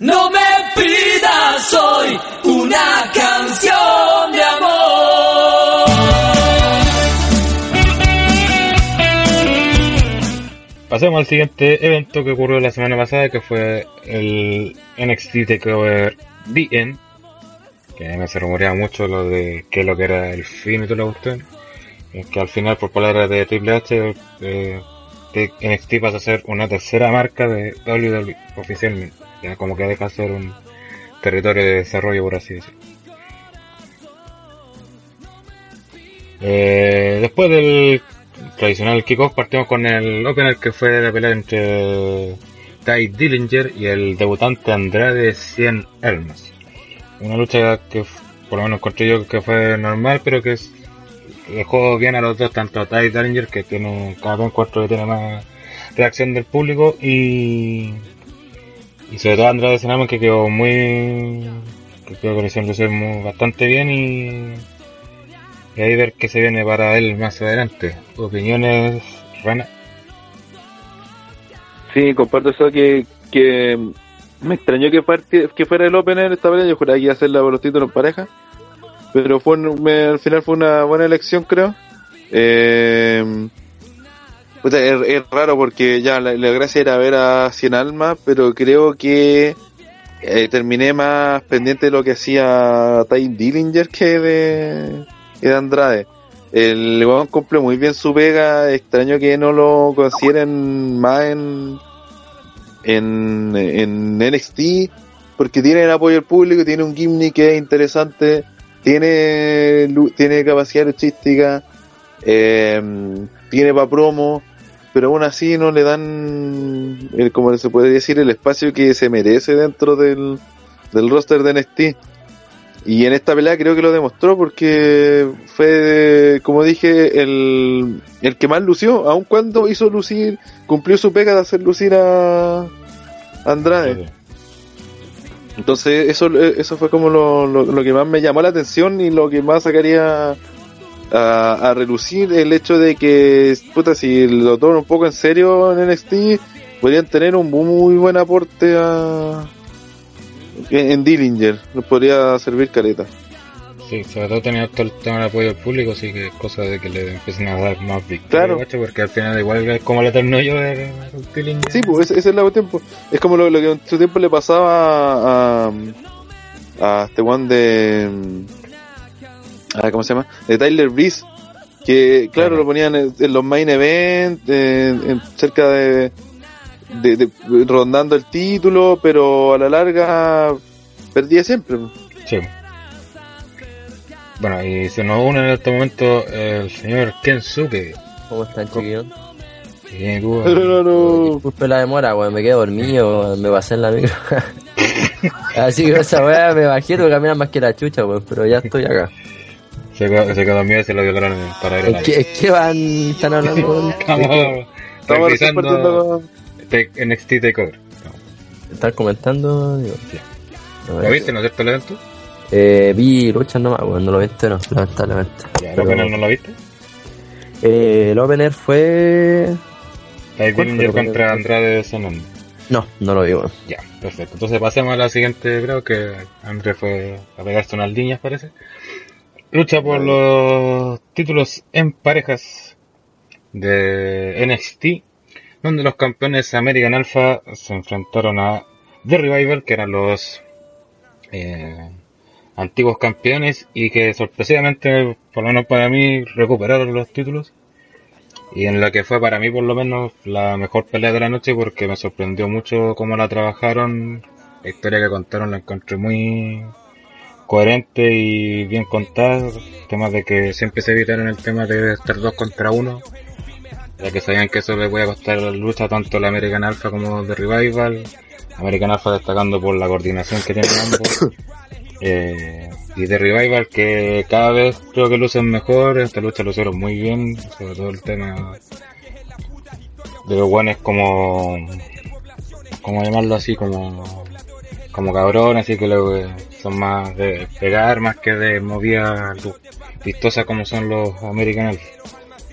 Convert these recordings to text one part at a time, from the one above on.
No me pidas hoy una canción de amor. Pasemos al siguiente evento que ocurrió la semana pasada, que fue el NXT TakeOver DN, que me se rumoreaba mucho lo de qué es lo que era el fin y todo lo que Es que al final, por palabras de Triple H, eh, NXT pasa a ser una tercera marca de WWE oficialmente. Ya como que deja de ser un territorio de desarrollo, por así decirlo. Eh, después del tradicional kickoff partimos con el opener que fue la pelea entre Ty Dillinger y el debutante Andrade 100 Elmas. Una lucha que por lo menos encontré yo que fue normal, pero que dejó bien a los dos, tanto a Ty Dillinger que tiene cada vez encuentro que tiene más reacción del público y y sobre todo Andrade 100 Elmas que quedó muy que creo que lo hicieron bastante bien y y ahí ver qué se viene para él más adelante. ¿Opiniones, Rana? Sí, comparto eso que, que me extrañó que, que fuera el opener esta pelea. Yo juraba que iba a hacer la los títulos en pareja. Pero fue al final fue una buena elección, creo. Eh, es, raro porque ya la, gracia era ver a Cien Almas, pero creo que eh, terminé más pendiente de lo que hacía Ty Dillinger que de de Andrade. El weón cumple muy bien su pega, extraño que no lo consideren más en, en, en NXT, porque tiene el apoyo del público, tiene un gimmick que es interesante, tiene, tiene capacidad artística, eh, tiene para promo, pero aún así no le dan, el, como se puede decir, el espacio que se merece dentro del, del roster de NXT. Y en esta pelea creo que lo demostró porque fue, como dije, el, el que más lució, aun cuando hizo lucir, cumplió su pega de hacer lucir a Andrade. Entonces eso, eso fue como lo, lo, que más me llamó la atención y lo que más sacaría a, a relucir el hecho de que, puta, si lo toman un poco en serio en NXT, podrían tener un muy buen aporte a, en Dillinger nos podría servir careta. Sí, sobre todo teniendo todo el tema de apoyo del público, sí que es cosa de que le empiecen a dar más victoria, claro. porque al final igual como el eterno yo de Dillinger. Sí, pues ese, es el tiempo. Es como lo, que en su tiempo le pasaba a, a este one de... A, ¿Cómo se llama? De Tyler Breeze. Que claro, lo ponían en, los main events, en, cerca de, de, rondando el título, pero a la larga perdía siempre. Sí. Bueno, y se nos une en este momento el señor Kensuke. ¿Cómo están, chiquillos? Bien, tú. No, no, Disculpe la demora, weón, me quedé dormido, me pasé en la micro. Así que esa weá me bajé, tuve que caminar más que la chucha, weón, pero ya estoy acá. Se quedó, se y se lo violaron para ir a ¿Qué, ¿Qué van? ¿Están hablando? Estamos revisando NXT TakeOver. ¿Estás comentando? Digo, ¿Lo viste, no es cierto, el evento? Eh, vi luchas nomás, bueno, no lo viste, no, lamentablemente. ¿Ya, ¿El opener no lo viste? Eh, el opener fue... Ty Dillinger contra Andrade Zenon. No, no lo vi, bueno. Ya, perfecto. Entonces pasemos a la siguiente, creo que André fue a pegarse unas líneas, parece. Lucha por los títulos en parejas de NXT donde los campeones American Alpha se enfrentaron a The Revival, que eran los eh, antiguos campeones y que sorpresivamente, por lo menos para mí, recuperaron los títulos. Y en la que fue para mí por lo menos la mejor pelea de la noche porque me sorprendió mucho cómo la trabajaron. La historia que contaron la encontré muy coherente y bien contada. Temas de que siempre se evitaron el tema de estar dos contra uno ya que sabían que eso les voy a costar la lucha tanto la American Alpha como The Revival. American Alpha destacando por la coordinación que tienen ambos. Eh, y The Revival que cada vez creo que lucen mejor, esta lucha lo hicieron muy bien, sobre todo el tema de los guanes como, como llamarlo así, como, como cabrones, así que son más de pegar más que de movida vistosa como son los American Alpha.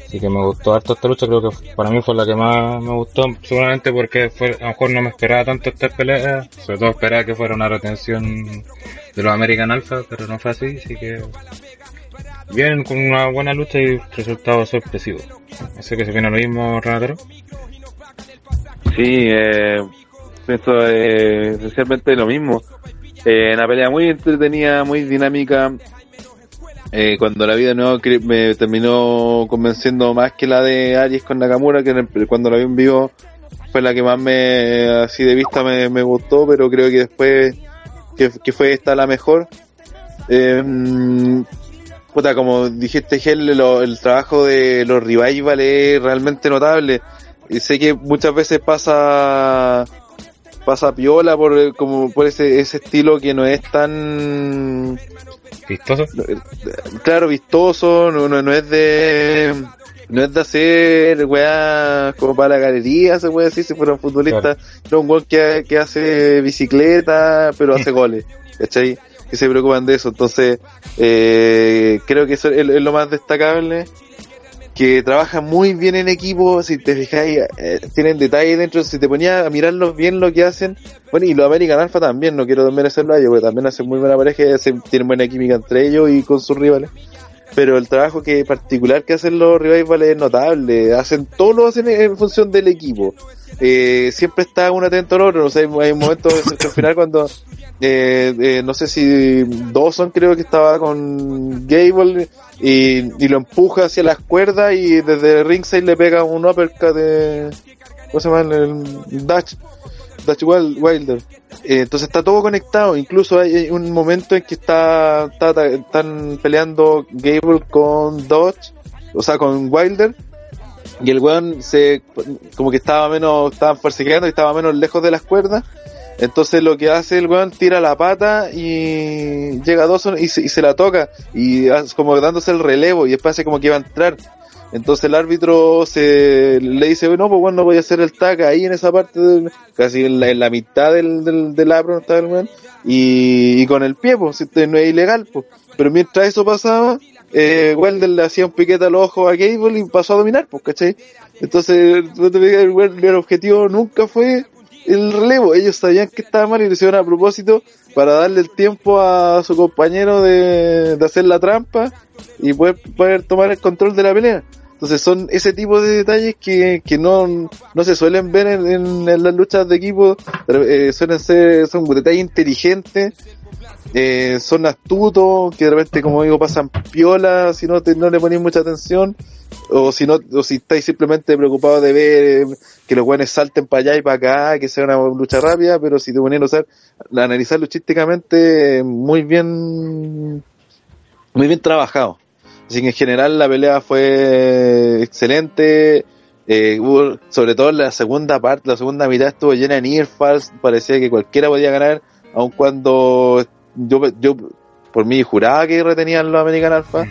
Así que me gustó harto esta lucha, creo que para mí fue la que más me gustó, seguramente porque fue, a lo mejor no me esperaba tanto esta pelea, sobre todo esperaba que fuera una retención de los American Alpha, pero no fue así, así que vienen con una buena lucha y resultado sorpresivo. Así que se viene lo mismo, Renatero. Sí, eh, pienso eh, esencialmente lo mismo. Eh, una pelea muy entretenida, muy dinámica. Eh, cuando la vi de nuevo cre- me terminó convenciendo más que la de Aries con Nakamura, que cuando la vi en vivo fue la que más me, así de vista me, gustó, pero creo que después que, fue esta la mejor. Eh, puta, como dijiste, Gel, el trabajo de los revival es realmente notable. Y sé que muchas veces pasa pasa piola por eh, como por ese, ese estilo que no es tan Vistoso. claro vistoso no, no, no es de no es de hacer weá como para la galería se puede decir si fuera un futbolista no un weón que, que hace bicicleta pero hace goles ¿cachai? que se preocupan de eso entonces eh, creo que eso es, es lo más destacable que trabajan muy bien en equipo, si te fijáis, eh, tienen detalles dentro, si te ponías a mirarlos bien lo que hacen, bueno, y los American Alpha también, no quiero desmerecerlo a ellos, porque también hacen muy buena pareja, tienen buena química entre ellos y con sus rivales, pero el trabajo que particular que hacen los rivales es notable, hacen todo lo hacen en función del equipo, eh, siempre está uno atento al otro, no sé, hay, hay momentos al final cuando eh, eh, no sé si Dawson creo que estaba con Gable y, lo empuja hacia las cuerdas y desde ringside le pega un uppercut de ¿cómo se llama? el Dutch Dutch Wil- Wilder Eh, entonces está todo conectado incluso hay, un momento en que está- están peleando Gable con Dodge o sea con Wilder y el weón se como que estaba menos estaban forcejeando y estaba menos lejos de las cuerdas entonces lo que hace el weón tira la pata y llega a Dawson y se, y se la toca y como dándose el relevo y después hace como que iba a entrar. Entonces el árbitro se le dice, no, pues bueno, no voy a hacer el tag ahí en esa parte, del- casi en la, en la mitad del, del, del estaba el weón, y, y con el pie, pues, si no es ilegal, pues. Pero mientras eso pasaba, eh, Wilder le hacía un piquete al ojo a Gable y pasó a dominar, pues, ¿cachai? Entonces, el, el objetivo nunca fue el relevo. Ellos sabían que estaba mal y lo hicieron a propósito para darle el tiempo a su compañero de, de hacer la trampa y poder, poder tomar el control de la pelea. Entonces son ese tipo de detalles que, que no, no se suelen ver en, las luchas de equipo, eh, suelen ser, son detalles inteligentes, eh, son astutos, que de repente, como digo, pasan piola si no, te, no le ponéis mucha atención, o si no, o si estáis simplemente preocupados de ver que los buenos salten para allá y para acá, que sea una lucha rápida, pero si te ponían a usar, a analizar luchísticamente, muy bien, muy bien trabajado. Así que en general la pelea fue excelente. Eh, hubo- sobre todo la segunda parte, la segunda mitad estuvo llena de near falls, parecía que cualquiera podía ganar, aun cuando yo, yo por mí juraba que retenían los American Alpha.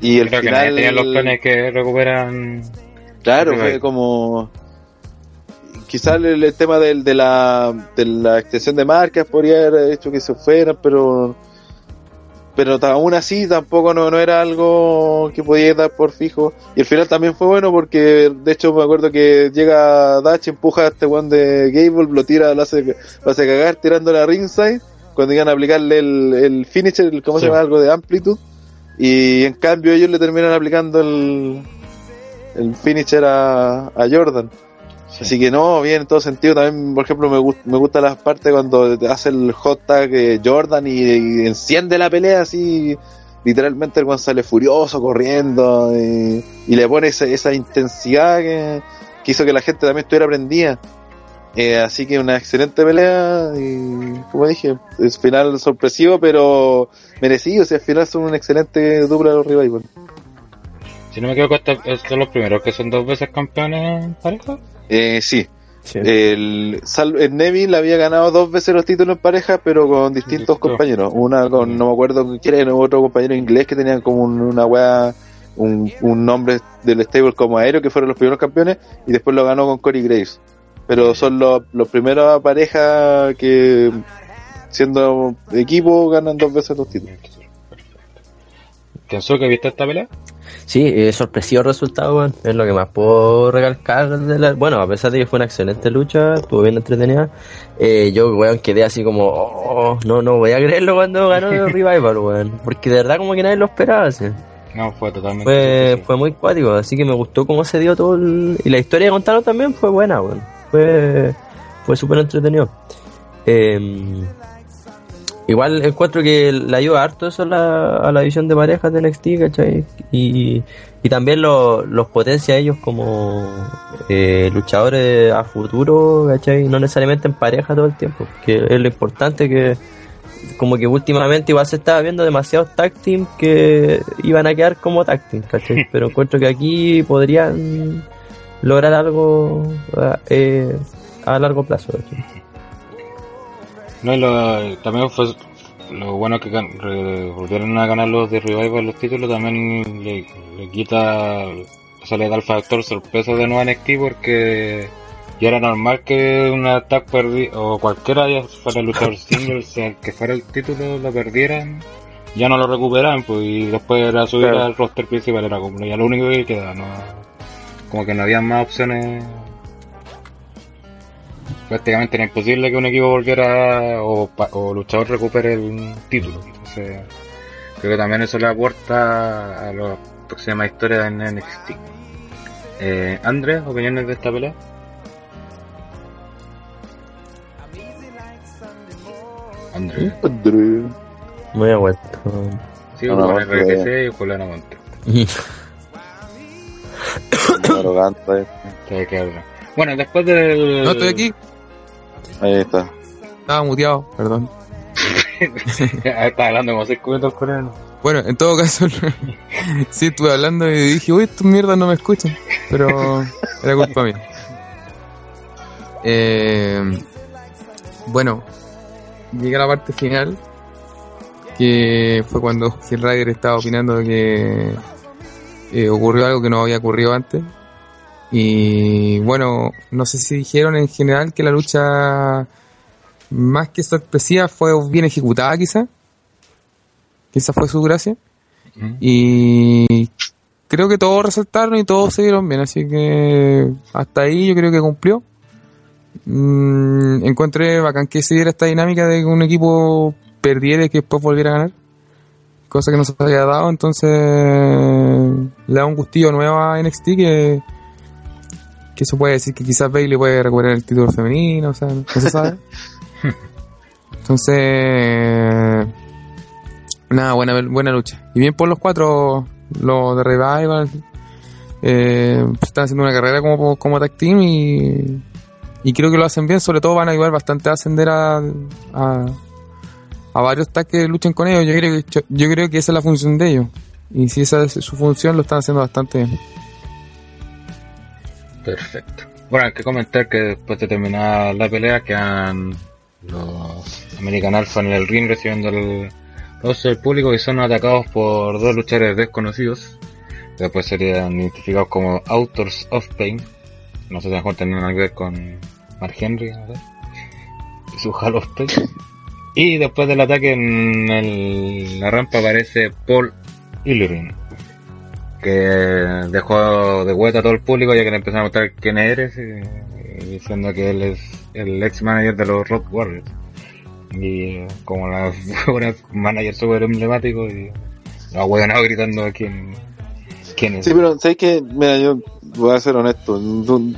Y el Creo que final, nadie tenía los planes que recuperan. Claro, fue como. Quizás el, el tema del, de, la, de la extensión de marcas podría haber hecho que se fueran, pero. Pero aún así tampoco no, no era algo que podía dar por fijo. Y el final también fue bueno porque, de hecho, me acuerdo que llega Dutch, empuja a este one de Gable, lo tira, lo hace, lo hace cagar tirándole a ringside. Cuando iban a aplicarle el, el finisher, el, ¿cómo Sí. se llama? Algo de amplitud. Y en cambio ellos le terminan aplicando el, el finisher a, a Jordan. Así que no, bien en todo sentido. También, por ejemplo, me, me gusta la parte cuando hace el hot tag eh, Jordan y, enciende la pelea así. Literalmente el Juan sale furioso, corriendo y, y le pone esa, esa intensidad que, que hizo que la gente también estuviera prendida. Eh, así que una excelente pelea y, como dije, es final sorpresivo, pero merecido. O al final son una excelente dupla de los Revival. Si no me equivoco, estos estos son los primeros que son dos veces campeones en pareja. Eh, sí, Sí. El, el Neville había ganado dos veces los títulos en pareja, pero con distintos Distinto. compañeros. Una con, no me acuerdo quién era, otro compañero inglés que tenían como un- una wea, un, un nombre del stable como aéreo, que fueron los primeros campeones, y después lo ganó con Corey Graves. Pero son los, los primeros parejas que, siendo equipo, ganan dos veces los títulos. Que viste esta pelea? Sí, eh, sorpresivo resultado, weón. Es lo que más puedo recalcar de la... Bueno, a pesar de que fue una excelente lucha, estuvo bien entretenida, eh, yo, weón, quedé así como, oh, no, no voy a creerlo cuando ganó el Revival, weón. Porque de verdad como que nadie lo esperaba, así. No, fue totalmente. Fue, muy cuático, así que me gustó cómo se dio todo el... Y la historia de contarlo también fue buena, weón. Fue, fue súper entretenido. Eh, igual encuentro que le ayuda harto eso a la, a la visión de parejas de NXT, ¿cachai? Y, y también lo- los potencia a ellos como eh, luchadores a futuro, ¿cachai? No necesariamente en pareja todo el tiempo, que es lo importante que como que últimamente igual se estaba viendo demasiados tag team que iban a quedar como tag team, ¿cachai? Pero encuentro que aquí podrían lograr algo eh, a largo plazo. ¿cachai? No, y lo- también fue lo bueno que re- volvieron a ganar los de Revival los títulos, también le, le quita, o sea, le da el factor sorpresa de nuevo a NXT porque ya era normal que un tag perdi o cualquiera ya fuera luchador single, o sea, que fuera el título lo perdieran, ya no lo recuperaban, pues y después era subir al roster principal, era como ya lo único que queda, no, como que no había más opciones prácticamente era imposible que un equipo volviera o, pa- o luchador recupere el título. Entonces, creo que también eso le aporta a la próxima historia en NXT. Eh, Andrés, opiniones de esta pelea. Andrés, André. Muy a vuelto. sí, No, con no, RTC y Julián Aguante. Arrogante. Te queda- Bueno, después del. No, estoy aquí. Ahí está. Estaba muteado, perdón. Estaba hablando como seis cubetos coreanos. Bueno, en todo caso, sí estuve hablando y dije, uy, estos mierdas no me escuchan. Pero era culpa mía. Eh, bueno, llegué a la parte final. Que fue cuando Gil Rider estaba opinando de que eh, ocurrió algo que no había ocurrido antes. Y bueno, no sé si dijeron en general que la lucha más que sorpresiva fue bien ejecutada quizá. Esa fue su gracia. Mm. Y creo que todos resaltaron y todos se vieron bien, así que hasta ahí yo creo que cumplió. Mm, encontré bacán que se diera esta dinámica de que un equipo perdiera y que después volviera a ganar. Cosa que no se había dado, entonces le da un gustillo nuevo a NXT que, que se puede decir que quizás Bailey puede recuperar el título femenino, o sea, no se sabe. Entonces, nada, buena, buena lucha. Y bien por los cuatro, los de Revival, eh, están haciendo una carrera como, como tag team y, y creo que lo hacen bien, sobre todo van a ayudar bastante a ascender a, a, a varios tags que luchen con ellos. Yo creo, que, yo creo que esa es la función de ellos. Y si esa es su función, lo están haciendo bastante bien. Perfecto. Bueno, hay que comentar que después de terminar la pelea quedan los American Alpha en el ring recibiendo el rostro del público y son atacados por dos luchadores desconocidos. que Después serían identificados como Authors of Pain. No sé si a lo mejor algo que ver con Mark Henry, no. Y su Hall of Pain. Y después del ataque en la rampa aparece Paul Ilirin que dejó de vuelta a todo el público ya que le empezaron a mostrar quién eres y, y diciendo que él es el ex manager de los Rock Warriors y eh, como la manager súper emblemático y los hueonados gritando quién, quién es Sí, pero ¿sabes que Mira, yo voy a ser honesto.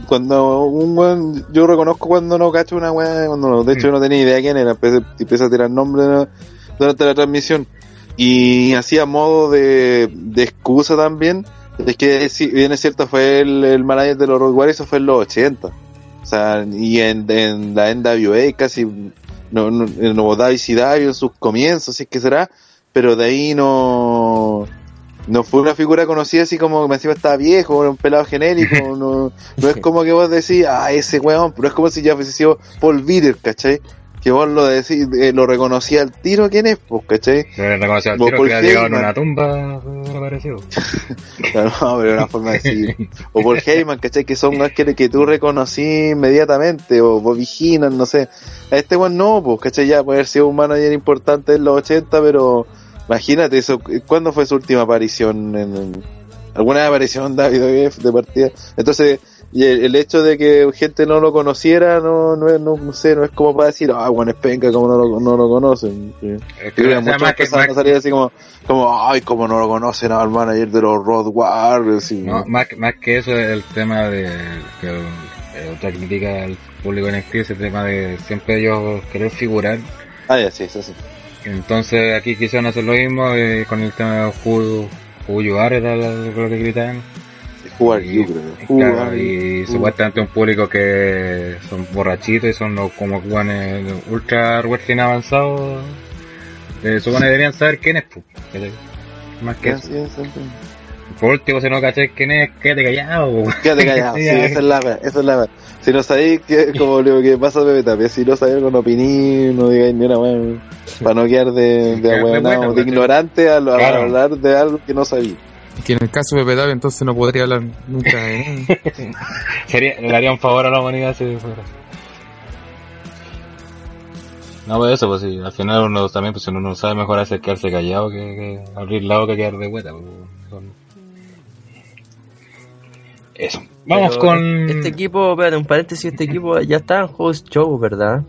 Cuando un weón, yo reconozco cuando no cacho una weá, cuando no, de hecho yo no tenía idea quién era, empecé, empecé a tirar nombres ¿no? durante la transmisión. Y hacía modo de, de excusa también. Es que si bien es cierto, fue el, el manager de los Road Warriors, eso fue en los 80. O sea, y en, en la NWA casi no, no, daba y en sus comienzos, si es que será, pero de ahí no, no fue una figura conocida así como que encima estaba viejo, era un pelado genérico, no, no es como que vos decís, ah, ese weón, pero es como si ya fuese sido Paul Bitter, ¿cachai? Que vos lo decís, eh, lo reconocía al tiro, ¿quién es? Pues, ¿cachai? se le reconoció al tiro Paul que había llegado en una tumba apareció no, pero una forma de decir. O Paul Heyman, ¿cachai? Que son más que, tú reconocí inmediatamente, o Bobby Heenan, no sé. A este weón no, pues, ¿cachai? Ya puede haber sido un manager importante en los 80, pero Imagínate eso, ¿cuándo fue su última aparición en, en- alguna aparición David de partida? Entonces, y el, el hecho de que gente no lo conociera no no, es, no, no sé, no es como para decir, ah, bueno, es penca, como no lo, no lo conocen. Sí. Es que muchos más que- empezaron más- a salir así como, como, ay, como no lo conocen al manager de los Road y- No, más, que- más que eso, el tema de que eh, otra crítica al público NXT, ese tema de siempre ellos querer figurar. Ah, ya, sí, eso sí. Entonces aquí quisieron hacer lo mismo eh, con el tema de You Are, era lo que gritaban. Jugar Y- creo. claro, supuestamente un público que son borrachitos y son los como guanes ultra wrestling avanzados. Eh, supone que deberían saber quién es, pues. Más que eso. sí, sí. Por último, si no cachai quién es, quédate callado. Quédate callado, sí, Sí, esa es la wea, esa es la wea. Si no sabéis, que, como lo que pasa Pepe Tapia, si no sabéis con opiní, no digáis ni una wea, para no quedar de, de, de buena, de pues, ignorante a, Claro. hablar de algo que no sabéis. Que en el caso de Pedave entonces no podría hablar nunca de nada. Sería, le daría un favor a la humanidad si fuera. No, pues eso, pues sí, al final uno también, pues si uno no sabe mejor hacer quedarse callado que, que abrir la boca y quedar de vuelta. pues, con- Eso. Vamos Pero con... Este equipo, espérate, un paréntesis, este equipo ya está en host show, ¿verdad?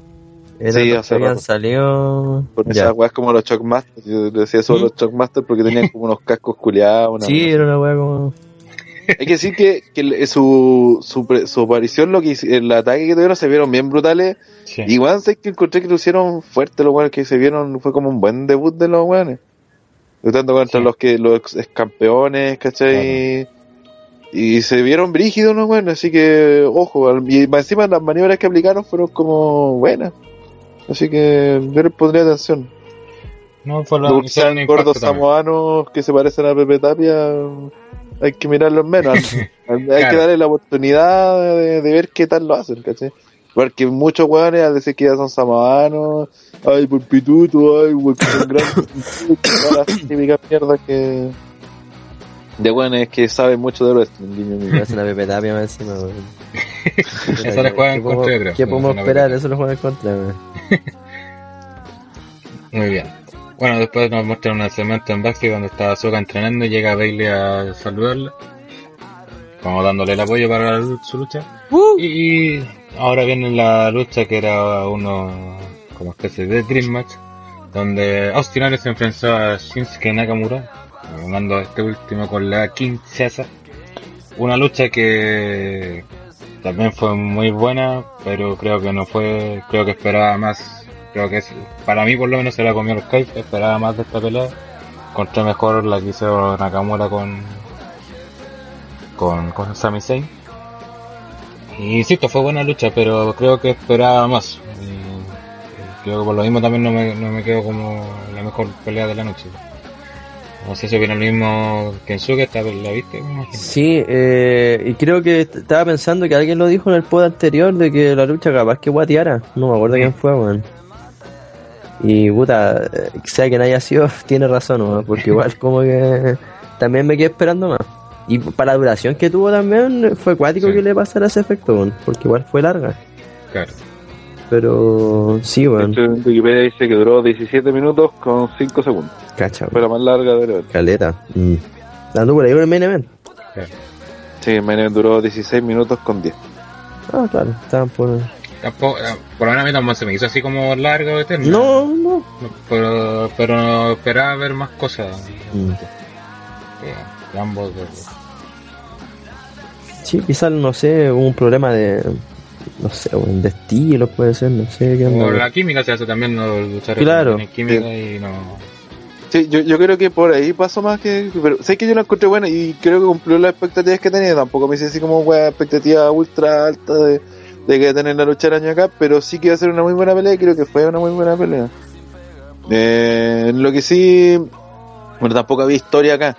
Eran Sí, hace habían rato. salido. Porque Ya. esas weas como los Shockmasters, yo decía eso ¿Mm? los Shockmasters porque tenían como unos cascos culiados. una Sí, era una wea como. Hay que decir que, su, su, pre- su aparición, lo que el ataque que tuvieron se vieron bien brutales. Sí. Y weón, sé que encontré que lo hicieron fuerte los weones que se vieron, fue como un buen debut de los weones. Tanto contra Sí. los que los ex, ex campeones, ¿cachai? Y se vieron brígidos los weones, así que ojo, y más encima las maniobras que aplicaron fueron como buenas. Así que yo les pondría atención. No, fue la un gordos samoanos que se parecen a Pepe Tapia, hay que mirarlos menos. hay que darle la oportunidad de, de ver qué tal lo hacen, ¿cachai? Porque muchos weones al decir que ya son samoanos, ay, por pituto, ay, que son grandes, todas las típicas mierdas que. De weones que saben mucho de wrestling, guiño, guiño. Me hacen a Pepe Tapia más encima, weón. Eso les juega en ¿Qué contra, creo. ¿Qué podemos esperar? Eso lo juega en contra, weón. Muy bien. Bueno, después nos muestran un segmento en backstage donde está Soka entrenando y llega Bailey a saludarla. Como dándole el apoyo para la- su lucha. Y ahora viene la lucha que era uno como especie de Dream Match. Donde Austin Aries se enfrentó a Shinsuke Nakamura. Ganando a este último con la Kinshasa. Una lucha que también fue muy buena, pero creo que no fue, creo que esperaba más. Creo que es, para mí por lo menos se la comió el Skype, esperaba más de esta pelea. Encontré mejor la que hizo Nakamura con, con, con Sami Zayn. Y insisto, fue buena lucha, pero creo que esperaba más. Creo que por lo mismo también no me, no me quedo como la mejor pelea de la noche. No sé si viene el mismo Kensuke, la viste. Sí, eh, y creo que estaba pensando que alguien lo dijo en el pod anterior de que la lucha capaz que guateara. No me acuerdo quién fue, weón. Y puta, eh, sea quien haya sido, tiene razón, weón, porque igual como que también me quedé esperando más. Y para la duración que tuvo también fue cuático Sí. que le pasara ese efecto, weón, porque igual fue larga. Claro. Pero sí, weón, Esto en Wikipedia dice que duró 17 minutos con 5 segundos. cacha, Fue la más larga de la caleta. Mm. Dando por ahí con el main event. Sí, el main event duró 16 minutos con 10. Ah, claro, estaban por... Tampoco, por lo menos a mí tampoco se me hizo así como largo o eterno. No, no. Pero, pero esperaba ver más cosas. Mm. de ambos. de- Sí, quizás, no sé, hubo un problema de, no sé, de estilo puede ser, no sé qué. Por la química se hace también, no luchar Claro. en química y no. Sí, yo, yo creo que por ahí pasó más que. Pero sé que yo la encontré buena y creo que cumplió las expectativas que tenía. Tampoco me hice así como una expectativa ultra alta de, de que tener la lucha el año acá, pero sí que iba a ser una muy buena pelea y creo que fue una muy buena pelea. Eh, lo que sí. Bueno, tampoco había historia acá.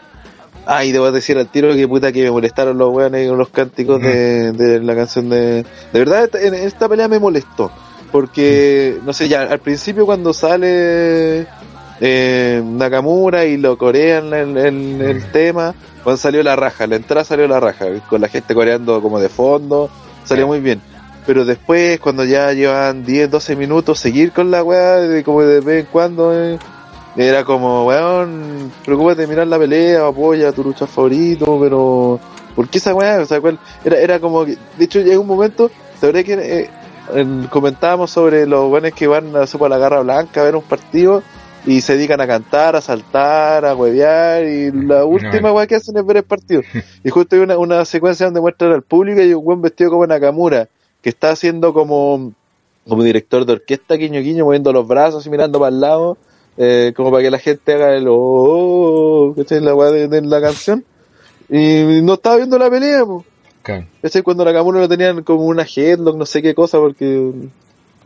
Ah, y debo decir al tiro que puta que me molestaron los weones con los cánticos de, de la canción de. De verdad, esta, en esta pelea me molestó. Porque, no sé, ya al principio cuando sale eh, Nakamura y lo corean el, el, el tema, cuando salió la raja, la entrada salió la raja, con la gente coreando como de fondo, salió muy bien. Pero después, cuando ya llevan 10, 12 minutos, seguir con la weá, de como de vez en cuando, eh, Era como, weón, preocúpate de mirar la pelea, apoya a tu lucha favorito, pero ¿por qué esa weá? O sea, ¿cuál? Era, era como que, de hecho llega un momento, ¿sabes que eh, en- comentábamos sobre los buenos que van a, a la garra blanca a ver un partido y se dedican a cantar, a saltar, a huevear y la última weá que hacen es ver el partido. y justo hay una, una secuencia donde muestran al público y hay un buen vestido como Nakamura que está haciendo como como director de orquesta guiño guiño moviendo los brazos y mirando para el lado eh, como para que la gente haga el oh, oh, oh", ¿cachai? la weá de, de la canción y no estaba viendo la pelea po. Claro. ¿Cachai? Cuando Nakamura lo tenían como una headlock, no sé qué cosa, porque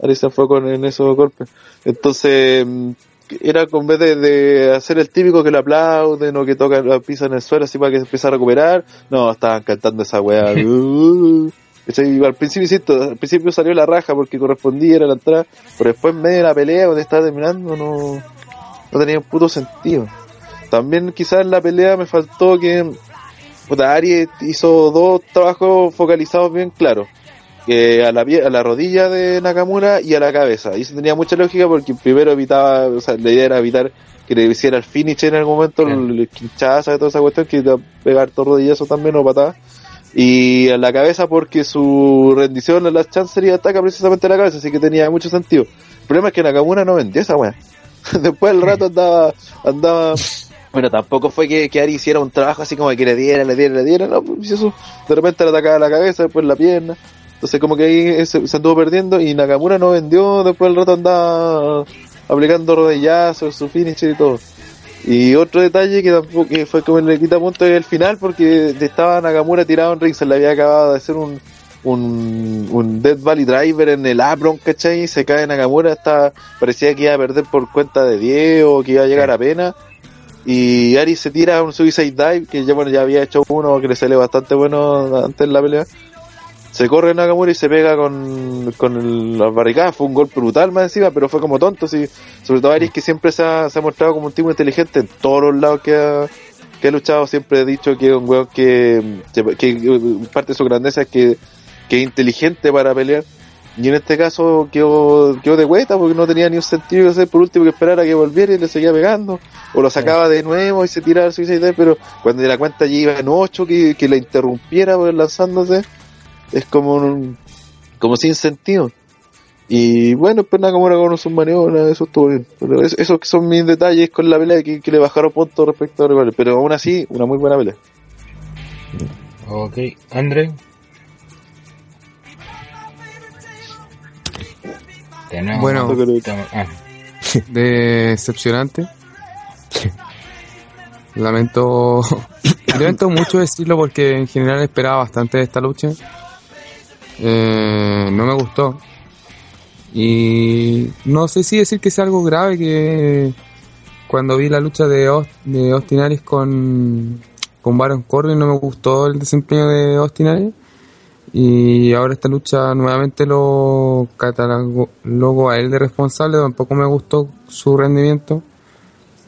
Ari se enfocó en, esos golpes. Entonces, mm, era con vez de, de hacer el típico que lo aplauden o que toca la pisa en el suelo así para que se empiece a recuperar, no, estaban cantando esa weá. Uh, al principio, insisto, al principio salió la raja porque correspondía, era la entrada, pero después en medio de la pelea, donde estaba terminando, no, no tenía un puto sentido. También quizás en la pelea me faltó que puta, Aries hizo dos trabajos focalizados bien claros. Que a la, a la rodilla de Nakamura y a la cabeza. Y eso tenía mucha lógica porque primero evitaba, o sea, la idea era evitar que le hiciera el finish en algún momento, el, quinchaza y toda esa cuestión, que iba a pegar todo rodillazo también o patada. Y a la cabeza porque su rendición a las Chancery ataca precisamente a la cabeza, así que tenía mucho sentido. El problema es que Nakamura no vendió esa weá. Después el rato andaba, andaba, bueno, tampoco fue que, que Ari hiciera un trabajo así como que le diera, le diera, le diera, no, pues eso, de repente le atacaba la cabeza, después la pierna. Entonces como que ahí se, se anduvo perdiendo y Nakamura no vendió, después el rato andaba aplicando rodillazos, su finisher y todo. Y otro detalle que tampoco que fue como le quita punto es el final porque estaba Nakamura tirado en ring, se le había acabado de hacer un, un, un Death Valley Driver en el apron, ¿cachai? Y se cae Nakamura, hasta parecía que iba a perder por cuenta de 10 o que iba a llegar a pena. Y Ari se tira un Suicide Dive, que ya, bueno, ya había hecho uno que le salió bastante bueno antes en la pelea. Se corre Nakamura y se pega con, con el- la barricada. Fue un golpe brutal más encima, pero fue como tonto. Sí. Sobre todo Aris, que siempre se ha, se ha mostrado como un tipo inteligente en todos los lados que ha, que ha luchado. Siempre he dicho que es un weón que, que, que parte de su grandeza es que, que es inteligente para pelear. Y en este caso quedó, quedó de vuelta porque no tenía ni un sentido que hacer por último que esperar a que volviera y le seguía pegando. O lo sacaba de nuevo y se tiraba Suicide Dive, pero cuando de la cuenta ya iba en 8 que, que la interrumpiera pues, lanzándose, es como un, como sin sentido. Y bueno, pues nada, como era con sus maniobras, eso estuvo bien. Pero es- esos que son mis detalles con la pelea que, que le bajaron puntos respecto a rivales. Pero aún así, una muy buena pelea. Ok, André. Tenemos- Bueno. ah, Decepcionante. Lamento, lamento mucho decirlo porque en general esperaba bastante de esta lucha. Eh, no me gustó. Y no sé si decir que sea algo grave que cuando vi la lucha de, Aust- de Austin Aries con, con Baron Corbin no me gustó el desempeño de Austin Aries. Y ahora esta lucha nuevamente lo catalogo a él de responsable, tampoco me gustó su rendimiento.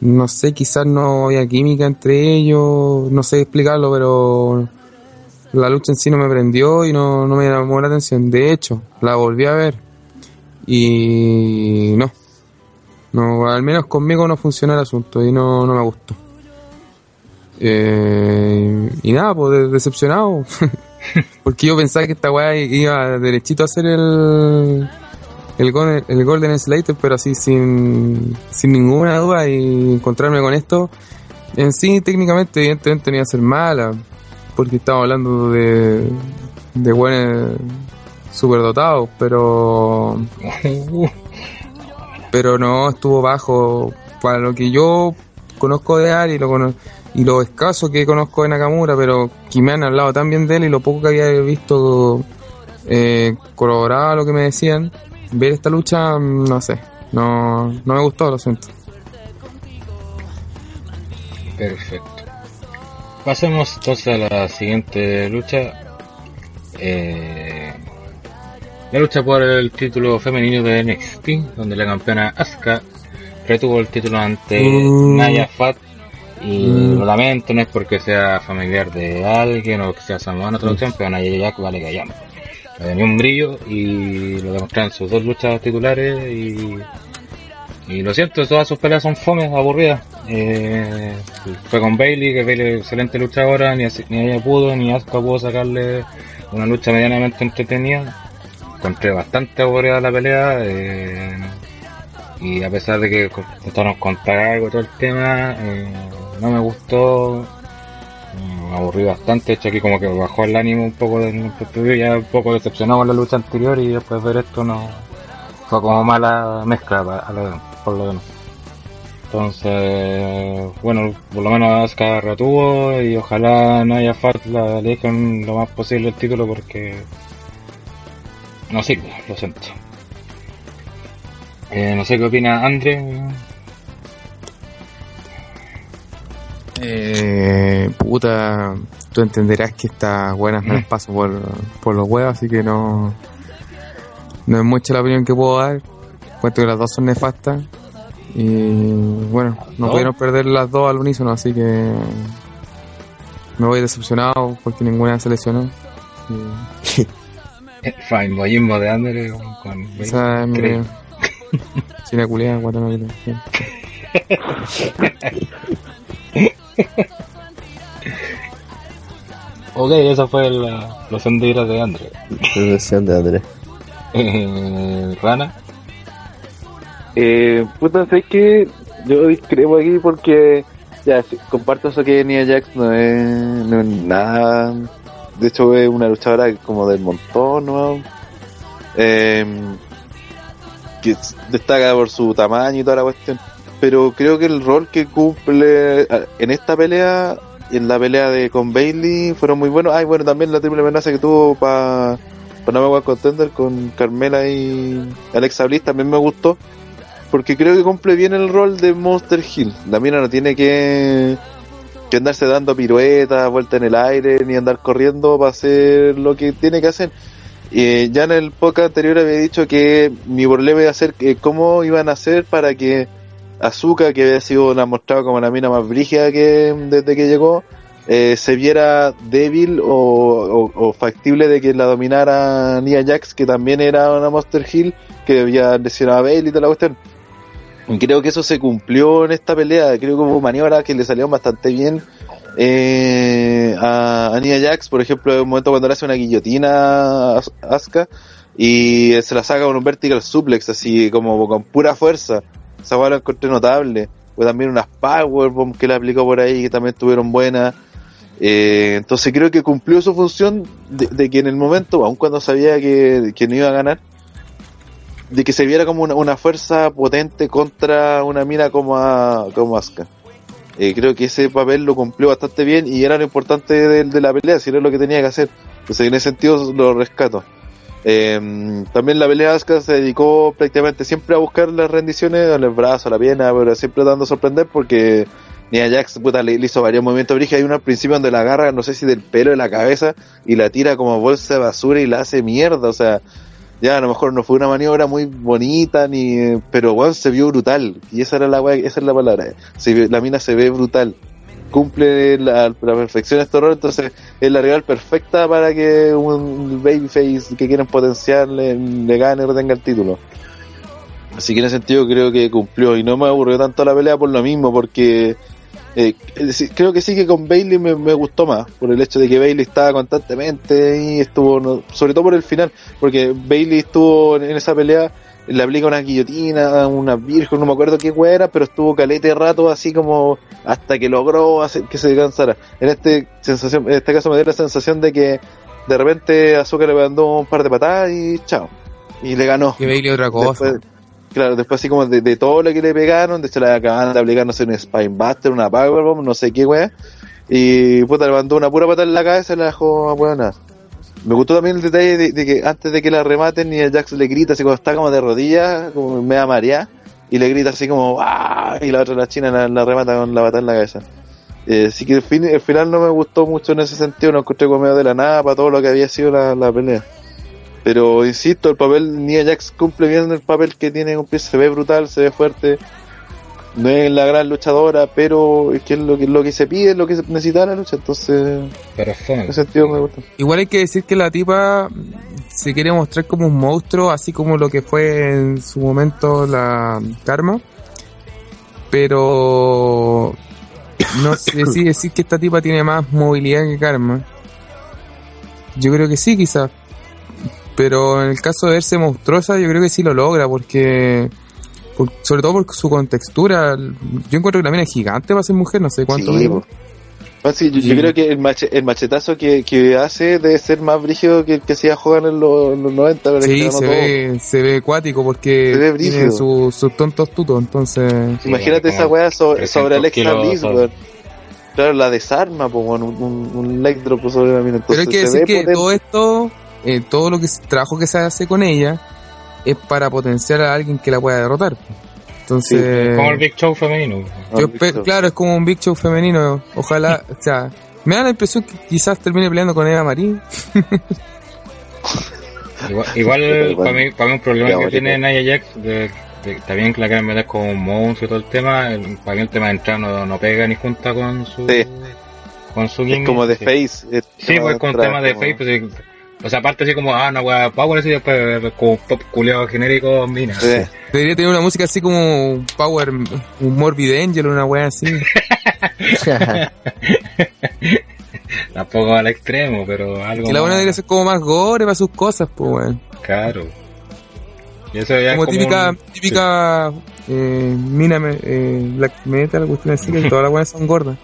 No sé, quizás no había química entre ellos, no sé explicarlo, pero la lucha en sí no me prendió y no, no me llamó la atención. De hecho, la volví a ver y no, no al menos conmigo no funcionó el asunto y no, no me gustó. Eh, y nada, pues de- decepcionado. Porque yo pensaba que esta weá iba derechito a hacer el, el, el Golden Slater, pero así sin, sin ninguna duda y encontrarme con esto. En sí, técnicamente, evidentemente, no iba a ser mala, porque estamos hablando de, de buenos superdotados, pero, pero no estuvo bajo para lo que yo conozco de Ari lo, cono- y lo escaso que conozco de Nakamura, pero que me han hablado tan bien de él y lo poco que había visto eh, corroboraba lo que me decían. Ver esta lucha, no sé, no, no me gustó, lo siento. Perfecto. Pasemos entonces a la siguiente lucha. Eh, la lucha por el título femenino de NXT, donde la campeona Asuka retuvo el título ante Mm. Naya Fat. Y Mm. lo lamento, no es porque sea familiar de alguien o que sea samoana traducción, pero Naya Jack vale callampa. No tenía un brillo y lo demostraron en sus dos luchas titulares y Y lo siento, todas sus peleas son fomes, aburridas. Eh, fue con Bailey, que Bailey es excelente luchadora, ni, ni ella pudo, ni Asuka pudo sacarle una lucha medianamente entretenida. Encontré bastante aburrida la pelea. eh, y a pesar de que intentaron contar algo todo el tema, eh, no me gustó. Me aburrí bastante, hecho aquí como que bajó el ánimo un poco, de, ya un poco decepcionado con la lucha anterior y después ver esto no fue como mala mezcla a lo- por lo demás. Entonces, bueno, por lo menos Asuka retuvo y ojalá Naya Fat la dejen lo más posible el título porque no sirve, lo siento. Eh, no sé qué opina Andre. Eh, puta, tú entenderás que estas buenas me las paso por, por los huevos, así que no, no es mucha la opinión que puedo dar. Cuento que las dos son nefastas. Y bueno, no ¿No? pudieron perder las dos al unísono, así que me voy decepcionado porque ninguna se lesionó. Y Fine, boyismo de con, esa es mi. China culiada. Ok, esa fue la, los senderos de Andre. Versión de Andrés. Eh, Rana. Eh, puta, sé que yo discrepo aquí porque ya sí, comparto eso que Nia Jax no es, no es nada. De hecho, es una luchadora como del montón, ¿no? Eh, que destaca por su tamaño y toda la cuestión. Pero creo que el rol que cumple ah, en esta pelea en la pelea de con Bailey fueron muy buenos. Ay, bueno, también la triple amenaza que tuvo para pa No Me Contender con Carmela y Alexa Bliss también me gustó porque creo que cumple bien el rol de Monster Hill. La mina no tiene que, que andarse dando piruetas, vuelta en el aire, ni andar corriendo para hacer lo que tiene que hacer. Eh, ya en el podcast anterior había dicho que mi problema iba a que cómo iban a hacer para que Azuka, que había sido la mostrada como la mina más brígida que desde que llegó, eh, se viera débil o, factible de que la dominara Nia Jax, que también era una Monster Hill, que había lesionado a Bailey y toda la cuestión. Creo que eso se cumplió en esta pelea. Creo que hubo maniobras que le salieron bastante bien eh, a, Nia Jax. Por ejemplo, en un momento cuando le hace una guillotina a y se la saca con un vertical suplex, así como con pura fuerza. Esa la encontré notable. Fue también unas powerbomb que le aplicó por ahí que también estuvieron buenas. Eh, entonces creo que cumplió su función de, que en el momento, aun cuando sabía que, que no iba a ganar, de que se viera como una, fuerza potente contra una mina como, a. Eh, creo que ese papel lo cumplió bastante bien y era lo importante de, de la pelea, si era lo que tenía que hacer. Entonces en ese sentido lo rescato. Eh, también la pelea Asuka se dedicó prácticamente siempre a buscar las rendiciones en el brazo, la pierna, pero siempre dando a sorprender porque Nia Jax puta, le, hizo varios movimientos. Hay uno al principio donde la agarra, no sé si del pelo de la cabeza y la tira como bolsa de basura y la hace mierda. O sea, ya a lo mejor no fue una maniobra muy bonita, ni pero weón se vio brutal. Y esa era la esa es la palabra. Se la mina se ve brutal. Cumple la, la perfección este rol, entonces es la rival perfecta para que un babyface que quieren potenciar le, gane o tenga el título. Así que en ese sentido creo que cumplió y no me aburrió tanto la pelea por lo mismo, porque eh, creo que sí que con Bailey me, me gustó más, por el hecho de que Bailey estaba constantemente y estuvo, sobre todo por el final, porque Bailey estuvo en esa pelea, le aplica una guillotina, una virgen, no me acuerdo qué hueá era, pero estuvo calete rato así como hasta que logró hacer que se cansara. En este sensación, en este caso me dio la sensación de que de repente Azuka le mandó un par de patadas y chao. Y le ganó. Que Bailey otra cosa. Después, claro, después así como de, de todo lo que le pegaron, de hecho le acaban de aplicar, no sé, un Spinebuster, una Powerbomb, no sé qué wea. Y puta, le mandó una pura patada en la cabeza y la dejó a hueonar. Me gustó también el detalle de, que antes de que la rematen, ni el Jax le grita así cuando está como de rodillas, como media mareada, y le grita así como ¡Ah! y la otra la china la, remata con la patada en la cabeza. Eh, así que el, fin, el final no me gustó mucho en ese sentido, no encontré como medio de la nada para todo lo que había sido la, la pelea. Pero insisto, el papel, Nia Jax cumple bien el papel que tiene se ve brutal, se ve fuerte. No es la gran luchadora, pero es que es lo que, lo que se pide, es lo que se necesita la lucha, entonces Pero es fome. en ese sentido me gusta. Igual hay que decir que la tipa se quiere mostrar como un monstruo, así como lo que fue en su momento la Karma. Pero no sé si decir que esta tipa tiene más movilidad que Karma. Yo creo que sí, quizás. Pero en el caso de verse monstruosa, yo creo que sí lo logra, porque. Por- sobre todo por su contextura. Yo encuentro que la mina es gigante para ser mujer, no sé cuánto. Sí, po. Ah, sí, yo, creo que el, mache- el machetazo que, que hace debe ser más brígido que el que hacía jugar en los, en los 90. pero es que Sí, se todo. ve, se ve acuático porque Se ve tiene brígido. su- sus tontos tutos, entonces... Imagínate esa weá sobre, 300 sobre Alexa Bliss, weón. Claro, la desarma, pues, un, un, un leg drop sobre la mina. Pero hay que decir que potente. todo esto, eh, todo lo que trabajo que se hace con ella, es para potenciar a alguien que la pueda derrotar. Entonces, Como el Big Show femenino. Yo claro, es como un Big Show femenino. Ojalá, o sea, me da la impresión que quizás termine peleando con Eva Marie. Igual, igual para, mí, para mí un problema que tiene Nia Jax, de, de- está bien que la quieren meter como un monstruo y todo el tema, el- para mí el tema de entrar no, no pega ni junta con su... Sí. Con su Es gimmick, como de sí. face. Sí, pues con tema de como- face, pues. O sea, aparte así como, ah, una weá power, así después como un pop culeado genérico, mina. Sí. Debería tener una música así como un Power, un Morbid Angel, una wea así. Tampoco al extremo, pero algo Que la buena debería ser como más gore para sus cosas, pues weón. caro. Y eso ya Como, es típica, un- típica eh, mina eh, black metal, cuestión así, que todas las buenas son gordas.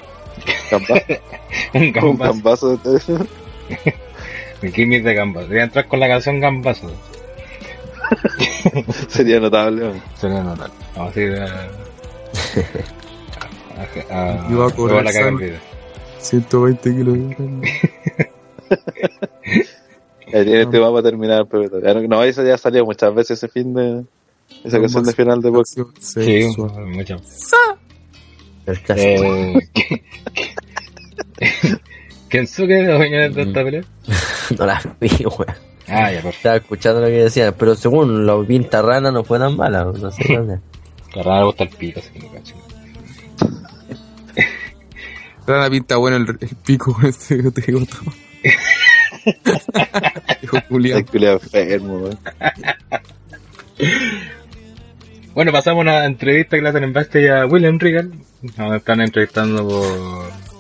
Un Un gambazo. El gimmick de gambazo. Debería entrar con la canción gambazo. Sería notable. weón. Sería notable. Vamos a ir a... a, a, Yo voy a cobrar luego la vida. 120 kilos. En este vamos a terminar. Pero, no, eso ya salió muchas veces ese fin de. Esa canción de final de box. Sí. El caso. Eh, ¿Kensuke dueño de esta pelea? No la vi, weón. Ah, ya, perfecto. Estaba escuchando lo que decían, pero según la pinta rana no fue tan mala, no sé dónde. La rana le gusta el pico, así que no cacho. Rana pinta bueno el, el pico este que te digo todo. Hijo. El culiao enfermo, weón. Bueno, pasamos a una entrevista que le hacen en backstage a William Regal. Nos están entrevistando por...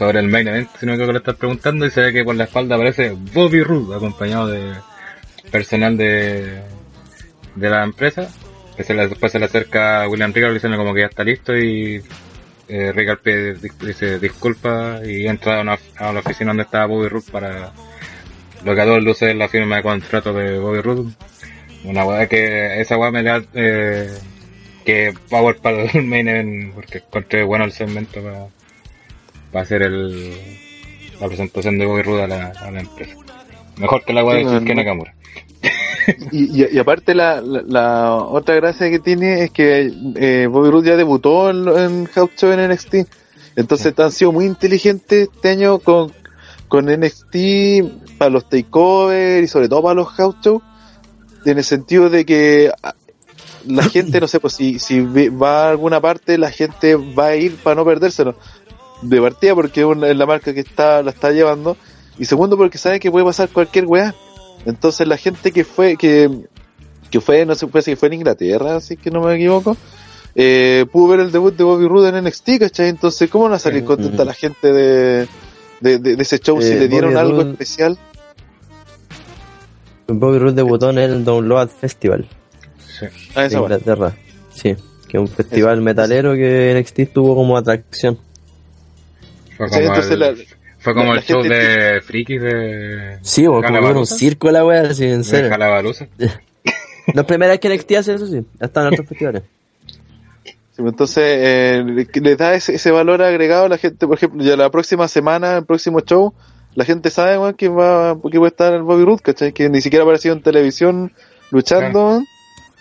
sobre el main event, si no creo que le están preguntando, y se ve que por la espalda aparece Bobby Roode, acompañado de personal de, de la empresa. Se le, después se le acerca a William Regal diciendo como que ya está listo y eh, Regal pide, dice disculpa y entra a, una, a la oficina donde estaba Bobby Roode para lo que a todos luces es la firma de contrato de Bobby Roode. Una weá que esa weá me da eh, que power para el main event porque encontré bueno el segmento para, para hacer el la presentación de Bobby Roode a la, a la empresa. Mejor que la weá Sí, de Shinsuke. Nakamura. Y, y, y aparte la, la, la otra gracia que tiene es que eh, Bobby Roode ya debutó en, en House Show en NXT. Entonces han sido muy inteligentes este año con, con NXT para los takeovers y sobre todo para los House Show. En el sentido de que ah, la gente, no sé, pues si, si va a alguna parte, la gente va a ir para no perdérselo. De partida porque es la marca que está la está llevando. Y segundo porque sabe que puede pasar cualquier weá. Entonces la gente que fue, que, que fue, no sé pues, si fue en Inglaterra, así que no me equivoco, eh, pudo ver el debut de Bobby Roode en NXT, ¿cachai? Entonces, ¿cómo no va a salir Mm, contenta mm. la gente de, de, de- de ese show si Eh, le dieron Bobby algo Roode- especial? Bobby Roode debutó en el Download Festival Sí. Ah, de. Inglaterra. Sí, que es un festival metalero que NXT tuvo como atracción. Fue como entonces el, la- fue como la- el la show de frikis de... Sí, o como era un circo la wea, así, en de serio. Es primera vez que NXT hace eso, sí. Ha estado en otros festivales. Pues, Entonces, eh, le- da ese, ese valor agregado a la gente, por ejemplo, ya la próxima semana, el próximo show, la gente sabe weón, que va que va a estar el Bobby Roode, ¿cachai? Que ni siquiera ha aparecido en televisión luchando,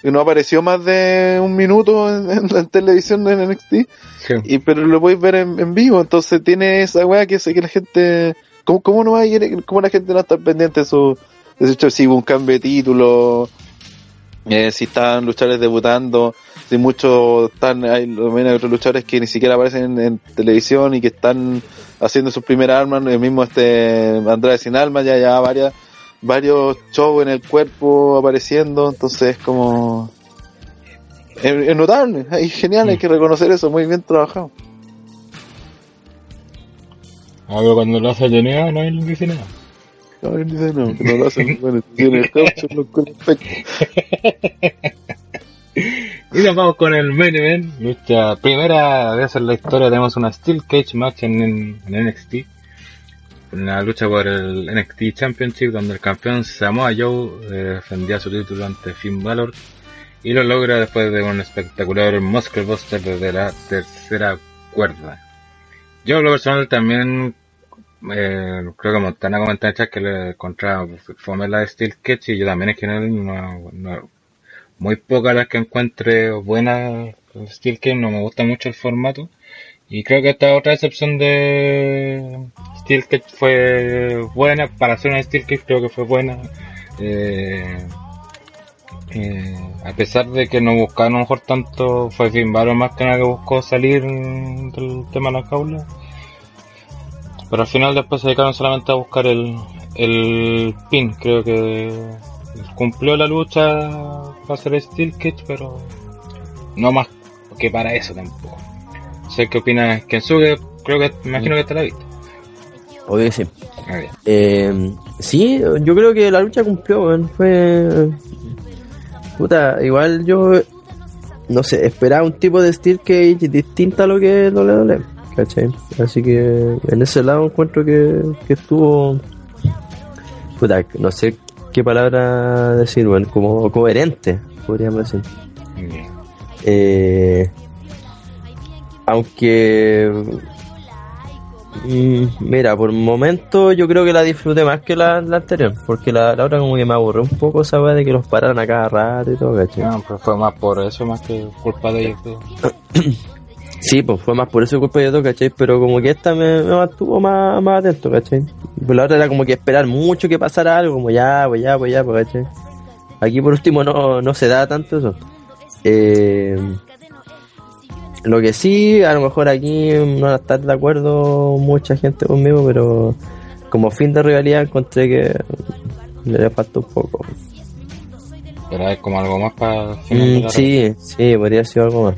y no apareció más de un minuto en, en la televisión en NXT, Sí. y pero lo podéis ver en, en vivo, entonces tiene esa weá que hace que la gente, ¿cómo, cómo no va a ir, cómo la gente no estar pendiente de su, de su? Si hubo un cambio de título, eh, si están luchadores debutando, si muchos están, hay, hay otros luchadores que ni siquiera aparecen en, en televisión y que están haciendo sus primeras armas, el mismo este Andrade sin alma, ya ya varias, varios shows en el cuerpo apareciendo, entonces es como... Es, es notable, es genial, hay que reconocer eso, muy bien trabajado. Ah, pero cuando lo hace Genea no hay dice nada. No, él dice no, que no lo hacen, bueno, tiene el caucho, los con. Y nos vamos con el main event. Nuestra primera vez en la historia tenemos una Steel Cage match en, en NXT. Una lucha por el NXT Championship donde el campeón Samoa Joe eh, defendía su título ante Finn Balor y lo logra después de un espectacular Muscle Buster desde la tercera cuerda. Yo en lo personal también eh, creo que Montana comentó en chat que le encontraba fome la de Steel Cage y yo también es que no, no- muy pocas las que encuentre buenas Steel Cage, no me gusta mucho el formato. Y creo que esta otra excepción de Steel Cage fue buena, para hacer una Steel Cage creo que fue buena. Eh, eh, a pesar de que no buscaron a lo mejor tanto, fue Finn Balor más que nada que buscó salir del tema de la jaula. Pero al final después se dedicaron solamente a buscar el, el pin, creo que cumplió la lucha para hacer Steel Cage, pero no más que para eso tampoco. Sé qué opina Kensuke, creo que, imagino que te la viste. Obvio que sí. Eh, sí, yo creo que la lucha cumplió, weón. Fue. Puta, igual yo. No sé, esperaba un tipo de Steel Cage distinto a lo que es WWE, ¿cachai? Así que en ese lado encuentro que, que estuvo. Puta, no sé qué palabra decir, weón, como coherente, podríamos decir. Eh, aunque mm, mira, por momento yo creo que la disfruté más que la, la anterior, porque la, la otra como que me aburrió un poco esa weá de que los pararan a cada rato y todo, ¿cachai? No, pero fue más por eso, más que culpa de ellos. Sí, pues fue más por eso culpa de todo, ¿cachai? Pero como que esta me, me mantuvo más, más atento, ¿cachai? Pues la otra era como que esperar mucho que pasara algo, como ya, pues ya, pues ya, pues, ¿cachai? Aquí por último no, no se da tanto eso. Eh, lo que sí, a lo mejor aquí no va a estar de acuerdo mucha gente conmigo, pero como fin de rivalidad encontré que le falta un poco. Pero hay como algo más para el final de Mm, sí, sí, podría ser algo más.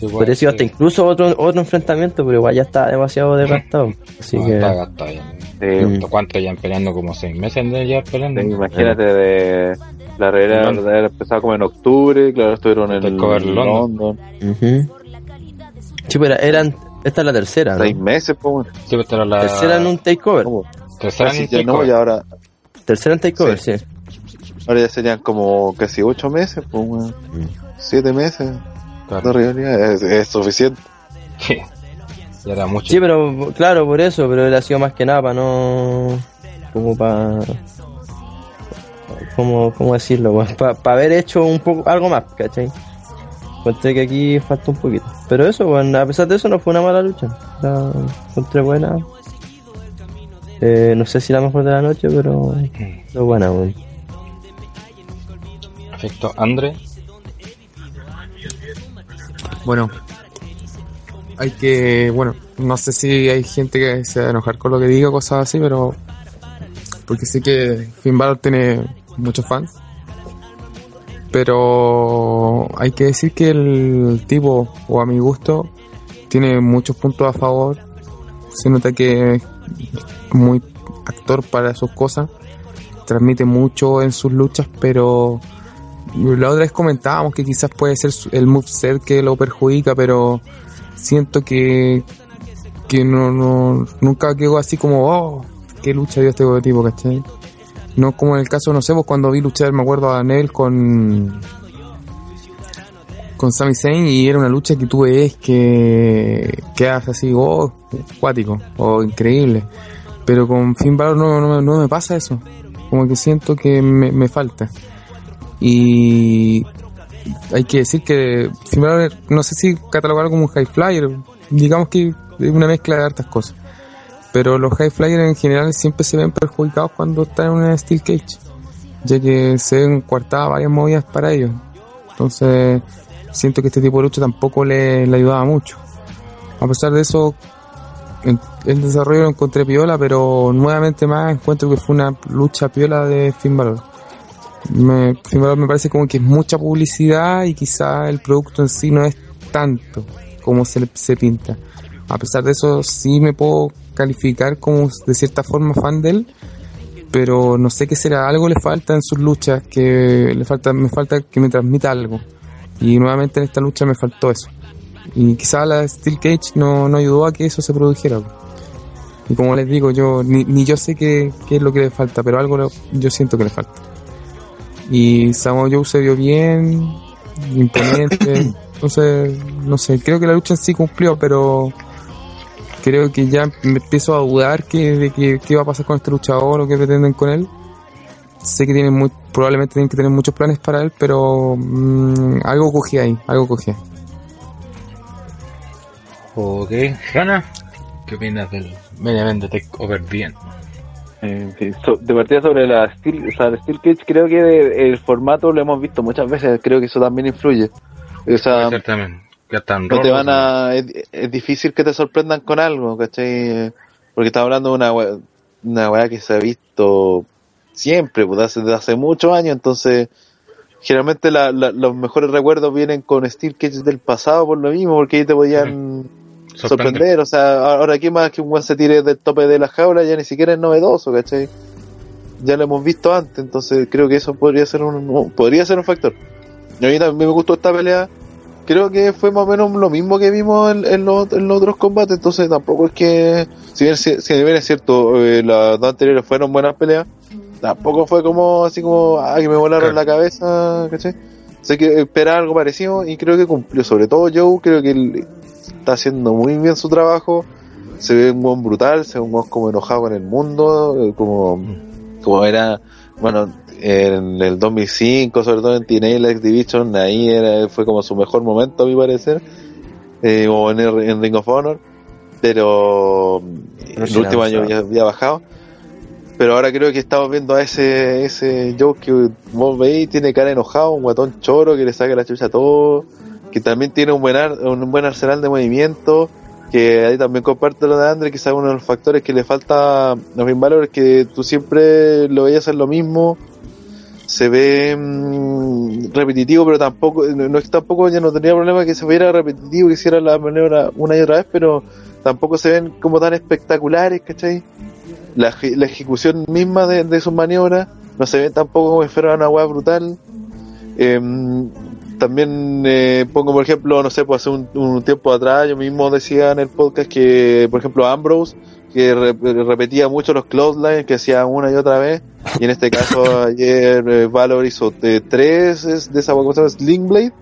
Sí, Podría ser hasta sí. incluso otro, otro enfrentamiento, pero igual ya está demasiado desgastado. Así No, que. está gastado ya. Sí. ¿Cuánto ya peleando? Como seis meses ya peleando. sí, imagínate de la realidad London. haber empezado como en octubre, claro, estuvieron en Takeover London. London. Ujú. Sí, pero eran. Esta es la tercera, ¿no? Seis meses, pues. Sí, pero era la Tercera en un takeover. ¿Cómo? tercera Casi en ya un no, takeover. y ahora, Tercera en takeover, sí. Sí. ahora ya serían como casi ocho meses, pues bueno. Siete meses Claro. de realidad es, es suficiente. Sí. Ya era mucho. Sí, pero claro, por eso, pero él ha sido más que nada para no. Como para. ¿Cómo, ¿Cómo decirlo? Para haber hecho un poco algo más, ¿cachai? Encontré que aquí falta un poquito. Pero eso, bueno, a pesar de eso, no fue una mala lucha. La encontré buena. Eh, no sé si la mejor de la noche, pero. pero buena, bueno. Perfecto. Andre. Bueno, hay que, bueno, no sé si hay gente que se va a enojar con lo que digo, cosas así, pero porque sé que Finn Balor tiene muchos fans. Pero hay que decir que el tipo, o a mi gusto, tiene muchos puntos a favor. Se nota que es muy actor para sus cosas. Transmite mucho en sus luchas, pero la otra vez comentábamos que quizás puede ser el moveset que lo perjudica, pero siento que que no, no nunca quedó así como, oh, qué lucha dio este tipo, ¿cachai? No como en el caso, no sé, pues cuando vi luchar, me acuerdo a Nel con con Sami Zayn y era una lucha que tú ves que quedas así, oh, cuático, o increíble. Pero con Finn Balor no, no, no me pasa eso. Como que siento que me, me falta. Y hay que decir que Finn Balor, no sé si catalogarlo como un high flyer, digamos que es una mezcla de hartas cosas. Pero los high flyers en general siempre se ven perjudicados cuando están en una steel cage, ya que se ven coartadas varias movidas para ellos. Entonces, siento que este tipo de lucha tampoco le, ayudaba mucho. A pesar de eso, el desarrollo lo encontré piola, pero nuevamente más encuentro que fue una lucha piola de Finn Balor. Me, Finn Balor me parece como que es mucha publicidad y quizá el producto en sí no es tanto como se, se pinta. A pesar de eso, sí me puedo calificar como de cierta forma fan de él, pero no sé qué será, algo le falta en sus luchas, que le falta, me falta que me transmita algo. Y nuevamente en esta lucha me faltó eso. Y quizá la Steel Cage no, no ayudó a que eso se produjera. Y como les digo, yo ni, ni yo sé qué, qué es lo que le falta, pero algo yo siento que le falta. Y Samoa Joe se vio bien, imponente. Entonces, no sé, creo que la lucha sí cumplió, pero creo que ya me empiezo a dudar que, de que, qué va a pasar con este luchador o qué pretenden con él. Sé que tienen muy, probablemente tienen que tener muchos planes para él, pero mm, algo cogí ahí, algo cogí. Ok, Hanna, ¿qué opinas del Main Event de Takeover bien? Eh, sí, so- de partida sobre la Steel, o sea, la Steel Cage, creo que de- el formato lo hemos visto muchas veces, creo que eso también influye. O sea, Puede no te van a, es, es difícil que te sorprendan con algo, ¿cachai? Porque estás hablando de una we- una weá que se ha visto siempre, pues, hace, desde hace muchos años, entonces generalmente la- la- los mejores recuerdos vienen con Steel Cage del pasado por lo mismo, porque ahí te podían sorprender, o sea, ahora aquí más que un buen se tire del tope de la jaula ya ni siquiera es novedoso, ¿cachai? Ya lo hemos visto antes, entonces creo que eso podría ser un, podría ser un factor. Y a mí también me gustó esta pelea, creo que fue más o menos lo mismo que vimos en, en los, en los otros combates, entonces tampoco es que, si bien, si, si bien es cierto, eh, las dos anteriores fueron buenas peleas, tampoco fue como así como, ah, que me volaron Claro. la cabeza, ¿cachai? Sé que esperaba algo parecido y creo que cumplió, sobre todo Joe, creo que él está haciendo muy bien su trabajo, se ve un buen brutal, se ve un buen como enojado con el mundo, eh, como, como era, bueno, en el 2005, sobre todo en Teenage X Division, ahí era, fue como su mejor momento a mi parecer, eh, o en, el- en Ring of Honor, pero en el último año ya había bajado. Pero ahora creo que estamos viendo a ese, ese Joe que vos veis, tiene cara enojado, un guatón choro que le saca la chucha a todo, que también tiene un buen, ar- un buen arsenal de movimiento, que ahí también comparte lo de Andre, quizás uno de los factores que le falta a Finn Balor es que tú siempre lo veías hacer lo mismo, se ve mm, repetitivo, pero tampoco, no, es tampoco ya no tendría problema que se viera repetitivo, que hiciera la maniobra una y otra vez, pero tampoco se ven como tan espectaculares, ¿cachai? La, la ejecución misma de, de sus maniobras no se ve tampoco como si fuera una weá brutal. Em, también eh, pongo, por ejemplo, no sé, pues hace un, un tiempo atrás yo mismo decía en el podcast que, por ejemplo, Ambrose, que re- repetía mucho los clotheslines, que hacía una y otra vez, y en este caso ayer eh, Valor hizo eh, tres es- de esa ¿cómo se? Sling Blade,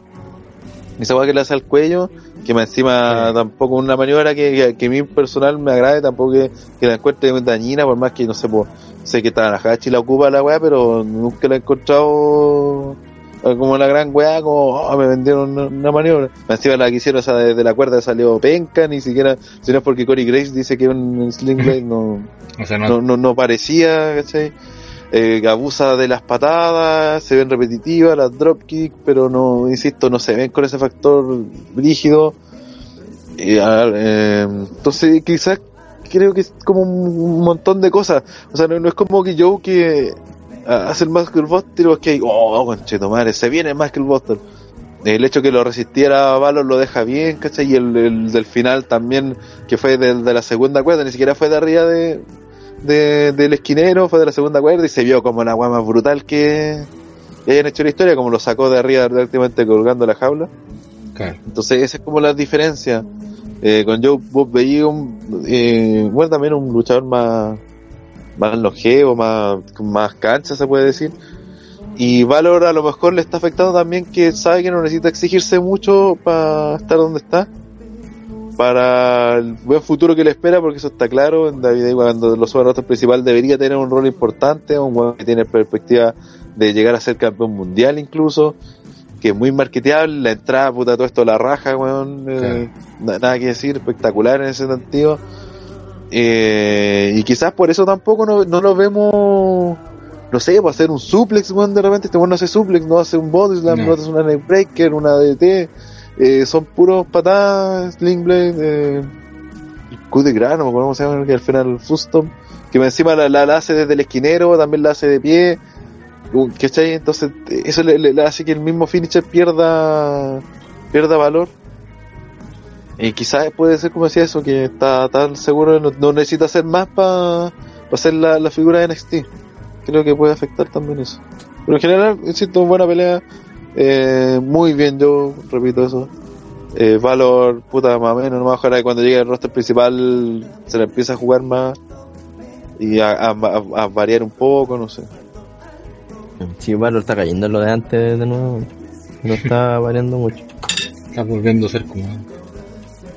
esa weá que le hace al cuello, que más encima Sí. tampoco una maniobra que, que, que a mí personal me agrade, tampoco que, que la encuentre dañina, por más que no sé, pues, sé que Tanahashi la ocupa la weá, pero nunca la he encontrado como la gran weá, como oh, me vendieron una, una maniobra. Encima la que hicieron esa de, de la cuerda salió penca, ni siquiera, si no es porque Corey Grace dice que un sling blade, no, O sea, no, no, no, no parecía, ¿cachai? Eh, abusa de las patadas, se ven repetitivas, las dropkick, pero no, insisto, no se ven con ese factor rígido. Y, a ver, eh, entonces, quizás creo que es como un, montón de cosas. O sea, no, no es como que Joe que ah, hace el Michael Buster y que hay, oh, conchetumare, se viene Michael Buster. El hecho que lo resistiera a Valor lo deja bien, ¿cachai? Y el, el del final también, que fue del- de, la segunda cuerda, ni siquiera fue de arriba de, de- del esquinero, fue de la segunda cuerda y se vio como la weá más brutal que, que hayan hecho en la historia, como lo sacó de arriba directamente colgando la jaula. claro. Entonces, esa es como la diferencia. Eh, con Joe vos veía un, eh, bueno, también un luchador más, más longevo, más, más cancha, se puede decir. Y Valor a lo mejor le está afectando también que sabe que no necesita exigirse mucho para estar donde está. Para el buen futuro que le espera, porque eso está claro. En David cuando lo suba a principal debería tener un rol importante, un weón que tiene perspectiva de llegar a ser campeón mundial incluso que es muy marketeable, la entrada, puta, todo esto la raja, weón, eh, na- nada que decir, espectacular en ese sentido. Eh, y quizás por eso tampoco no, no lo vemos, no sé, para hacer un suplex, de repente este weón no hace suplex, no hace un body slam, No. no, hace una neck breaker, una DT, eh, son puros patadas, sling blade, eh, de Gras, no me acuerdo cómo se llama, que al final Fustom, que encima la, la, la hace desde el esquinero, también la hace de pie, ¿cachai? Entonces eso le, le- le hace que el mismo finisher pierda pierda valor. Y quizás puede ser como decía eso, que está tan seguro, no, no necesita hacer más para hacer la, la figura de NXT. Creo que puede afectar también eso. Pero en general, insisto, buena pelea. Eh, muy bien, yo repito eso. Eh, Valor, puta, más o menos. No ojalá que cuando llegue el roster principal se le empiece a jugar más y a, a- a- a variar un poco, no sé. Sí, Valor está cayendo en lo de antes de nuevo. No está variando mucho. Está volviendo a ser como.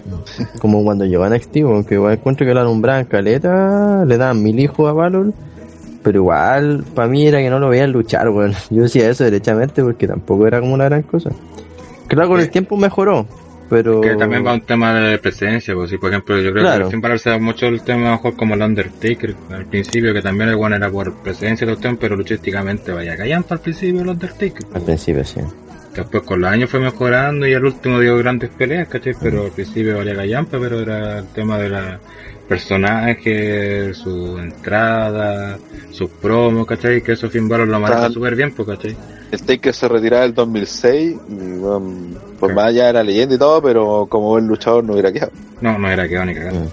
Como cuando llegó a NXT, aunque igual encuentro que la nombraban caleta, le daban mil hijos a Valor. Pero igual, para mí era que no lo veían luchar, weón. Yo decía eso derechamente porque tampoco era como una gran cosa. Claro, con el tiempo mejoró, pero... Que también va un tema de presencia, pues si por ejemplo yo creo Claro. que sin pararse mucho el tema mejor como el Undertaker al principio, que también el bueno era por presencia de los pero luchísticamente vaya callando al principio el Undertaker. Al principio, sí. Después con los años fue mejorando y al último dio grandes peleas, ¿cachai? Pero al principio valía callampa, pero era el tema de la personaje, su entrada, sus promos, ¿cachai? Que eso Finn Balor lo maneja súper bien, pues, ¿cachai? El Taker se retiraba el 2006 y bueno, por Claro. más allá era leyenda y todo, pero como buen luchador no hubiera quedado. No, no era quedado ni cagando. Mm.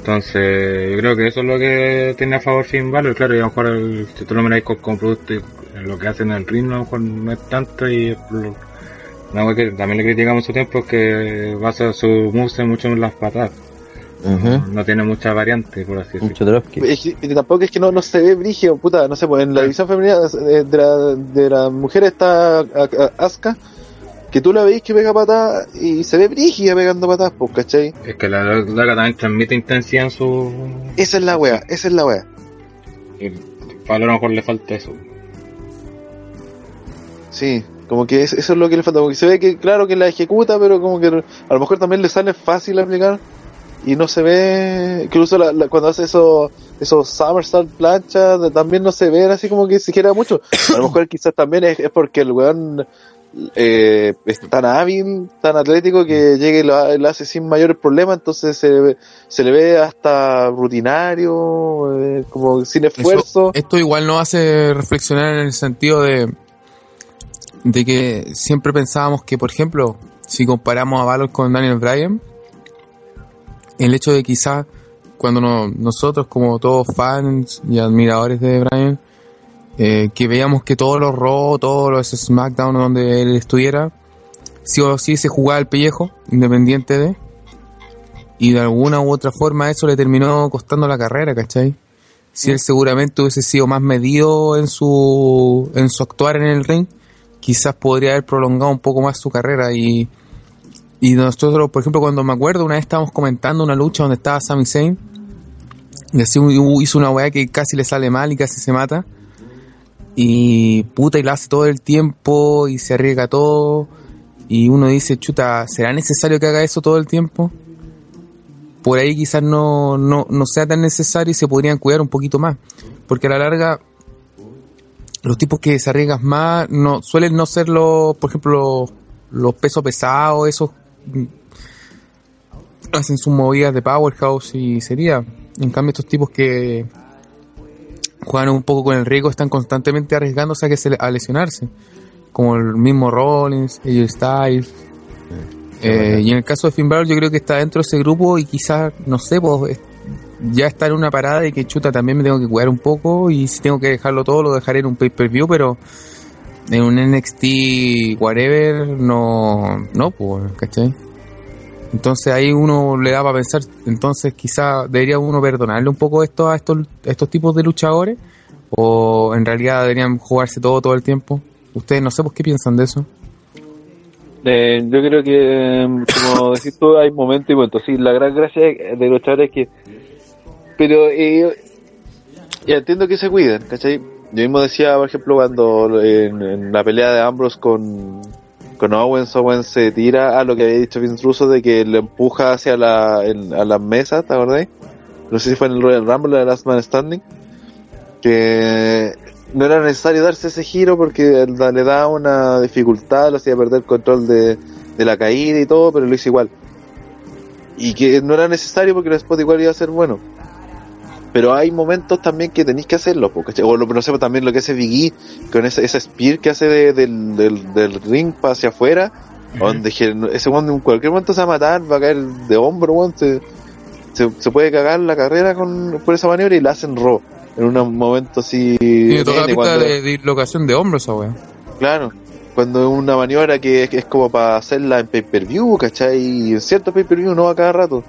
Entonces, yo creo que eso es lo que tiene a favor Finn Balor. Claro, y a lo mejor el- si tú lo miráis con, con producto lo que hacen en el ring, a lo mejor no es tanto. Y cosa que también le criticamos su tiempo es que basa su muse mucho en las patadas. No tiene muchas variantes, por así decirlo. Es que- tampoco es que no, no se ve brígido, puta, no sé, pues en la división femenina eh, de la, de la mujer está a- a- Asuka, que tú la veis que pega patadas y se ve brígida pegando patadas, pues, ¿cachai? Es que la Daga también transmite intensidad en su. Esa es la wea, esa es la wea. y a lo mejor le falta eso. Sí, como que es- eso es lo que le falta, porque se ve que claro que la ejecuta, pero como que a lo mejor también le sale fácil aplicar y no se ve, incluso la- la- cuando hace esos esos somersault planchas, de- también no se ven así como que siquiera mucho. A lo mejor quizás también es, es porque el weón eh, es tan hábil, tan atlético que llegue y lo, lo hace sin mayores problemas, entonces se, ve- se le ve hasta rutinario, eh, como sin esfuerzo. Eso- esto igual nos hace reflexionar en el sentido de, de que siempre pensábamos que, por ejemplo, si comparamos a Valor con Daniel Bryan, el hecho de quizá cuando no- nosotros como todos fans y admiradores de Bryan, eh, que veíamos que todos los Raw, todos los SmackDown donde él estuviera, sí o sí se jugaba el pellejo, independiente de, y de alguna u otra forma eso le terminó costando la carrera, ¿cachai? si él seguramente hubiese sido más medido en su en su actuar en el ring, quizás podría haber prolongado un poco más su carrera y nosotros, por ejemplo, cuando me acuerdo, una vez estábamos comentando una lucha donde estaba Sami Zayn y así hizo una weá que casi le sale mal y casi se mata y puta y la hace todo el tiempo y se arriesga todo y uno dice, chuta, ¿será necesario que haga eso todo el tiempo? por ahí quizás no, no, no sea tan necesario y se podrían cuidar un poquito más. Porque a la larga, los tipos que se arriesgan más no suelen no ser los, por ejemplo, los, los pesos pesados, esos mm, hacen sus movidas de powerhouse y sería. En cambio, estos tipos que juegan un poco con el riesgo están constantemente arriesgándose a, que se, a lesionarse. Como el mismo Rollins, AJ Styles, eh, y en el caso de Finn Balor yo creo que está dentro de ese grupo y quizás, no sé, pues es- ya está en una parada y que chuta también me tengo que cuidar un poco y si tengo que dejarlo todo lo dejaré en un pay-per-view, pero en un NXT whatever no, no, pues, ¿cachai? Entonces ahí uno le da para pensar, entonces quizás debería uno perdonarle un poco esto a estos, estos tipos de luchadores o en realidad deberían jugarse todo todo el tiempo. Ustedes no sé, pues qué piensan de eso. Eh, yo creo que, como decís tú, hay momentos y momentos. Sí, la gran gracia de chavales es que. Pero eh, entiendo que se cuiden, ¿cachai? Yo mismo decía, por ejemplo, cuando en, la pelea de Ambrose con, con Owens, Owens se tira a lo que había dicho Vince Russo de que le empuja hacia la, en- a las mesas, ¿te acordás? No sé si fue en el Royal Rumble, la Last Man Standing. Que no era necesario darse ese giro porque le da una dificultad, lo hacía perder control de, de la caída y todo, pero lo hizo igual. y que no era necesario porque el spot igual iba a ser bueno. Pero hay momentos también que tenéis que hacerlo, ¿cachai? o lo, no sé, también lo que hace Biggie con ese, ese spear que hace de- del, del, del ring para hacia afuera, donde que ese weón en cualquier momento se va a matar, va a caer de hombro, se, se, se puede cagar la carrera con, por esa maniobra y la hacen raw, en un momento así... Tiene toda la cuando- de dislocación de hombros esa wea. Claro, cuando es una maniobra que, que es como para hacerla en pay-per-view, ¿cachai? Y en cierto pay-per-view no va cada rato.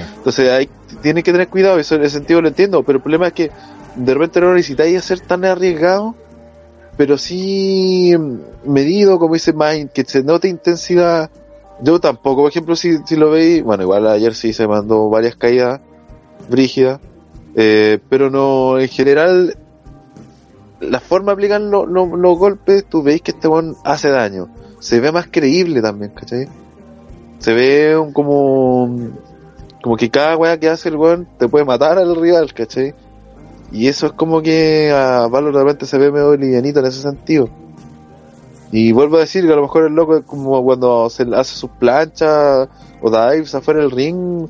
Entonces hay, tiene que tener cuidado, eso en ese sentido lo entiendo, pero el problema es que de repente no necesitáis ser tan arriesgado, pero sí medido, como dice Mind, que se note intensidad. Yo tampoco, por ejemplo, si, si lo veis, bueno, igual ayer sí se mandó varias caídas brígidas, eh, pero no, en general, la forma de aplicar lo- lo- los golpes, tú veis que este weón hace daño. Se ve más creíble también, ¿cachai? Se ve un- como como que cada weá que hace el weón te puede matar al rival, ¿cachai? Y eso es como que a Valor de repente se ve medio livianito en ese sentido. Y vuelvo a decir que a lo mejor el loco es como cuando se hace sus planchas o dives afuera del ring,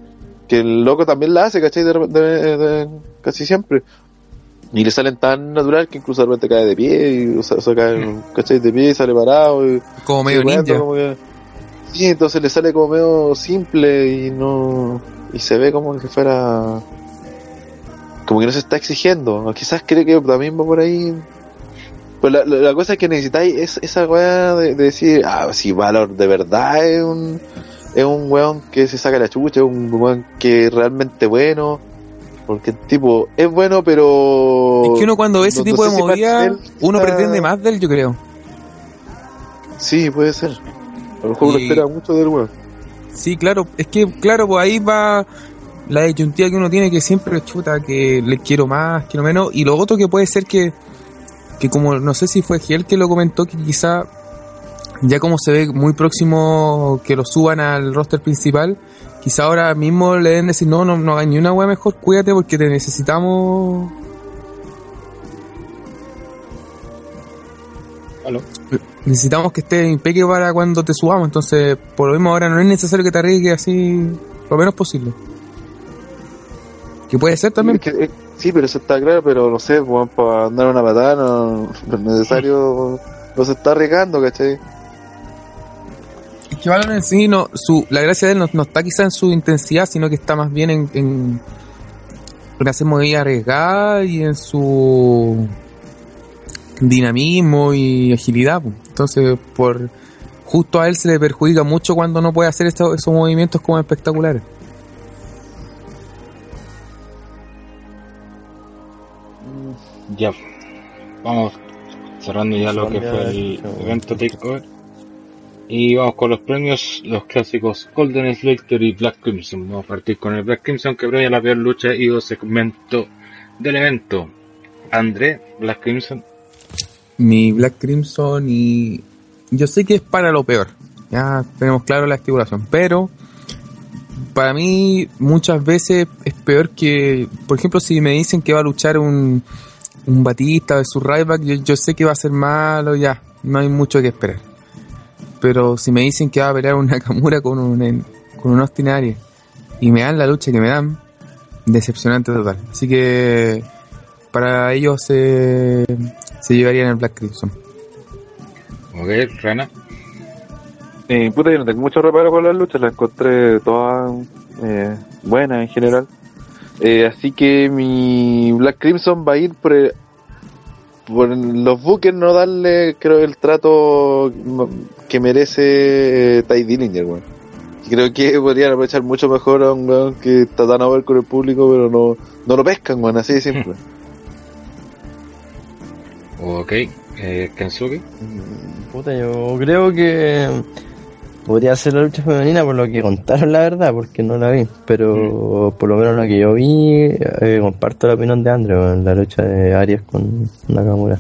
que el loco también la hace, ¿cachai? De, rep- de- de- casi siempre. Y le salen tan natural que incluso de repente cae de pie, y, o sea, o sea, cae, ¿cachai? De pie y sale parado. Y, Como medio bueno, ninja. como que- Sí, entonces le sale como medio simple y no. Y se ve como que fuera. Como que no se está exigiendo. Quizás cree que también va por ahí. Pues la, la- la cosa es que necesitáis es, esa weá de, de decir, ah, si Valor de verdad es un. Es un weón que se saca la chucha, es un weón que es realmente bueno. Porque el tipo es bueno, pero. Es que uno cuando ve ese no- tipo no de si movida, uno pretende más de él, yo creo. Sí, puede ser. A lo mejor uno Y- espera mucho del weón. Sí, claro, es que, claro, pues ahí va la disyuntiva que uno tiene que siempre chuta, que le quiero más, quiero menos, y lo otro que puede ser que, que como, no sé si fue Giel que lo comentó, que quizá ya como se ve muy próximo que lo suban al roster principal, quizá ahora mismo le den decir, no, no, no hagas ni una wea mejor, cuídate porque te necesitamos Aló. Necesitamos que esté impeque para cuando te subamos, entonces por lo mismo ahora no es necesario que te arriesgues así lo menos posible. Que puede ser también. Es que, eh, sí, pero eso está claro, pero no sé, pues, para andar una patada no, no es necesario, no se está arriesgando, ¿cachai? Es que Valor en sí, no, su, la gracia de él no, no está quizá en su intensidad, sino que está más bien en, en, en hacer movidas arriesgadas y en su dinamismo y agilidad. pues. Entonces, por justo a él se le perjudica mucho cuando no puede hacer estos, esos movimientos como espectaculares. Ya, vamos cerrando ya lo que fue el evento Takeover. Y vamos con los premios, los clásicos Golden Slater y Black Crimson. Vamos a partir con el Black Crimson que premia la peor lucha y o segmento del evento. André, Black Crimson. Mi Black Crimson y yo sé que es para lo peor. Ya tenemos claro la estipulación, pero para mí muchas veces es peor que, por ejemplo, si me dicen que va a luchar un, un Batista de su Ryback, yo, yo sé que va a ser malo, ya, no hay mucho que esperar. Pero si me dicen que va a pelear un Nakamura con un, con un Austin Aries y me dan la lucha que me dan, decepcionante total. Así que para ellos se, se llevarían el Black Crimson. Ok, Rana. Eh, puta, yo no tengo mucho reparo con las luchas, las encontré todas eh, buenas en general. Eh, así que mi Black Crimson va a ir por, el- por los buques no darle, creo, el trato que merece eh, Ty Dillinger, weón. Creo que podrían aprovechar mucho mejor a un weón que está tan a ver con el público, pero no, no lo pescan, weón, así de simple. Ok, eh, Kensuke. Mm, Puta, yo creo que podría ser la lucha femenina por lo que contaron, la verdad, porque no la vi. Pero por lo menos lo que yo vi, eh, comparto la opinión de Andrew en la lucha de Aries con Nakamura.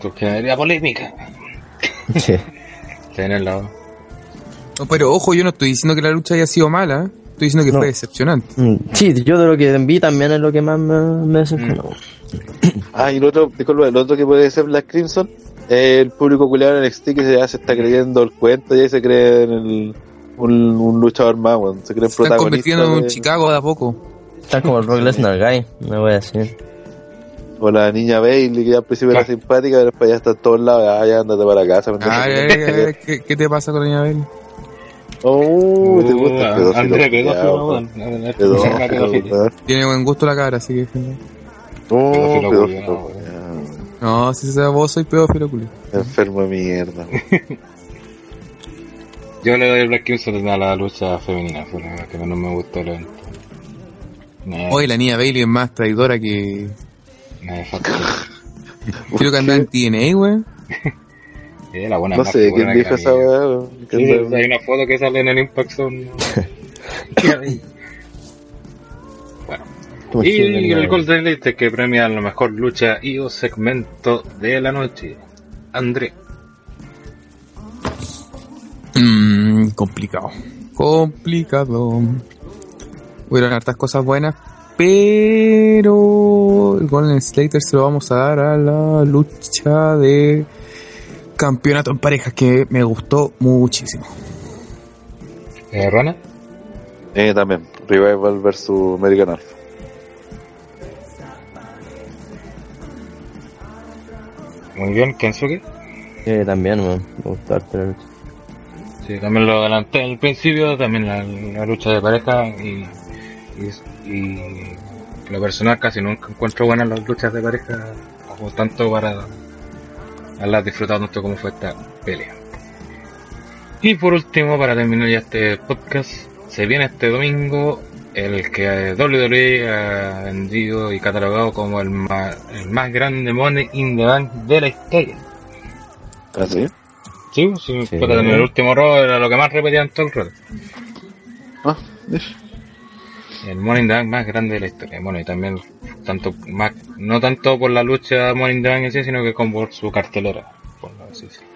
Porque habría polémica. Sí. Está en el lado. No, pero ojo, yo no estoy diciendo que la lucha haya sido mala, estoy diciendo que No. fue decepcionante. Mm, Sí, yo de lo que vi también es lo que más me, me decepcionó. Ah, y lo otro, disculpa, lo otro que puede ser Black Crimson es el público culiado en NXT que ya se está creyendo el cuento, ya se cree en el un, un luchador más, weón. Se creen Se están convirtiendo en un Chicago de a poco. Está como el Rock Lesnar Guy, me voy a decir. O la niña Bailey, que al principio era Claro. simpática, pero después ya está en todos lados. Ah, ya andate para casa. pendejo. Ay, ay, ay, ay, ¿qué, qué te pasa con Doña Bel? Oh, te gusta Uh, pedófilo. weón. Tiene buen gusto la cara, así que... Oh, Pedófilo, pedófilo, culiao. weón. No, si sea vos soy pedófilo, culo. Enfermo de mierda. Yo le doy el Black Crimson a la lucha femenina, fue la que menos me gustó el evento. Me, Hoy la niña Bailey es más traidora que... faltó. Creo que anda en TNA, weón. Sí, la buena No sé quién dijo esa weá, hay una foto que sale en el Impact Zone. Y el Golden Elite que premia la mejor lucha y o segmento de la noche. André. Mmm, complicado. Complicado. Hubieron hartas cosas buenas, pero el Golden Slater se lo vamos a dar a la lucha de campeonato en parejas que me gustó muchísimo. Eh, Rana. Eh, también. Revival versus American Alpha. Muy bien, Kensuke. Sí, también, weón. Me gustó harto la lucha. Sí, también lo adelanté al principio, también la, la lucha de pareja y, y, y lo personal casi nunca encuentro buenas las luchas de pareja, o tanto para haberlas disfrutado tanto como fue esta pelea. Y por último, para terminar ya este podcast, se viene este domingo el que WWE ha vendido y catalogado como el más, el más grande Money in the Bank de la historia. ¿Ah, sí? Sí, sí, Sí. puta, en el último Raw era lo que más repetían todo el rato. Ah. El Money in the Bank más grande de la historia. Bueno, y también, tanto más, no tanto por la lucha Money in the Bank en sí, sino que con por su cartelera. Por así decirlo.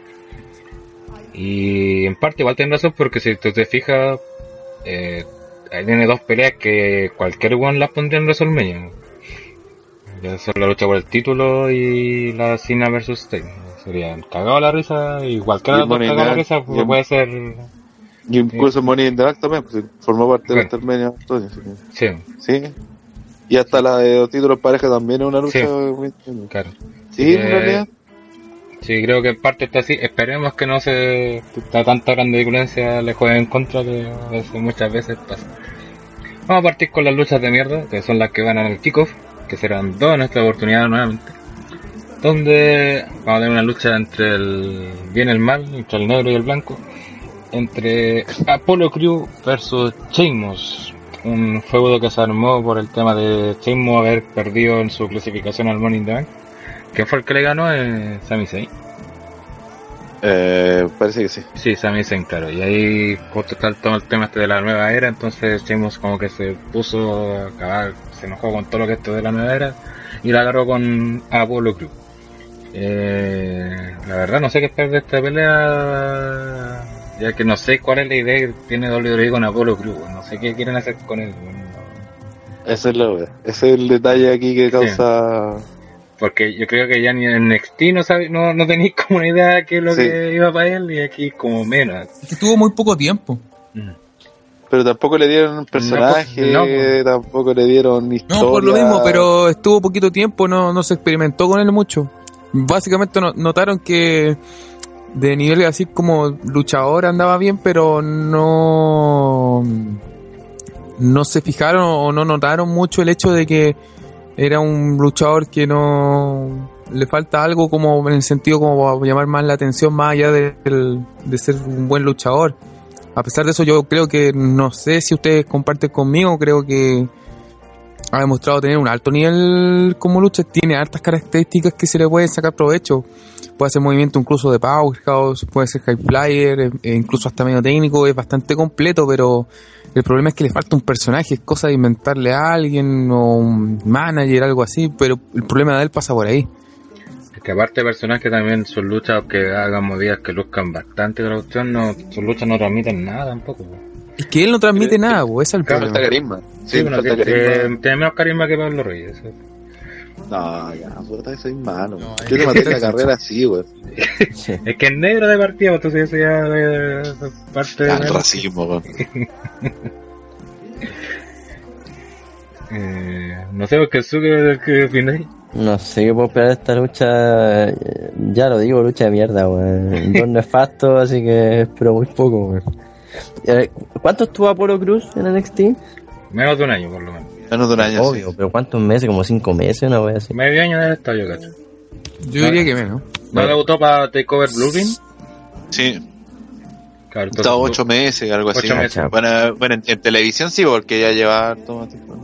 Y en parte igual tiene razón porque si tú te fijas, eh, tiene dos peleas que cualquier one las pondría en WrestleMania. Ya son la lucha por el título y la Cena versus Stein. Serían cagado la risa y cualquiera de cagado la risa puede ser... Y incluso Money in the Bank también, pues formó parte de. WrestleMania. Que- Sí, Sí. Y hasta la de los títulos pareja también es una lucha. Sí. claro. Sí, en Eh, realidad. Sí, creo que en parte está así. Esperemos que no se está tanta grande violencia le juegue en contra, que a muchas veces pasa. Vamos a partir con las luchas de mierda, que son las que van al kickoff, que serán dos en esta oportunidad nuevamente. Donde vamos a tener una lucha entre el bien y el mal, entre el negro y el blanco, entre Apollo Crew versus Sheamus. Un feudo que se armó por el tema de Sheamus haber perdido en su clasificación al the Bank. ¿Quién fue el que le ganó? Eh, Sami Zayn. Eh, parece que sí. Sí, Sami Zayn, claro. Y ahí justo está el, todo el tema este de la nueva era, entonces Sheamus como que se puso a acabar, se enojó con todo lo que esto de la nueva era y la agarró con Apollo Crew. Eh, la verdad no sé qué esperar de esta pelea, ya que no sé cuál es la idea que tiene WWE con Apollo Crew, no sé qué quieren hacer con él. Esa es la. Ese es el detalle aquí que causa. Porque yo creo que ya ni en NXT no, sabe, no, no tenéis como una idea de qué es lo Sí. que iba para él y aquí como menos. Es que tuvo muy poco tiempo. Mm. Pero tampoco le dieron un personaje, No, pues, tampoco le dieron historia. No, por lo mismo, pero estuvo poquito tiempo, no, no se experimentó con él mucho. Básicamente no- notaron que de nivel así como luchador andaba bien, pero no no se fijaron o no notaron mucho el hecho de que era un luchador que no le falta algo como en el sentido como llamar más la atención más allá de, de ser un buen luchador. A pesar de eso yo creo que no sé si ustedes comparten conmigo, creo que ha demostrado tener un alto nivel como lucha, tiene altas características que se le pueden sacar provecho. Puede hacer movimiento incluso de powerhouse, puede ser high flyer, e- e incluso hasta medio técnico, es bastante completo, pero el problema es que le falta un personaje, es cosa de inventarle a alguien o un manager, algo así, pero el problema de él pasa por ahí. Es que aparte de personajes también sus luchas que hagan movidas que luzcan bastante la cuestión, no, sus luchas no transmiten nada tampoco. po. Es que él no transmite nada, ese es el Claro, problema. falta carisma. Sí, Sí, bueno, falta que- carisma. eh, tiene menos carisma que Pablo Reyes. No, ya, puta, soy malo. No, Yo te maté que- la carrera así, weón. Es que es negro de partida, pues, entonces eso ya es parte de... El racismo, weón. Eh, no sé, porque Suke que opináis. No sé qué puedo esperar de esta lucha. eh, Ya lo digo, lucha de mierda, weón. Dos nefastos, así que espero muy poco, weón. Eh, ¿Cuánto estuvo Apolo Cruz en NXT? Menos de un año, por lo menos. Menos de un año, Obvio, sí. pero ¿cuántos meses? Como cinco meses, una wea así. Medio año de estado yo, cacho. Yo diría que menos. ¿No debutó para Takeover Ring? Sí, Claro, ocho meses, algo así. Meses. Bueno, bueno en, en televisión sí, porque ya lleva más tiempo.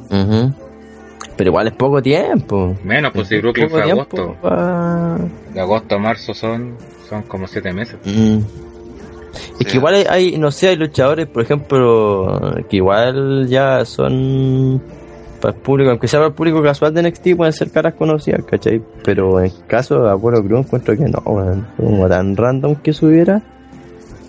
Pero igual es poco tiempo. Menos, pues si Brooklyn fue tiempo agosto. pa- De agosto a marzo son, son como siete meses. Mm. Es que igual hay, hay, no sé, hay luchadores, por ejemplo, que igual ya son para el público, aunque sea para el público casual de NXT, pueden ser caras conocidas, ¿cachai? Pero en el caso de Apolo Cruz encuentro que no, weón. Como tan random que subiera.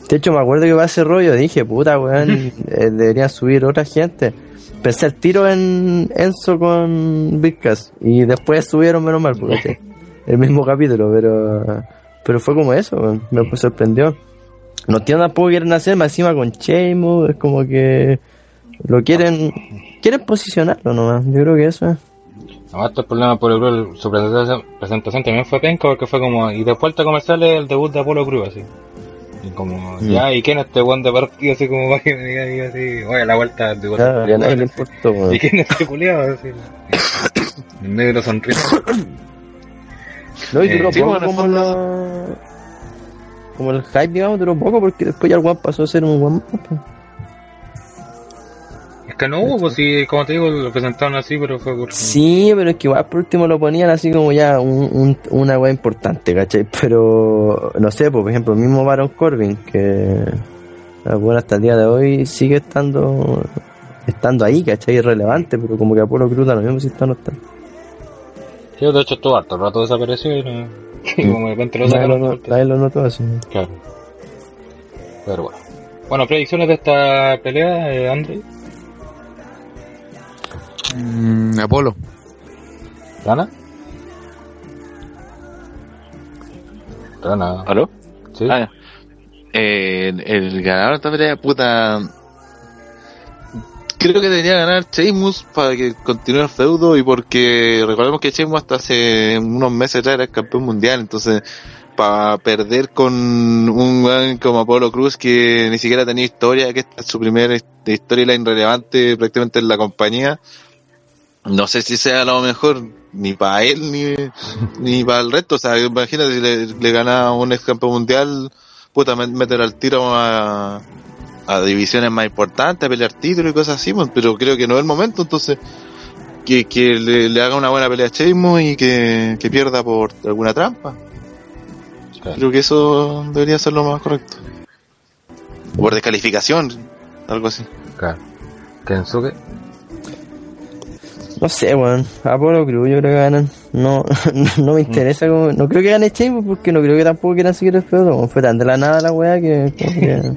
De hecho, me acuerdo que va a ese rollo, dije, puta, weón, eh, deberían subir otra gente. Pensé el tiro en Enzo con Big Cass y después subieron menos mal, porque el mismo capítulo, pero pero fue como eso, weón. me sorprendió. No entiendo tampoco qué quieren hacer, más encima con Sheamus, es como que lo quieren quieren posicionarlo nomás, yo creo que eso es. Además, el problema de Apolo Cruz, su presentación, también fue penca porque fue como, y de vuelta comercial es el debut de Apolo Cruz, así. Y como, Mm. ya, ¿y quién es este buen de partido? Así como para que me diga, diga así, oye, la vuelta debut. Claro, ya nadie le importó, weón. ¿Y quién es este culiado? Así. El negro sonríe. No, y Eh, duró sí, poco en como la... Como el hype, digamos, duró poco porque después ya el One pasó a ser un más, pues. Es que no hubo, pues sí, como te digo, lo presentaron así, pero fue por... Sí, pero es que igual por último lo ponían así como ya un, un- una weá importante, ¿cachai? Pero, no sé, pues, por ejemplo, el mismo Baron Corbin, que ah, bueno, hasta el día de hoy sigue estando estando ahí, ¿cachai? Irrelevante, pero como que Apolo Cruz da lo mismo si está o no está. Sí, de hecho estuvo harto rato desapareció y no... y como de repente lo Nadie sacaron. lo, porque- nadie lo notó así. Claro. Pero bueno. Bueno, predicciones de esta pelea, eh. Mm, Apolo. ¿Gana? Gana. ¿Aló? Sí. Ah. Eh, el, el ganador de esta pelea, puta. Creo que debería ganar Sheamus para que continúe el feudo y porque recordemos que Sheamus hasta hace unos meses atrás era el campeón mundial, entonces para perder con un weón como Apolo Cruz que ni siquiera tenía historia, que esta es su primera hist- storyline relevante prácticamente en la compañía, no sé si sea lo mejor ni para él ni, ni para el resto. O sea, imagínate si le, le gana un ex campeón mundial, puta, met- meter al tiro a, a divisiones más importantes, a pelear títulos y cosas así, pues, pero creo que no es el momento, entonces que, que le, le haga una buena pelea a Sheamus y que, que pierda por alguna trampa. Claro. Creo que eso debería ser lo más correcto. O por descalificación, algo así. Claro. Kensuke. No sé, weón. Apolo Cruz, yo creo que ganan. No, no me interesa como... No creo que gane Sheamus porque no creo que tampoco quieran seguir el feudo. Fue tan de la nada la weá que... que-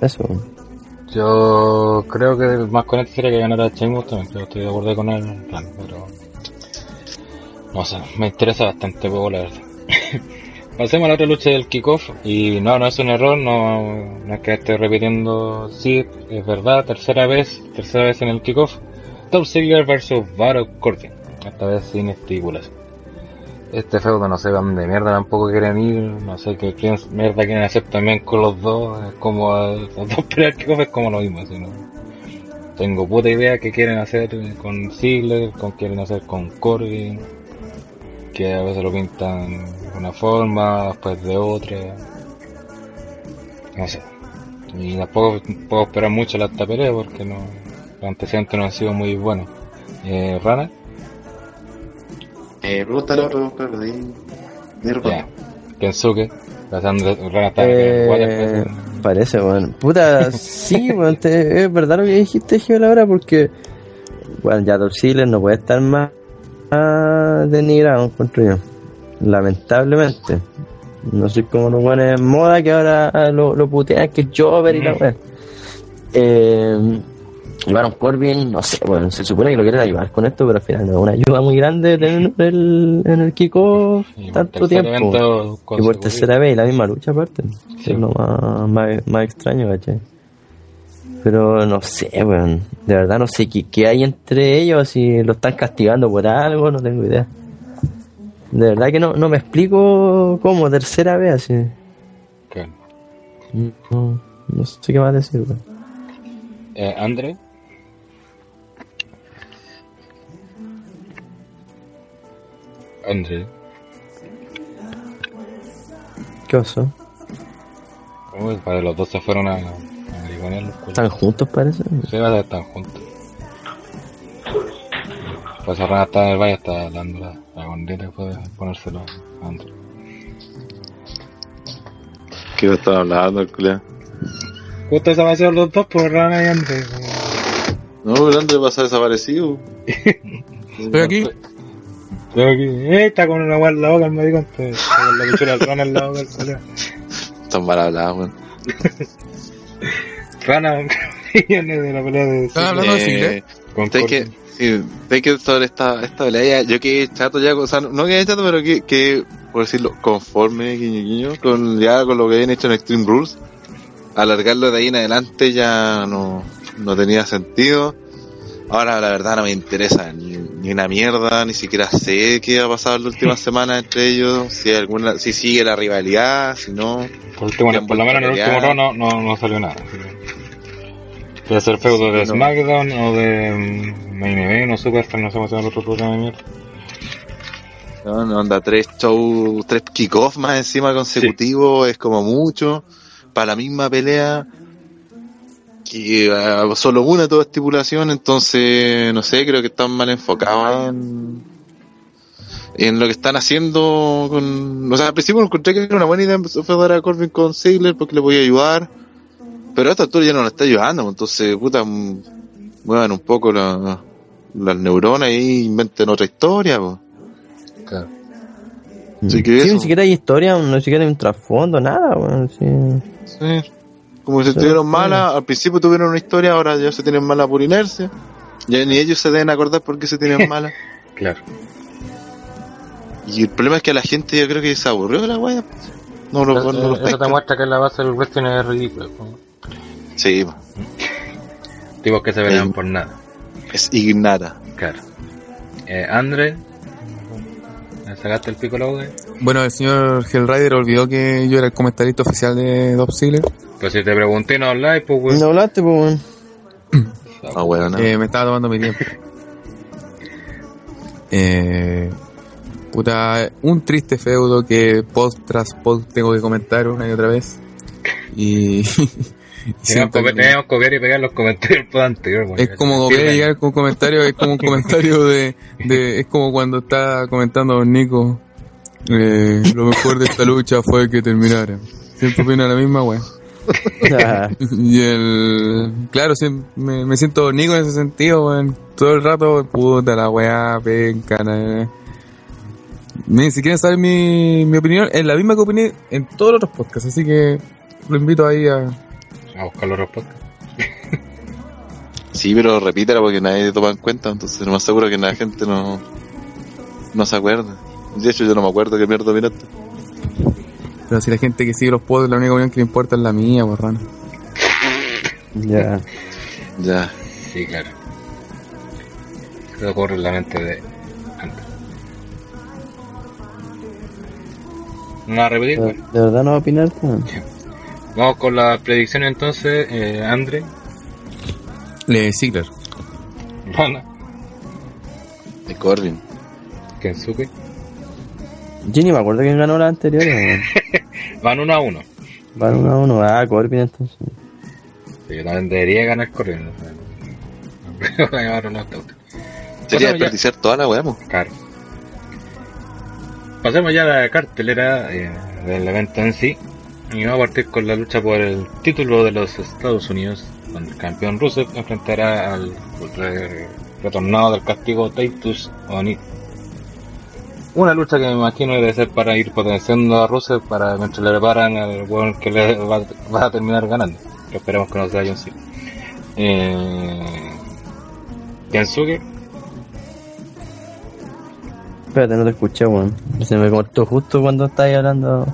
Eso, weón. Yo creo que el más correcto sería que ganara Sheamus también, pero estoy de acuerdo con él, claro, pero... No sé, me interesa bastante poco la verdad. Pasemos a la otra lucha del kickoff y no, no es un error, no, no es que esté repitiendo, sí, es verdad, tercera vez, tercera vez en el kickoff. Top Ziggler versus Baron Corbin, esta vez sin estipulación. Este feudo no sé dónde mierda tampoco quieren ir, no sé qué mierda quieren hacer también con los dos, es como los dos peleas kickoff es como lo mismo, así, ¿no? Tengo puta idea qué quieren hacer con Ziggler, con quieren hacer con Corbin, que a veces lo pintan de una forma, después de otra. No sé. Y tampoco puedo esperar mucho la pelea porque no, los antecedentes no han sido muy buenos. Eh, Rana, Eh, pregúntale otro, claro, de de ya. Kensuke, pasando, Rana está Eh, parece, weón. Puta, sí, weón. te- es verdad lo que dijiste, Gil, ahora, porque, bueno, ya Dolph Ziggler no puede estar más, más denigrado, encuentro yo. Lamentablemente. No soy como los buenos en moda que ahora lo, lo putean, que Jover y la Mm. weá. Eh, Baron Corbin, no sé, bueno, se supone que lo quieren ayudar con esto, pero al final no es una ayuda muy grande tener en el, en el Y por tanto tiempo. Y por tercera vez y la misma lucha aparte. Sí, es lo más, más, más extraño, ¿cachai? Pero no sé, weón. De verdad no sé qué, qué hay entre ellos, si lo están castigando por algo, no tengo idea. De verdad que no, no me explico cómo, tercera vez así. Claro. No, no sé qué más decir, weón. Eh, Andre. Andre. ¿Qué pasó? Uy, para los dos se fueron a, los culos. ¿Están juntos parece? Sí, va a estar juntos. Pues Serrano está en el baño, está hablando la, la gordita y puede ponérselo a Andre. ¿Qué estaba hablando el culiao? Justo desaparecieron los dos por Rana y Andre. No, ¿dónde pasa desaparecido? Estoy aquí. Estoy aquí. Eh, está con una agua en la boca el maricón. Está con la pichura del Rana en la boca el culiao. Están mal hablados, weón. Rana, millones de la pelea de ¿Están hablando de Ziggler? con sé que, sí, sé que sobre esta, esta pelea, yo que chato ya, o sea, no que chato, pero que, que, por decirlo, conforme, guiño, guiño, con, ya con lo que habían hecho en Extreme Rules, alargarlo de ahí en adelante ya no, no tenía sentido. Ahora la verdad no me interesa ni, ni una mierda, ni siquiera sé qué ha pasado en las últimas semanas entre ellos, si hay alguna, si sigue la rivalidad, si no. Por, último, han por lo menos en el último round no, no, no salió nada. Puede ser feudo de Sí, no. SmackDown o de mm, Main Event o Superstar, no sé cómo se llama el otro programa de mierda. No, no, anda tres shows, tres kickoffs más encima consecutivos, es como mucho. Para la misma pelea, que eh, solo una toda estipulación, entonces, no sé, creo que están mal enfocados en, en lo que están haciendo con, o sea, al principio encontré que era una buena idea empezar a Corbin con Ziggler porque le podía ayudar, pero a esta altura ya no le está ayudando, entonces, puta, mm, muevan un poco la- las neuronas y inventen otra historia, pues. Claro. Así que Sí, eso. ni siquiera hay historia, ni siquiera hay un trasfondo, nada. Sí. Sí. Como que se tuvieron sí. malas, al principio tuvieron una historia, ahora ya se tienen mala por inercia. Ya ni ellos se deben acordar por qué se tienen mala. Claro. y el problema es que a la gente yo creo que se aburrió de la wea. No lo, Eso, no lo eso te muestra que la base del wrestling es ridícula. ¿no? Sí, po. Tipos que se pelean Sí. por nada. es ignara. Claro. Eh, Andre. ¿me ¿Sacaste el pico la? Bueno, el señor Hellrider olvidó que yo era el comentarista oficial de Dop Ziggler. Pues si te pregunté no habláis, pues weón. No hablaste, pues, weón. Ah, weón, no. Eh, me estaba tomando mi tiempo. Eh, puta, un triste feudo que post tras post tengo que comentar una y otra vez. Y, y siento que que- teníamos que copiar y pegar los comentarios del pod anterior. es como volver a llegar con un comentario, es como un comentario de, de es como cuando está comentando Don Nico, eh, lo mejor de esta lucha fue que terminara. Siempre opina la misma, weón. Y el. Claro, sí, me, me siento Nico en ese sentido, weón. Todo el rato, puta la weá, penca, na- Ni si quieren saber mi, mi opinión, es la misma que opiné en todos los otros podcasts, así que lo invito ahí a. A buscar los podcasts. Sí, pero repítela porque nadie toma en cuenta, entonces lo más seguro que la gente no, no se acuerda. De hecho, yo no me acuerdo qué mierda miraste. Pero si la gente que sigue los podcasts, la única opinión que le importa es la mía, borrano. ya. Ya. Sí, claro. Eso ocurre en la mente de Andre. ¿No va a repetir? De, verdad no va a opinar, pues. Vamos con las predicciones entonces. Eh, Andre, Le Ziggler. Rana, De Corbin. Kensuke. Yo ni me acuerdo quién ganó la anterior. Van uno a uno. Van uno a uno. Ah, Corbin entonces. Sí, Yo también debería ganar una auto. Sería Bueno, ya- desperdiciar toda la weá. Claro. Pasemos ya a la cartelera eh, del evento en sí. Y vamos a partir con la lucha por el título de los Estados Unidos, donde el campeón Rusev enfrentará al re- retornado del castigo Titus O'Neil. Una lucha que me imagino debe ser para ir potenciando a Rusev para mientras le preparan al weón que le va, va a terminar ganando. Que esperemos que no sea John Cena. Eh, Kensuke, Espérate, no te escuché, weón. Se me cortó justo cuando estabas hablando.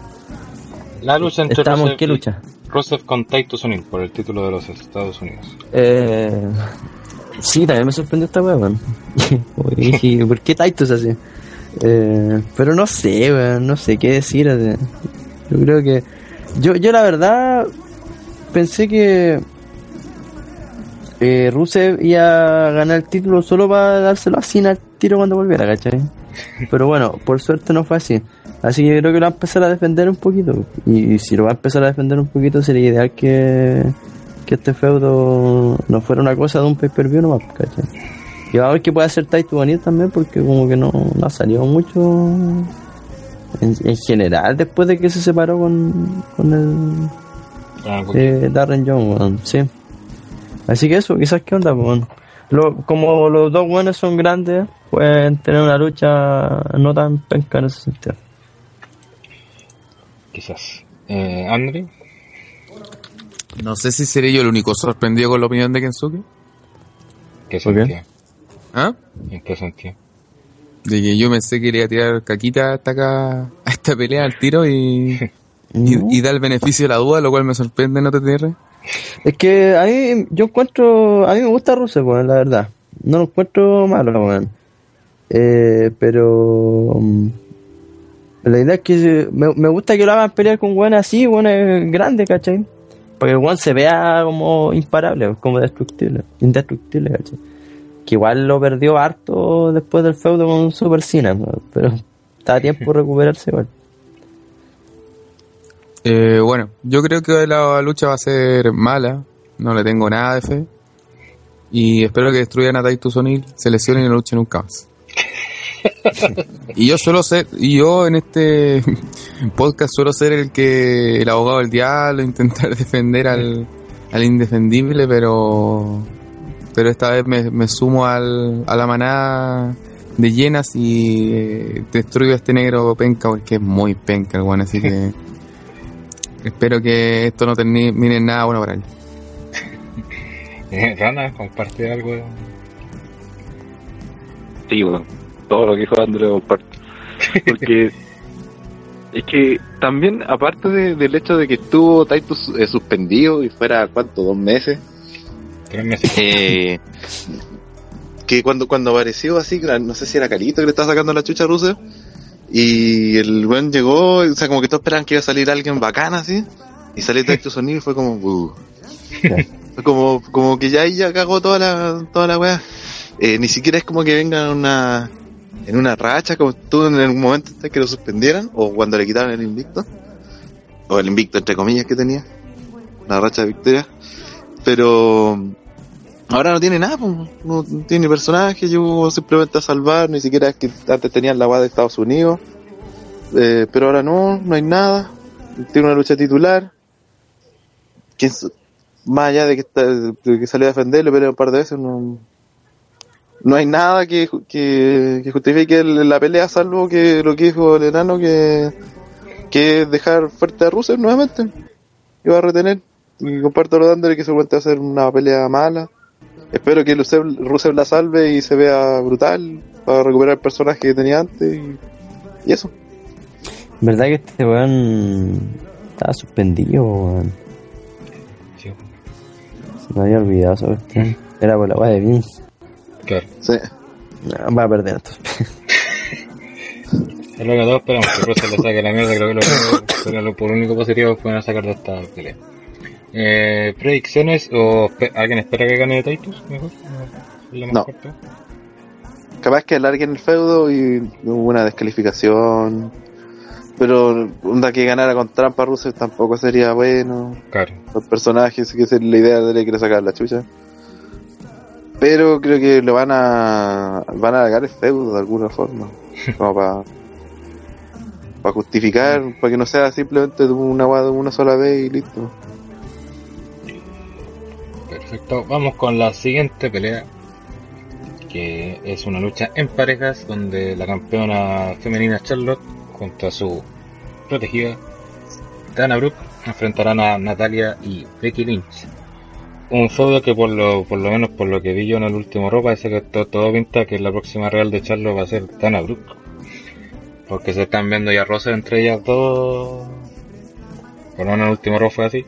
la lucha entre ¿Estamos Rusev, qué lucha? Rusev con Titus O'Neil por el título de los Estados Unidos. Eh, sí, también me sorprendió esta weón. Dije, ¿por qué Titus así? Eh, pero no sé, weón, no sé qué decir. así. Yo creo que. Yo, yo la verdad pensé que. Eh, Rusev iba a ganar el título solo para dárselo así al tiro cuando volviera, ¿cachai? Pero bueno, por suerte no fue así. Así que creo que lo va a empezar a defender un poquito. Y, si lo va a empezar a defender un poquito, sería ideal que, que este feudo no fuera una cosa de un pay-per-view nomás, ¿cachai? Y vamos a ver qué puede hacer Taito Bonito también, porque como que no, no ha salido mucho en, en general después de que se separó con, con el Ah, eh, Darren Young, sí. Así que eso, quizás qué onda. Lo- como los dos buenos son grandes, pueden tener una lucha no tan penca en ese sentido. Quizás. Eh, Andre, No sé si seré yo el único sorprendido con la opinión de Kensuke. ¿qué sentido? ¿Ah? ¿En qué sentido? De que yo pensé que iría a tirar caquita hasta acá, a esta pelea al tiro y, y, y da el beneficio de la duda, lo cual me sorprende, ¿no te tierre? Es que a mí, yo encuentro, a mí me gusta Rusev, weón, la verdad. No lo encuentro malo, weón. Eh, pero mm, la idea es que me, me gusta que lo hagan pelear con weón así, weón grande, ¿cachai? Para que el weón se vea como imparable, como destructible, indestructible, ¿cachai? Que igual lo perdió harto después del feudo con Super Cena, pero está a tiempo de recuperarse igual. Eh, bueno, yo creo que la lucha va a ser mala, no le tengo nada de fe. Y espero que destruyan a Titus O'Neil, se lesionen y no luchen nunca más. y yo suelo ser, y yo en este podcast suelo ser el que, el abogado del diablo, intentar defender al, al indefendible, pero, pero esta vez me, me sumo al, a la manada de llenas y eh, destruyo a este negro penca, porque es muy penca el bueno, así que espero que esto no termine en nada bueno para él. Eh, Rana, comparte algo. Sí, bueno, todo lo que dijo André comparto. Porque es que también, aparte de- del hecho de que estuvo Titus eh, suspendido y fuera, ¿cuánto? ¿Dos meses? Eh, que cuando, cuando apareció así, no sé si era Carito que le estaba sacando la chucha a Rusev, y el buen llegó, o sea, como que todos esperaban que iba a salir alguien bacán así, y salió Titus O'Neil y fue como, "Uh". Como, como que ya ahí ya cagó toda la, toda la weá. Eh, ni siquiera es como que venga en una, en una racha, como estuvo en el momento hasta que lo suspendieran, o cuando le quitaron el invicto, o el invicto entre comillas que tenía, una racha de victoria, pero ahora no tiene nada, no tiene personaje, llegó simplemente a salvar, ni siquiera es que antes tenían la weá de Estados Unidos, eh, pero ahora no, no hay nada, tiene una lucha titular, más allá de que, salió a defender, le peleó un par de veces, no, no hay nada que, que, que justifique la pelea, salvo que lo que dijo el enano, que, es dejar fuerte a Rusev nuevamente, y va a retener, y comparto lo de que seguramente va a ser una pelea mala, espero que Rusev, Rusev la salve y se vea brutal, para recuperar el personaje que tenía antes, y, y eso. ¿Verdad que este weón estaba suspendido, weón? Sí, Se me había olvidado esa cuestión. Era por la weá de Vince. claro. Sí. No, va a perder entonces. Es lo que todos esperamos, que Russell le saque la mierda, creo que lo lo por único positivo que pueden sacar de esta pelea. Eh, ¿Predicciones o alguien espera que gane Titus? Mejor. ¿Es lo más No. corto? capaz que alarguen el feudo y hubo una descalificación. Pero onda que ganara con trampa Rusev tampoco sería bueno. Claro. Los personajes, que es la idea de le quiere sacar la chucha. Pero creo que lo van a van a alargar el feudo de alguna forma. Como para para justificar, para que no sea simplemente de una de una sola vez y listo. Perfecto. Vamos con la siguiente pelea. Que es una lucha en parejas donde la campeona femenina Charlotte junto a su protegida Dana Brooke enfrentarán a Natalia y Becky Lynch un feudo que por lo, por lo menos por lo que vi yo en el último ropa parece que todo, todo pinta que la próxima real de Charlo va a ser Dana Brooke. Porque se están viendo ya roces entre ellas dos. Por lo menos en el último robo fue así.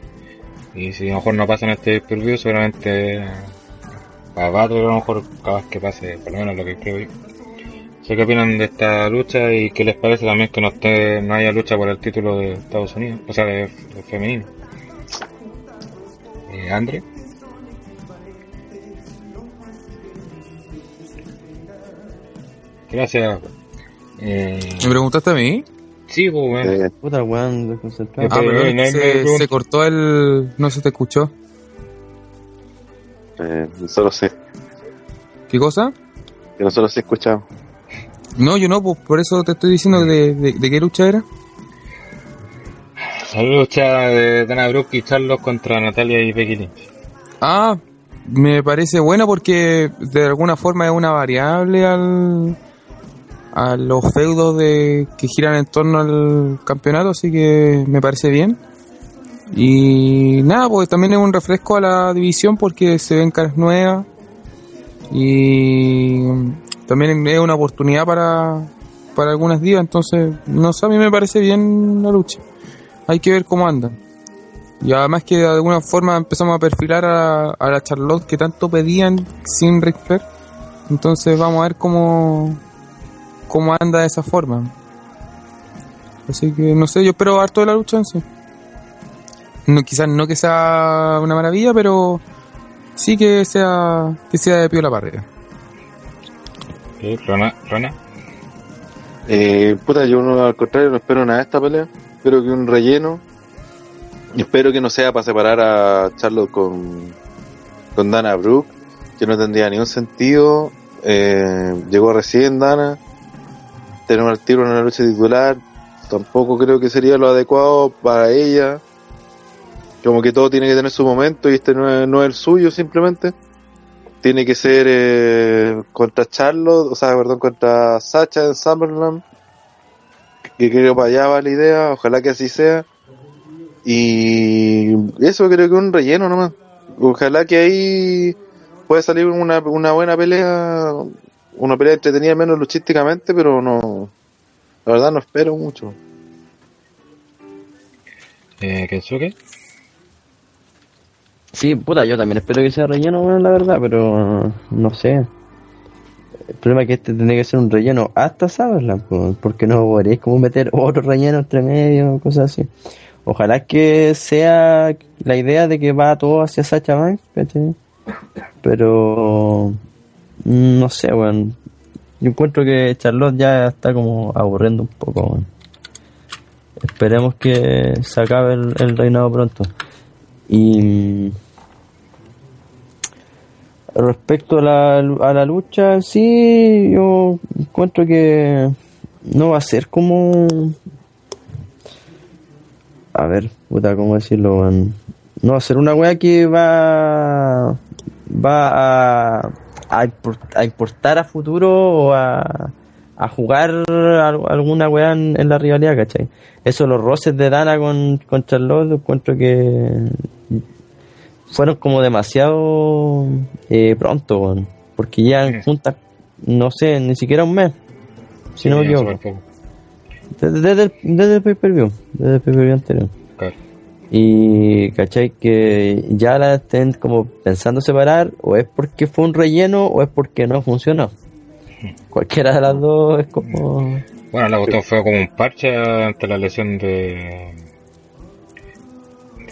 Y si a lo mejor no pasa en este preview, seguramente va va a lo mejor cada vez que pase, por lo menos lo que creo yo. sé qué opinan de esta lucha y qué les parece también que no esté, no haya lucha por el título de Estados Unidos, o sea, de femenino. Eh, Andre. Gracias. Eh, ¿Me preguntaste a mí? Sí, pues, bueno. Eh, Puta, weón, desconcentrado. Ah, pero eh, hay se, se cortó el... No se te escuchó. eh, nosotros sí, ¿Qué cosa? que nosotros sí escuchamos. No, yo no, pues por eso te estoy diciendo de, de, de qué lucha era. La lucha de Dana Brooke y Charlos contra Natalia y Becky Lynch. Ah, me parece buena porque de alguna forma es una variable al a los feudos de que giran en torno al campeonato, así que me parece bien. Y nada, pues también es un refresco a la división porque se ven caras nuevas y también es una oportunidad para, para algunas divas, entonces no sé, a mí me parece bien la lucha. Hay que ver cómo andan. Y además que de alguna forma empezamos a perfilar a, a la Charlotte que tanto pedían sin Ric. Entonces vamos a ver cómo, cómo anda de esa forma. Así que no sé, yo espero harto de la lucha en sí. No, quizás no que sea una maravilla, pero sí que sea que sea de pie la barrera. ¿Qué? Rona, Rona. Eh, puta, yo no, al contrario no espero nada de esta pelea. Espero que un relleno. Espero que no sea para separar a Charlotte con, con Dana Brooke, que no tendría ningún sentido. Eh, llegó recién Dana. Tenemos al tiro en la lucha titular. Tampoco creo que sería lo adecuado para ella. Como que todo tiene que tener su momento y este no es, no es el suyo simplemente. Tiene que ser eh, contra Charlotte, o sea, perdón, contra Sacha en Summerland. Que creo para allá va la idea, ojalá que así sea. Y eso creo que es un relleno nomás. Ojalá que ahí pueda salir una, una buena pelea, una pelea entretenida menos luchísticamente, pero no, la verdad no espero mucho. Eh, Kensuke. Sí, puta, yo también espero que sea relleno, bueno, la verdad, pero no sé. El problema es que este tendría que ser un relleno hasta saberla, pues, porque no podréis como meter otro relleno entre medio, cosas así. Ojalá que sea la idea de que va todo hacia Sacha Banks, ¿cachai? Pero no sé, weón. Yo encuentro que Charlotte ya está como aburriendo un poco, weón. Esperemos que se acabe el, reinado pronto. Y respecto a la, a la lucha, sí, yo encuentro que no va a ser como... A ver, puta, ¿cómo decirlo? weón? No va a ser una wea que va... Va a, a, import- a importar a futuro o a, a jugar al- alguna wea en, en la rivalidad, ¿cachai? Eso, los roces de Dana con, con Charlotte, encuentro que fueron como demasiado eh, pronto, porque ya Sí. juntas, no sé, ni siquiera un mes, si no me equivoco. Desde, desde el, desde el pay-per-view, desde el pay-per-view anterior. Y, ¿cachai? Que ya la estén como pensando separar, o es porque fue un relleno, o es porque no funcionó. Cualquiera de las dos es como... Bueno, la cuestión fue como un parche ante la lesión de.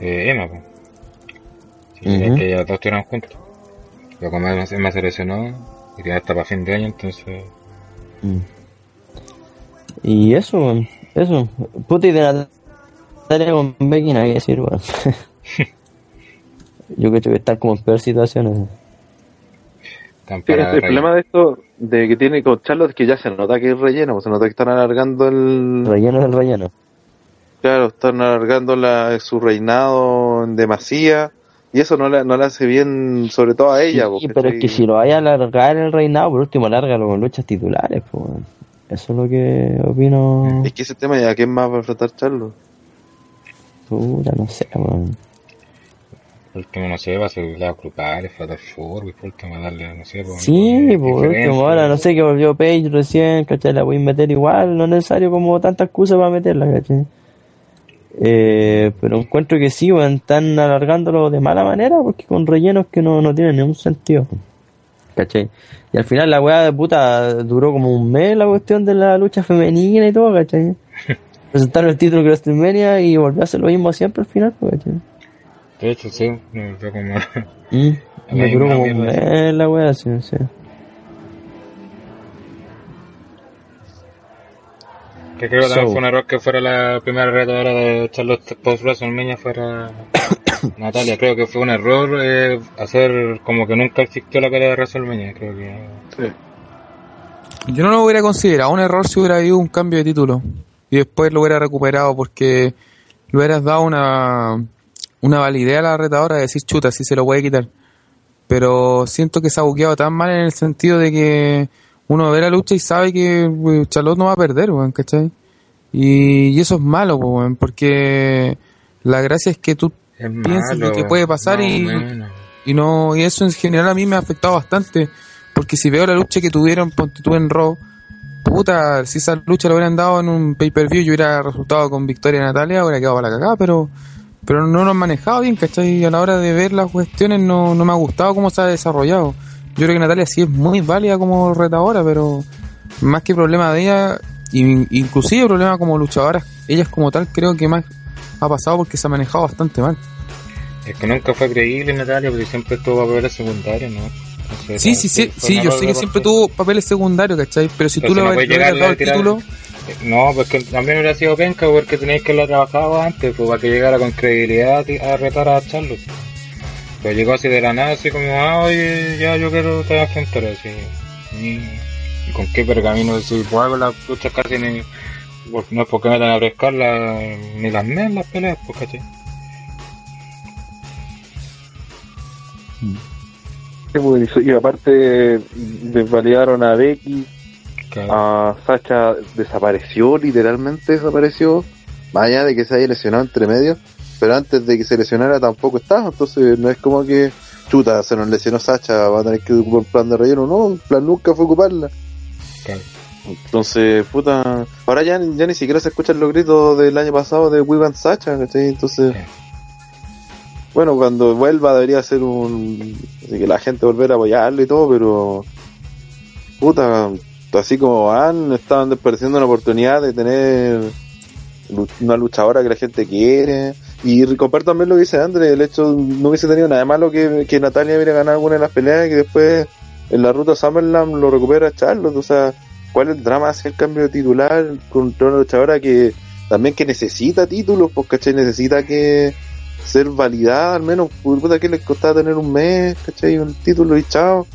de Emma, pues. Ujú. que ellas dos estuvieran juntos. Pero como Emma, se lesionó, y ya está para fin de año, entonces. Mm. Y eso, eso. Puta y de Natalia con Becky nada que decir, weón. Yo creo que están como en peor situaciones. Sí, el problema de esto, de que tiene con Charlotte, es que ya se nota que es relleno, pues se nota que están alargando el... Relleno del relleno. Claro, están alargando la, su reinado en demasía, y eso no la, no la hace bien, sobre todo a ella. Sí, porque pero es que si lo vaya a alargar el reinado, por último, alárgalo con luchas titulares, pues. weón. Eso es lo que opino. Es que ese tema ya, ¿quién más va a enfrentar Charlotte? Puta, no sé, weón. Por último, no sé, va a ser lados grupales, fatal forward, por último, darle, no sé, por Sí, por diferencia. último, ahora no sé que volvió Page recién, ¿cachai? La voy a meter igual, no es necesario como tanta excusa para meterla, ¿cachai? Eh, pero encuentro que sí, weón, están alargándolo de mala manera porque con rellenos que no, no tienen ningún sentido. ¿Cachai? Y al final la weá de puta duró como un mes la cuestión de la lucha femenina y todo, ¿cachai? Presentaron el título de WrestleMania y volvió a hacer lo mismo siempre al final, pues. De hecho, sí, no, fue como... Mm, La me duró como la weá, sí, sí. Que creo que también So. fue un error que fuera la primera retadora de Charlotte post WrestleMania fuera Natalia. Creo que fue un error eh, hacer como que nunca existió la pelea de WrestleMania. Creo que Sí. Yo no lo hubiera considerado un error si hubiera habido un cambio de título y después lo hubiera recuperado porque le hubieras dado una, una validez a la retadora de decir chuta, si se lo puede quitar. Pero siento que se ha buqueado tan mal en el sentido de que uno ve la lucha y sabe que eh, Charlotte no va a perder, weón, ¿cachai? Y, y eso es malo, weón, porque la gracia es que tú es Piensa malo. lo que puede pasar y- y no y eso en general a mí me ha afectado bastante porque si veo la lucha que tuvieron ponte tú en Raw puta si esa lucha la hubieran dado en un pay per view yo hubiera resultado con victoria de Natalia hubiera quedado para la cagada pero pero no lo han manejado bien ¿cachai? y a la hora de ver las cuestiones no, no me ha gustado cómo se ha desarrollado yo creo que Natalia sí es muy válida como retadora pero más que problema de ella in- inclusive problema como luchadora ella como tal creo que más ha pasado porque se ha manejado bastante mal Es que nunca fue creíble Natalia porque siempre tuvo papeles secundarios, ¿no? No Sí, sí, sí, sí, yo sé que siempre tuvo papeles secundarios, ¿cachai? Pero si tú le no hubieras dado el tirar- título, No, pues que también hubiera sido penca porque tenías que lo trabajado antes, pues para que llegara con credibilidad a retar a Charlotte. Pero llegó así de la nada, así como, ah, oye, ya yo quiero te enfrentar así. Y, y con qué pergamino, si pues hago las luchas casi ni. pues, no es porque me a pescar la, ni las mes las peleas, pues caché. Pues, y aparte desvalidaron a Becky, a Sacha desapareció, literalmente desapareció, más allá de que se haya lesionado entre medio, pero antes de que se lesionara tampoco estaba, entonces no es como que chuta, se nos lesionó Sacha, va a tener que ocupar un plan de relleno, no, el plan nunca fue ocuparla. Claro. Entonces, puta, ahora ya, ya ni siquiera se escuchan los gritos del año pasado de We Want Sacha, ¿cachai? Entonces, Sí. Bueno, cuando vuelva debería ser un... Que la gente volver a apoyarlo y todo, pero... Puta, así como van, estaban desperdiciando una oportunidad de tener una luchadora que la gente quiere. Y comparto también lo que dice André, el hecho no hubiese tenido nada de malo que, Natalia hubiera ganado alguna de las peleas y que después en la ruta Summerland lo recupera Charlotte. O sea, ¿cuál es el drama hacia el cambio de titular contra una luchadora que también que necesita títulos? Pues, ¿cachai? Necesita que ser validada al menos, puta que le costaba tener un mes, ¿cachai? Un título y chao.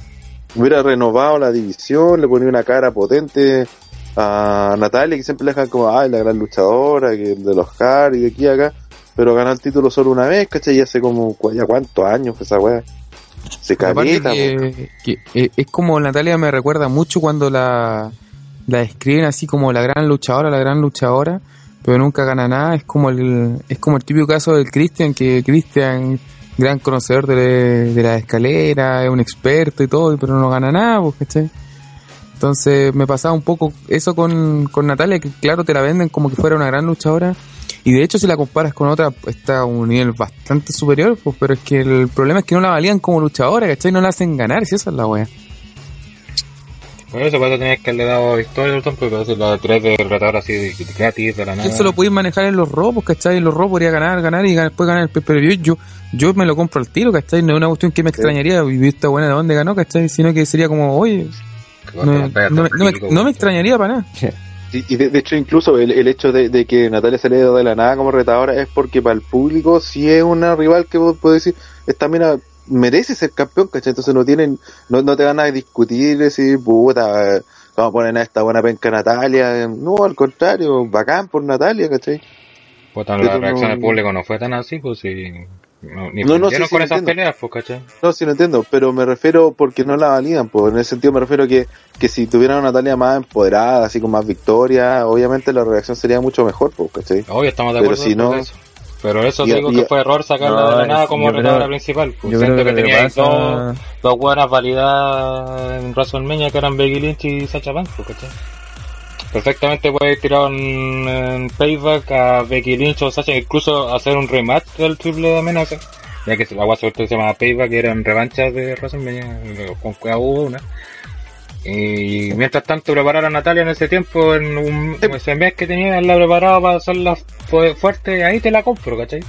Hubiera renovado la división, le ponía una cara potente a Natalia, que siempre le dejan como, ay, la gran luchadora, que el de los Hard y de aquí a acá, pero ganó el título solo una vez, ¿cachai? Y hace como, ya cuántos años fue esa weá. Se caleta, que, que, eh, es como Natalia me recuerda mucho cuando la, la describen así como la gran luchadora, la gran luchadora, pero nunca gana nada, es como el, es como el típico caso del Christian, que Christian, gran conocedor de, de la escalera, es un experto y todo, pero no gana nada, pues, ¿cachai? Entonces me pasaba un poco eso con, con Natalia, que claro te la venden como que fuera una gran luchadora. Y de hecho si la comparas con otra está a un nivel bastante superior, pues, pero es que el problema es que no la valían como luchadora, ¿cachai? No la hacen ganar, si esa es la wea. Por eso, eso tenías que haberle dado victoria al porque a veces la tres de retador así de, de gratis, de la nada. Eso lo podéis manejar en los robos, ¿cachai? En los robos podría ganar, ganar y ganar- después ganar el pero yo, yo, yo me lo compro al tiro, ¿cachai? No es una cuestión que me extrañaría vivir esta buena de dónde ganó, ¿cachai? Sino que sería como, oye, no, me- las veas no me- tan no me- rico, no me extrañaría para nada. Y, y de, de hecho, incluso el, el hecho de, de que Natalia se le de la nada como retadora es porque para el público sí es una rival que vos podés decir, esta mina merece ser campeón, ¿cachai? Entonces no tienen, no, no te van a discutir, decir, puta, vamos a poner a esta buena penca Natalia. No, al contrario, bacán por Natalia, ¿cachai? Pero la reacción no- del público no fue tan así, pues si. No, ni No, no, sí, sí, con esas peleas, pues, ¿cachai? No, sí lo entiendo, pero me refiero porque no la validan, pues en ese sentido me refiero que, que si tuvieran una Natalia más empoderada, así con más victoria, obviamente la reacción sería mucho mejor, pues, ¿cachai? Obvio, estamos de Pero acuerdo si no- eso. Pero eso Y- digo que fue error sacarla No, de la nada es- como yo creo- retadora principal. Pues yo siento creo que, tenía pasa- dos, dos buenas validadas en WrestleMania que eran Becky Lynch y Sacha Banks, pues, ¿cachai? Perfectamente puede tirar en, en payback a Becky Lynch o Sacha, incluso hacer un rematch del triple de amenaza. Ya que la agua suerte se llama payback, que eran revanchas de WrestleMania, con cada hubo una. Y mientras tanto preparar a Natalia en ese tiempo, en un, ese mes que tenía, la preparaba para hacerla fu- fuerte, ahí te la compro, ¿cachai?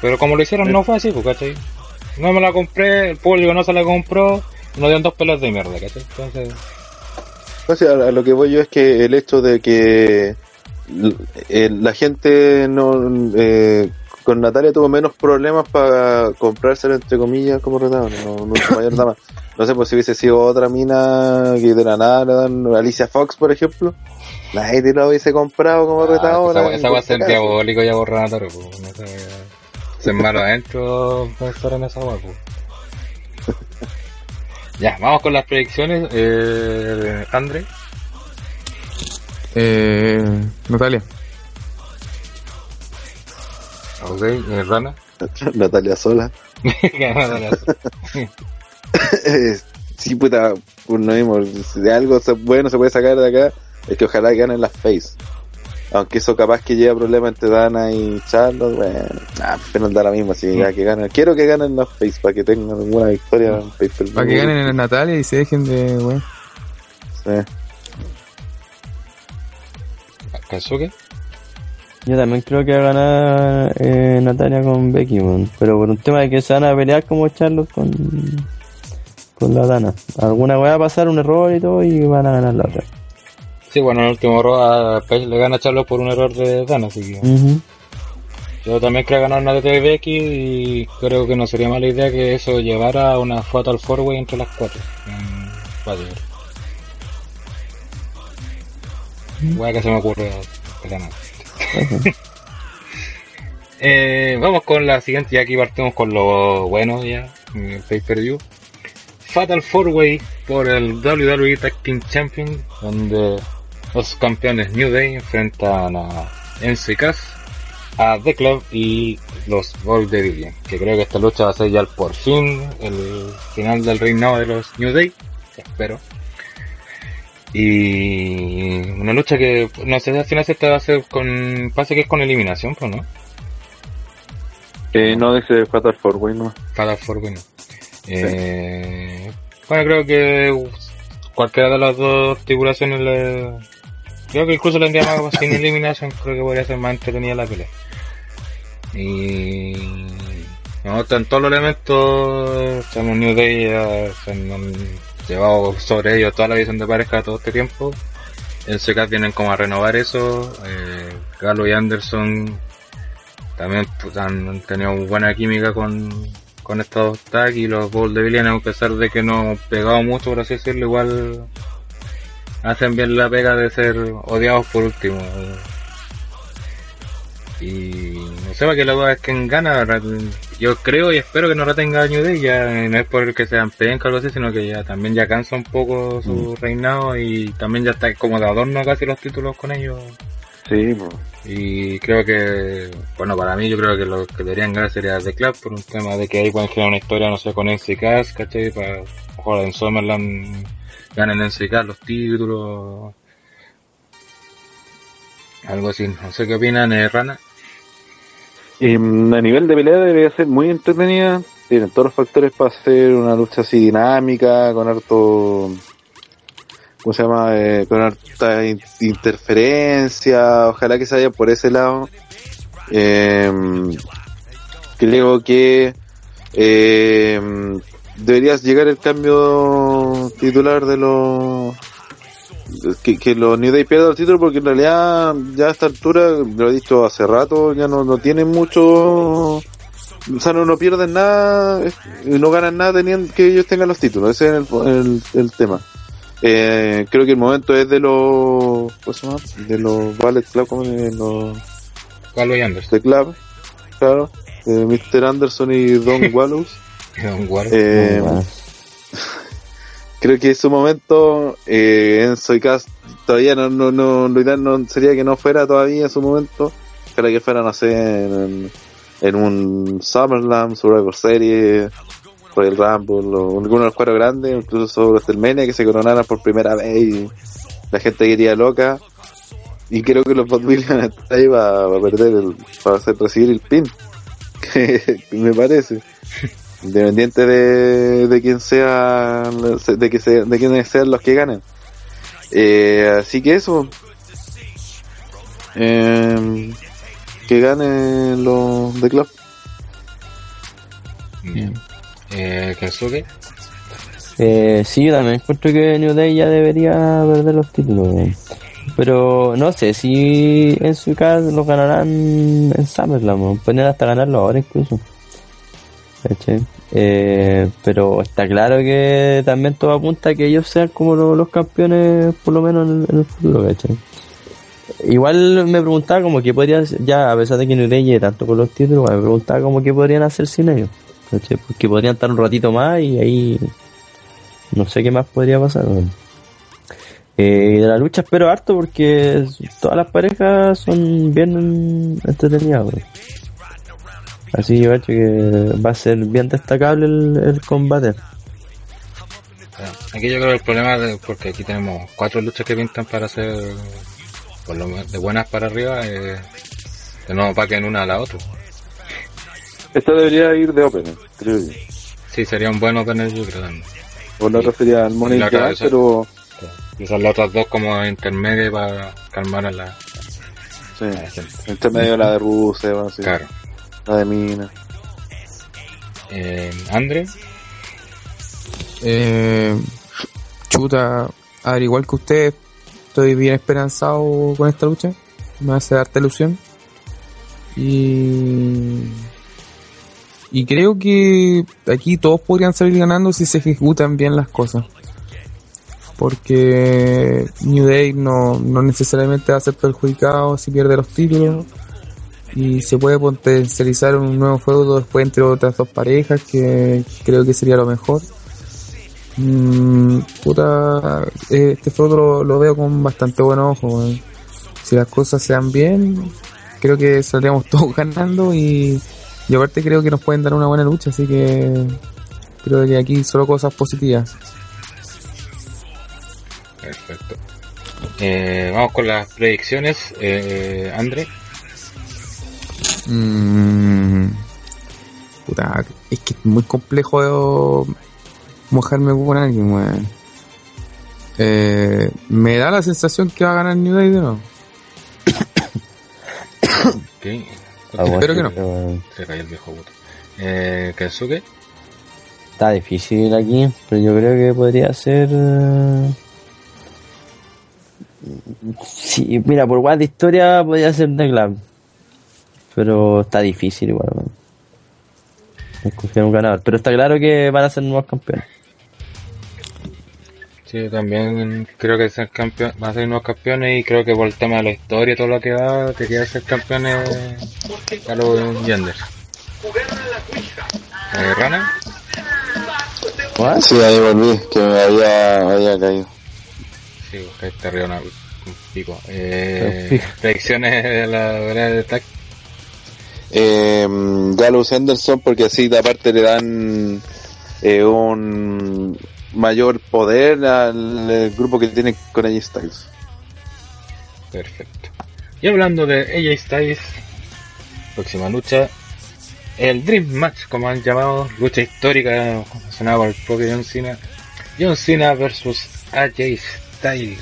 Pero como lo hicieron no fue así, pues, ¿cachai? No me la compré, el público no se la compró, nos dieron dos pelas de mierda, ¿cachai? Entonces, sea, a, lo que voy yo es que el hecho de que eh, la gente no eh, con Natalia tuvo menos problemas para comprárselo entre comillas como retador, no, no mayor drama. No sé, pues si hubiese sido otra mina que de la nada le dan Alicia Fox, por ejemplo, nadie lo hubiese comprado como ah, retadora. esa, esa va a ser Por diabólico ya borrar a Natalia, pues, no sé, ser malo adentro, estar en esa agua, pues. Ya, vamos con las predicciones, eh, André. Eh, Natalia. Ok, eh, Rana. Natalia sola. Natalia. sí, puta, pues no mismo. Si de algo bueno se puede sacar de acá, es que ojalá ganen las face. Aunque eso capaz que lleva problemas entre Dana y Charlotte, bueno, nah, pero no da la misma, si ya que ganen. Quiero que ganen las face para que tengan alguna victoria en Para que ganen en Natalia y se dejen de, weón. Kazuke. Yo también creo que va a ganar eh, Natalia con Becky, weón. Pero por un tema de que se van a pelear como Charlotte con, con la Dana. Alguna va a pasar, un error y todo, y van a ganar la otra. Sí, bueno, en el último a Paige le gana a Charlotte por un error de Dana, así que yo también creo ganar una de Becky y creo que no sería mala idea que eso llevara a una Fatal Four Way entre las cuatro. Mm, vale. Wea que se me ocurre nada. Eh, vamos con la siguiente, y aquí partimos con lo bueno ya, el pay per view. Fatal Four Way por el WWE Tag Team Champion, donde los campeones New Day enfrentan a NCK, a The Club y los Gold Division. Que creo que esta lucha va a ser ya por fin el final del reinado de los New Day, espero. Y una lucha que no sé si al final se esta va a hacer con, parece que es con eliminación, pues no. Eh, no, dice Fatal Four Way, no. Fatal Four Way no. Eh, bueno, creo que cualquiera de las dos tripulaciones le... Creo que incluso le tendría más sin eliminación, creo que podría ser más entretenida la pelea. Y... Me gustan todos los elementos, tenemos New Day, han llevado sobre ellos toda la visión de pareja todo este tiempo. En CK vienen como a renovar eso, eh, Galo y Anderson también pues, han tenido buena química con, con estos tags y los Bulls de Villain, a pesar de que no han pegado mucho, por así decirlo, igual hacen bien la pega de ser odiados por último. Y no sé, para que la duda es quien gana. Yo creo y espero que no retenga a New Day, ya no es por que sean penca o algo así, sino que ya también ya cansa un poco su reinado y también ya está como de adorno casi los títulos con ellos. Sí, pues. Y creo que, bueno, para mí yo creo que lo que deberían ganar sería The Club por un tema de que ahí pueden generar una historia, no sé, con NCK, ¿cachai? Para, ojalá en Summerland ganen NCK los títulos. Algo así, no sé qué opinan, eh, Rana. Mm, a nivel de pelea debería ser muy entretenida. Tienen todos los factores para hacer una lucha así dinámica, con harto. ¿Cómo se llama? Eh, con harta in- interferencia. Ojalá que se vaya por ese lado. Eh, creo que eh, debería llegar el cambio titular de los que, que los New Day pierdan el título porque en realidad ya a esta altura, lo he dicho hace rato, ya no, no tienen mucho, o sea, no, no pierden nada, y no ganan nada teniendo que ellos tengan los títulos, ese es el, el, el tema. Eh, creo que el momento es de los, ¿cómo se llama? De los Ballet Club, como de los Galo y Anderson. de Club, claro, de Mr. Anderson y Don Wallows. Don Guard. Eh. Creo que en su momento eh, Enzo y Cass todavía no, no, no, lo ideal no sería que no fuera todavía en su momento, para que fuera, no sé, en, en un SummerSlam, Survivor Series, Royal Rumble o alguno de los cuatro grandes, incluso sobre WrestleMania que se coronaran por primera vez y la gente quería loca. Y creo que los Bad Williams ahí va, va a perder el, para hacer recibir el pin. Me parece. Independiente de, de quién sea, de que se, de quiénes sean los que ganen. Eh, así que eso. Eh, que ganen los de club. Bien. Eh, Kensuke. Eh, sí, yo también encuentro que New Day ya debería perder los títulos. weón. Pero no sé si en su caso los ganarán en SummerSlam. Pueden hasta ganarlo ahora incluso. Eh, pero está claro que también todo apunta a que ellos sean como lo- los, campeones por lo menos en el, en futuro. ¿cachai? Igual me preguntaba como que podría ya a pesar de que Day llegue tanto con los títulos, me preguntaba como que podrían hacer sin ellos. ¿cachai? Porque podrían estar un ratito más y ahí no sé qué más podría pasar. weón. Eh, de la lucha espero harto porque todas las parejas son bien entretenidas. Así yo creo que va a ser bien destacable el, el combate. Aquí yo creo que el problema es porque aquí tenemos cuatro luchas que pintan para ser por lo menos de buenas para arriba, eh, que no paquen una a la otra. Esta debería ir de opening, creo yo. Sí, sería un buen opener yo creo también. O la otra sería el Money cabeza. pero Y son las otras dos como intermedias para calmar a la, sí, a la gente. entre medio la de Rusev, así, Claro. La de Mina. Eh, Andre, Eh, chuta, a ver, igual que usted, estoy bien esperanzado con esta lucha. Me hace darte ilusión. Y. Y creo que aquí todos podrían salir ganando si se ejecutan bien las cosas. Porque New Day no, no necesariamente va a ser perjudicado si pierde los títulos. Y se puede potencializar un nuevo juego después entre otras dos parejas que creo que sería lo mejor. Mm, puta, eh, este feudo lo, veo con bastante buen ojo. weón. Si las cosas se dan bien, creo que saldríamos todos ganando y, y aparte creo que nos pueden dar una buena lucha, así que creo que aquí solo cosas positivas. perfecto. Eh, vamos con las predicciones. Eh, Andre, Mm, puta, es que es muy complejo mojarme con alguien, weón. Eh, me da la sensación que va a ganar New Day de nuevo. Espero que no. pero Se cayó el viejo puto. Eh, Kensuke, Está difícil aquí, pero yo creo que podría ser. eh, Sí, mira, por guay de historia podría ser The Club. Pero está difícil igual, weón. Escoger un ganador. Pero está claro que van a ser nuevos campeones. Sí, yo también creo que ser campeón, van a ser nuevos campeones y creo que por el tema de la historia y todo lo que va, te queda ser campeones a los genders. Eh, Rana, ¿What? Sí, ahí volví, que me había, había caído. sí, río una, un pico. Eh, predicciones de la verdad de Eh, Gallows Henderson, porque así de aparte le dan eh, un mayor poder al grupo que tiene con AJ Styles. perfecto. Y hablando de AJ Styles, próxima lucha, el Dream Match, como han llamado, lucha histórica, mencionada por el propio John Cena. John Cena versus AJ Styles.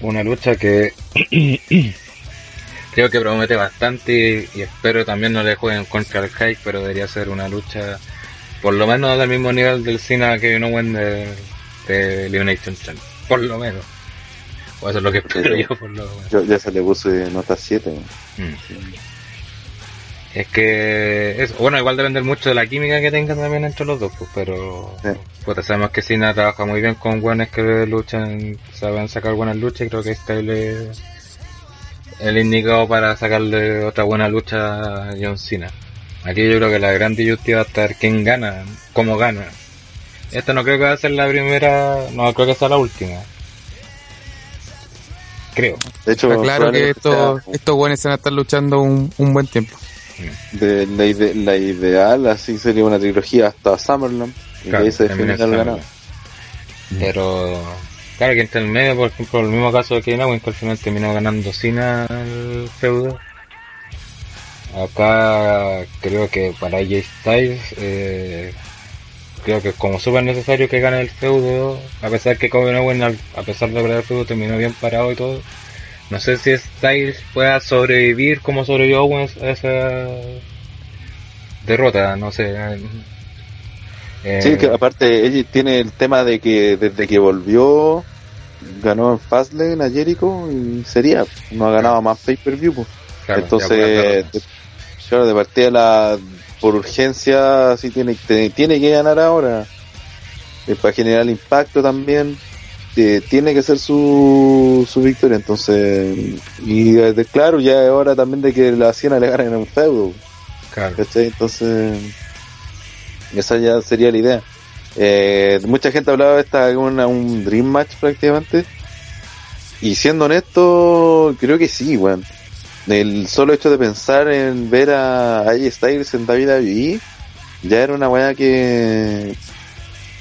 Una lucha que creo que promete bastante y, y espero también no le jueguen contra el hype, pero debería ser una lucha por lo menos del mismo nivel del Cena que uno Owen de, de Elimination Chamber. Por lo menos. O eso es lo que espero yo, por lo menos. Yo, ya se le puse nota 7. Mm. Es que es bueno, igual depende mucho de la química que tengan también entre los dos, pues, pero Sí. puta, sabemos que Cena trabaja muy bien con buenos que luchan, saben sacar buenas luchas y creo que es el indicado para sacarle otra buena lucha a John Cena. Aquí yo creo que la gran disyuntiva va a estar quién gana, cómo gana. Esta no creo que va a ser la primera, no creo que sea la última. Creo. De hecho, Está claro que estos, sea- estos buenos se van a estar luchando un, un buen tiempo. De, la, ide- la ideal, así sería una trilogía hasta Summerland. Y Claro, ahí se definiría el esa ganador. Pero, claro, que entre el medio, por ejemplo, el mismo caso de Kevin Owens, que al final terminó ganando Cena el feudo. Acá creo que para AJ Styles, eh, creo que es como súper necesario que gane el feudo, a pesar que Kevin Owens, a pesar de perder el feudo, terminó bien parado y todo. No sé si Styles pueda sobrevivir como sobrevivió Owens a esa derrota, no sé. Eh, Sí, que aparte ella tiene el tema de que desde que volvió ganó en Fastlane a Jericho y sería, no ha ganado más pay-per-view. pues. claro, Entonces, de, claro, de partida la, por urgencia sí tiene, te- tiene que ganar ahora. Eh, para generar impacto también. eh, tiene que ser su, su victoria. Entonces, y de- claro, ya es hora también de que la Siena le ganen en un feudo. claro. ¿cachai? Entonces, esa ya sería la idea. Eh, mucha gente hablaba de esta una- un Dream Match prácticamente. Y siendo honesto, creo que sí, weón. El solo hecho de pensar en ver a AJ Styles en WWE ya era una weá que,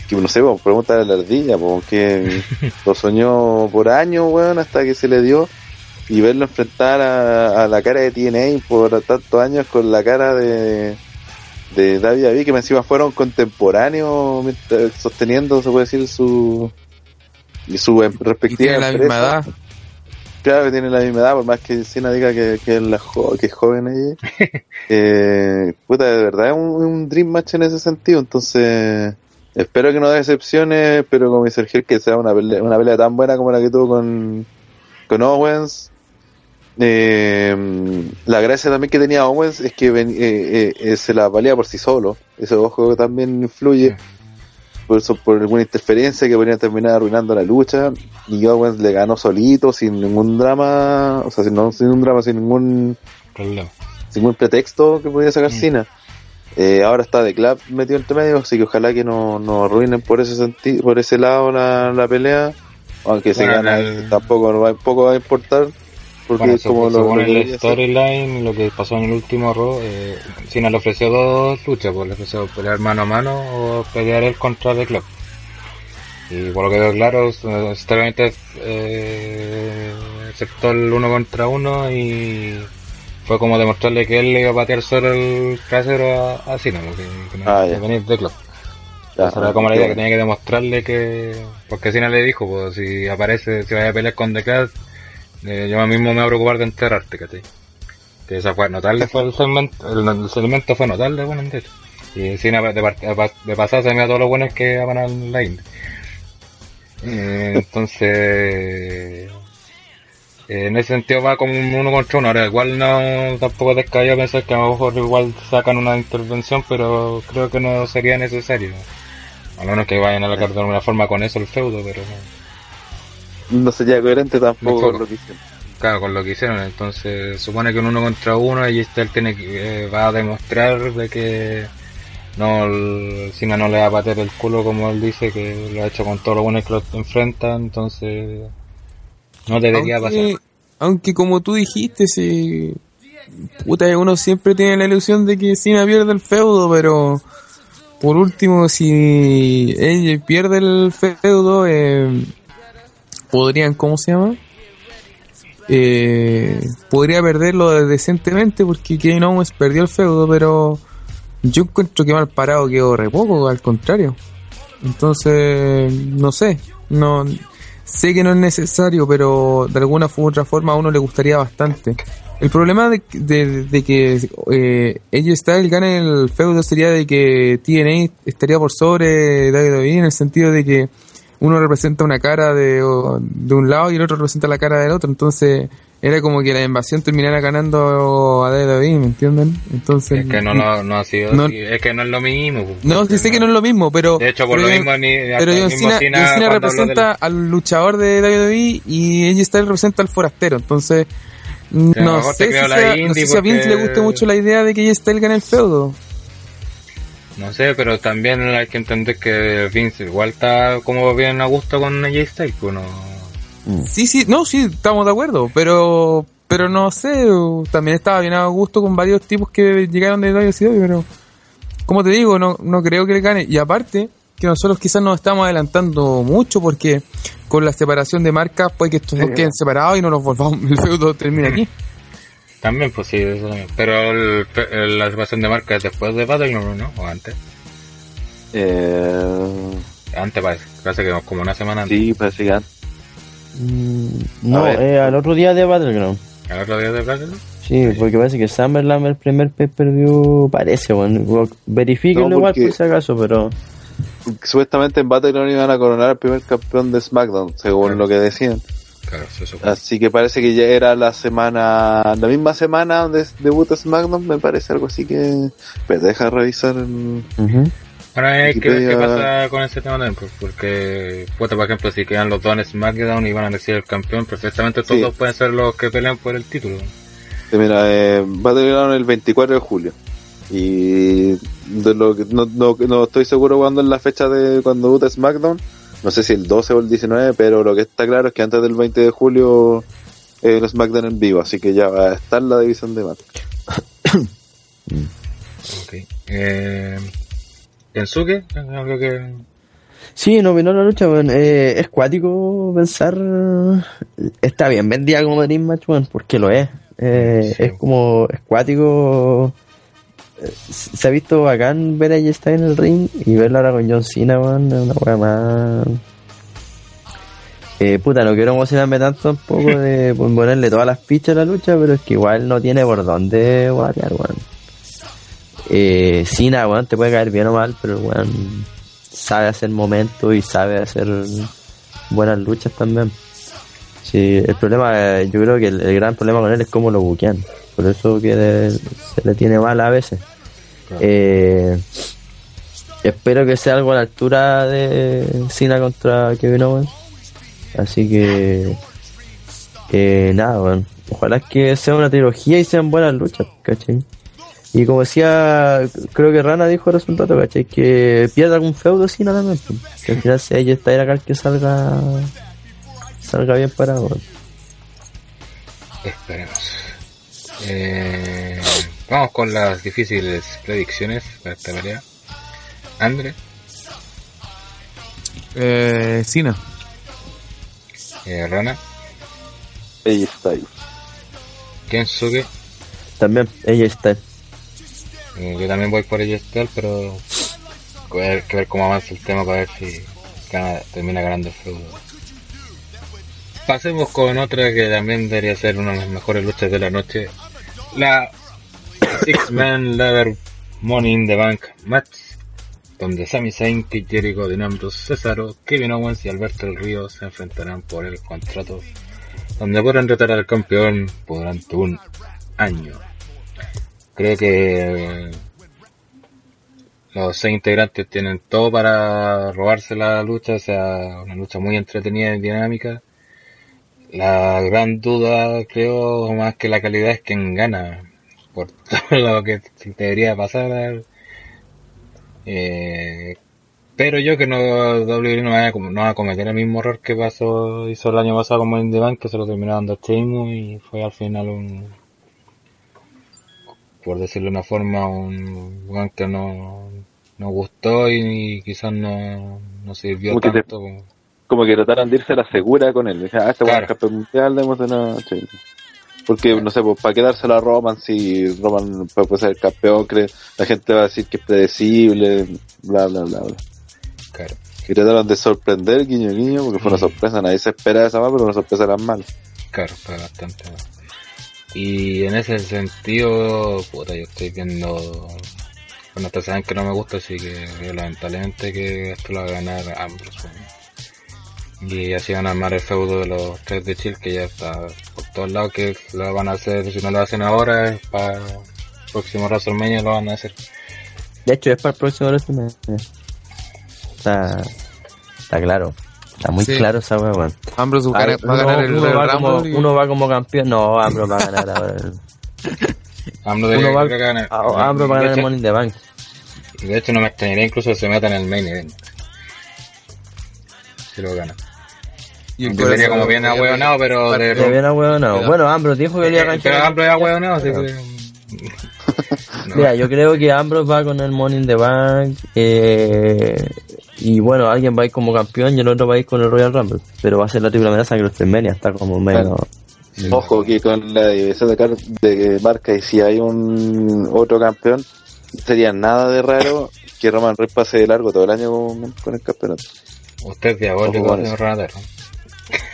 que no sé, pues, pregunta a la ardilla, porque lo soñó por años, weón, hasta que se le dio. Y verlo enfrentar a, a la cara de TNA por tantos años con la cara de, de David David, que encima fueron contemporáneos, sosteniendo, se puede decir, su y su em- Y respectiva la misma edad. Claro que tiene la misma edad, por más que Cena diga que, que, es, la jo- que es joven ella. eh, puta, de verdad es un, un dream match en ese sentido, entonces espero que no dé excepciones, pero como dice Sergio, que sea una pelea, una pelea tan buena como la que tuvo con, con Owens. Eh, la gracia también que tenía Owens es que ven- eh, eh, eh, se la valía por sí solo. Eso ojo también influye. Por eso, por alguna interferencia que podría terminar arruinando la lucha. Y Owens le ganó solito, sin ningún drama. O sea, sin, no, sin un drama, sin ningún, problema. sin ningún pretexto que pudiera sacar Mm. Cena. Eh, ahora está de Club metido entre medio, así que ojalá que no, no arruinen por ese sentido, por ese lado la, la pelea. Aunque se Bueno, gana, el- tampoco no va, poco va a importar. Porque Bueno, como según, lo, según el storyline, lo que pasó en el último Raw, eh, Cena le ofreció dos luchas, pues le ofreció pelear mano a mano o pelear él contra The Club. Y por lo que veo claro, sinceramente eh, aceptó el uno contra uno y fue como demostrarle que él le iba a patear solo el trasero a, a Cena, porque que no Ah, venir The Club. Ya, Esa era como la idea que tenía que demostrarle que. Porque Cena le dijo, pues si aparece, si vaya a pelear con The Club, eh, yo mismo me voy a preocupar de enterrarte, ¿cachai? Que esa fue notable, fue el segmento, el, el segmento fue notable, bueno, de hecho. Y Cena de, de, de pasada se mira todos los buenos que van a la India. Eh, entonces. eh, en ese sentido va como un uno contra uno. Ahora, igual no tampoco es descabellado pensar que a lo mejor igual sacan una intervención, pero creo que no sería necesario. A menos que vayan a alargar de alguna forma con eso el feudo, pero no. No sería coherente tampoco con lo que hicieron. Claro, con lo que hicieron. Entonces, supone que un uno contra uno y este tiene que, eh, va a demostrar de que no, el Cena no le va a patear el culo como él dice, que lo ha hecho con todos los buenos que lo enfrentan, entonces no debería aunque, pasar. aunque como tú dijiste, si puta, uno siempre tiene la ilusión de que Cena pierde el feudo, pero por último, si ella pierde el feudo, eh, podrían, ¿cómo se llama? Eh, podría perderlo decentemente porque Kevin Owens perdió el feudo, pero yo encuentro que mal parado quedó re poco, al contrario. Entonces, no sé, no sé que no es necesario, pero de alguna u otra forma a uno le gustaría bastante. El problema de, de- que eh, AJ Styles gane el feudo sería de que TNA estaría por sobre WWE en el sentido de que uno representa una cara de, de un lado y el otro representa la cara del otro, entonces era como que la invasión terminara ganando a WWE, ¿me entienden? Entonces Es que no, no ha sido No- así, es que no es lo mismo. pues, no, sí sé que no es lo mismo, pero. De hecho, por pero lo mismo ni Pero John Cena, representa del- al luchador de WWE y AJ Styles representa al forastero. Entonces, no sé, si quedó la sea- no indie sé si a Vince le guste mucho la idea de que AJ Styles gane el feudo. No sé, pero también hay que entender que Vince igual está como bien a gusto con AJ Styles, no... Sí, sí, no, sí, estamos de acuerdo, pero pero no sé, también estaba bien a gusto con varios tipos que llegaron de WCW, pero como te digo, no, no creo que le gane. Y aparte, que nosotros quizás nos estamos adelantando mucho porque con la separación de marcas puede que estos dos Sí. queden separados y no nos volvamos, el feudo termine aquí. También, pues sí, eso también. Pero el- el- la separación de marca es después de Battleground, ¿no? O antes. Eh, Antes parece. Parece que como una semana antes. sí, parece que antes. Mm, no, eh, al otro día de Battleground. ¿El otro día de Battleground? Sí, porque parece que SummerSlam el primer pay-per-view parece, bueno. Verifíquenlo No, igual por si acaso, pero... Supuestamente en Battleground iban a coronar al primer campeón de SmackDown, según Claro. lo que decían. Claro, eso supone. Así que parece que ya era la semana, la misma semana donde debuta SmackDown, me parece algo así que... Pero deja revisar. Ujú. Ahora hay que ver qué pasa con ese tema también, pues, porque, puta, por ejemplo, si quedan los dos en SmackDown y van a elegir el campeón, perfectamente todos Sí. dos pueden ser los que pelean por el título. Sí, Mira, eh, Battleground el 24 de julio. Y de lo que no, no, no estoy seguro cuándo es la fecha de cuando debuta SmackDown. No sé si el 12 o el 19, pero lo que está claro es que antes del 20 de julio eh, el SmackDown en vivo, así que ya va a estar la división de marca. Ok. Eh, Kensuke, algo que... Sí, no opinó la lucha, weón. Eh, es cuático pensar. Está bien vendida como Dream Match, weón, porque lo es. Eh, Sí. Es como. Es cuático. Se ha visto bacán ver a está en el ring y verla ahora con John Cena, weón. Es una weá más. Eh, puta, no quiero emocionarme tanto tampoco de ponerle todas las fichas a la lucha, pero es que igual no tiene por dónde guatear, weón. Eh, Cena, weón, te puede caer bien o mal, pero weón sabe hacer momentos y sabe hacer buenas luchas también. Sí, el problema, eh, yo creo que el, el gran problema con él es cómo lo buquean. Por eso que le- se le tiene mal a veces. Claro. Eh, espero que sea algo a la altura de Cena contra Kevin Owens. Así que, eh, nada, bueno. Ojalá que sea una trilogía y sean buenas luchas, ¿cachai? Y como decía, creo que Rana dijo hace un rato, ¿cachai? Que pierda algún feudo Cena también. pues. Que al final sea ella está acá el que salga, salga bien parado. weón. Esperemos. Eh, vamos con las difíciles predicciones para esta pelea. Andre, Eh, Cena. eh, Rana, Ahí está ahí. Kensuke, También, ella está. eh, yo también voy por ella Style, pero hay que ver cómo avanza el tema para ver si gana- termina ganando el feudo. Pasemos con otra que también debería ser una de las mejores luchas de la noche. La Six Man Ladder Money in the Bank Match. Donde Sami Zayn, Kid Jericho, Dean Ambrose, Cesaro, Kevin Owens y Alberto del Río se enfrentarán por el contrato. Donde podrán retar al campeón durante un año. Creo que eh, los seis integrantes tienen todo para robarse la lucha, o sea, una lucha muy entretenida y dinámica. La gran duda, creo, más que la calidad es quien gana, por todo lo que debería pasar. Eh, pero yo que no WWE no va, a, com- no va a cometer el mismo error que pasó hizo el año pasado como Indie Bank, que se lo terminó dando a Sheamus y fue al final un, por decirlo de una forma, un que no, no gustó y, quizás no, no sirvió te- tanto como- Como que trataron de irse a la segura con él. Dije, ah, este Claro. es campeón mundial, demos sí. Porque, no sé, pues, ¿para qué dársela a Roman si Roman puede ser el campeón? Cree, la gente va a decir que es predecible, bla, bla, bla, bla. claro. Y trataron de sorprender, guiño, guiño, porque fue una Mm. sorpresa. Nadie se espera esa más, pero una sorpresa era mal. Claro, fue bastante mal. Y en ese sentido, puta, yo estoy viendo. Bueno, ustedes saben que no me gusta, así que lamentablemente que esto lo va a ganar Ambrose. weón. Y así van a armar el feudo de los tres de Chile, que ya está por todos lados, que lo van a hacer, si no lo hacen ahora, es para el próximo WrestleMania lo van a hacer. De hecho, es para el próximo WrestleMania. Está, está claro. Está muy Sí. claro esa weón. Ambrose va a ganar- va a uno, ganar el, uno el va como, y- uno va como campeón. No, Ambro va a ganar ahora. Ambrose uno va, creo que gana- a- Ambro va a ganar el Money in the Bank. De hecho, no me extrañaría incluso que se metan en el main event. Si lo gana. Y sería como bien ahueonado, pero de Se viene ahueonado. Bueno, Ambrose dijo que le iba a Eh. Pero Ambrose es ahueonado, así que... No. Mira, yo creo que Ambrose va con el Money in the Bank. Eh, y bueno, alguien va a ir como campeón y el otro va a ir con el Royal Rumble. Pero va a ser la triple amenaza que los WrestleMania está como menos. Ojo que con la división de, car- de marca y si hay un otro campeón, sería nada de raro que Roman Reigns pase de largo todo el año con, con el campeonato. Usted es diabólico, Ojo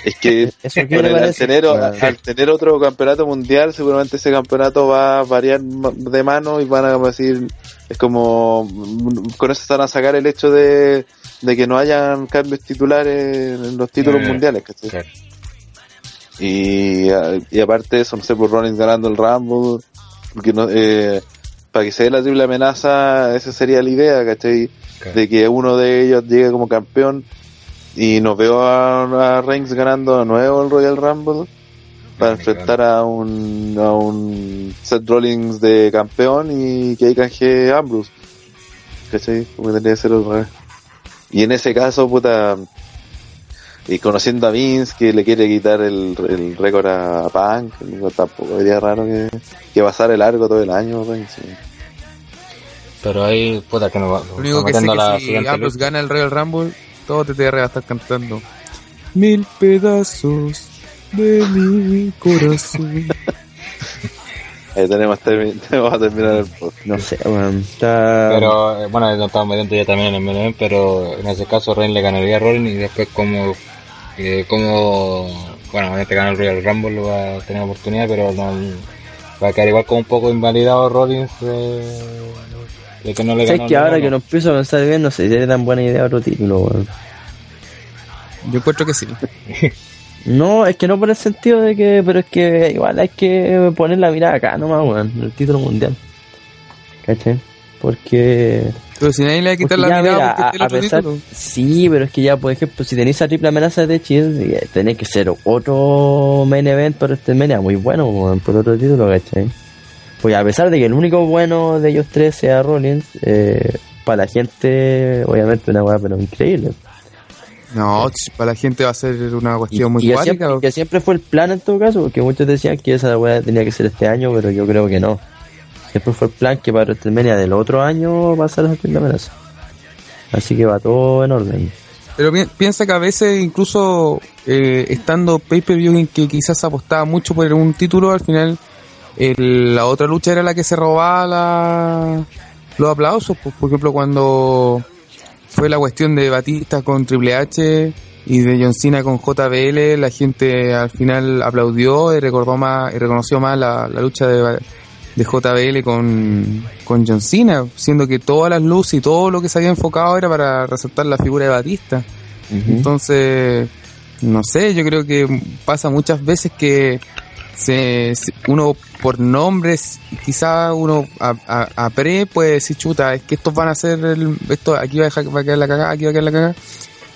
Es que con el- al, tener, Claro. al tener otro campeonato mundial, seguramente ese campeonato va a variar de mano y van a decir, es como, mm, con eso están a sacar el hecho de, de que no hayan cambios titulares en los títulos Eh, mundiales, ¿cachai? Claro. Y, y aparte de eso, no sé, por Rollins ganando el Rumble, porque no, eh, para que se dé la triple amenaza, esa sería la idea, ¿cachai? Claro. De que uno de ellos llegue como campeón y nos veo a, a Reigns ganando de nuevo el Royal Rumble para enfrentar a un, a un Seth Rollins de campeón y que ahí canje Ambrose. ¿Cachai? Como tendría que ser revés. Y en ese caso, puta, y conociendo a Vince que le quiere quitar el, el récord a Punk, digo, tampoco sería raro que, que pasara el largo todo el año. Reigns. Pero ahí, puta, que nos va Lo único que sé metiendo a la que si Ambrose lucha. gana el Royal Rumble, todo TTR va a estar cantando. Mil pedazos de mi corazón. Ahí tenemos, tenemos a terminar el podcast. No sé. Está. Pero, eh, bueno, nos estamos metiendo ya también en el MLM, pero en ese caso Reigns le ganaría a Rollins y después como, eh, como, bueno, obviamente gana el Royal Rumble, va a tener oportunidad, pero no, va a quedar igual como un poco invalidado Rollins eh, de que no le ¿Sabes ganó. que ahora que lo empiezo a pensar bien, no sé si tan buena idea otro título, weón. Yo encuentro que sí. No, es que no por el sentido de que, pero es que igual hay que poner la mirada acá nomás, weón, el título mundial. ¿Cachai? Porque, Pero si nadie le va a quitar la ya, mirada mira, porque a, a pesar, título. sí, pero es que ya, por ejemplo, si tenéis esa triple amenaza de Chill, tenéis que ser otro main event por este media muy bueno, weón, por otro título, ¿cachai? Pues a pesar de que el único bueno de ellos tres sea Rollins, eh, para la gente, obviamente una weá, pero increíble. No, para la gente va a ser una Y, cuestión muy y cuática. siempre, que siempre fue el plan en todo caso, porque muchos decían que esa weá tenía que ser este año, pero yo creo que no. Siempre fue el plan que para WrestleMania del otro año va a ser la triple amenaza. Así que va todo en orden. Pero pi- piensa que a veces, incluso eh, estando pay-per-view en que quizás apostaba mucho por un título, al final el- la otra lucha era la que se robaba la- los aplausos. Pues, por ejemplo, cuando fue la cuestión de Batista con Triple H y de John Cena con JBL, la gente al final aplaudió y recordó más y reconoció más la, la lucha de, de JBL con, con John Cena, siendo que todas las luces y todo lo que se había enfocado era para resaltar la figura de Batista. Entonces, no sé, yo creo que pasa muchas veces que se, uno por nombres, quizá uno a, a, a pre puede decir, chuta, es que estos van a ser, el, esto aquí va a, dejar, va a quedar la cagada, aquí va a quedar la cagada.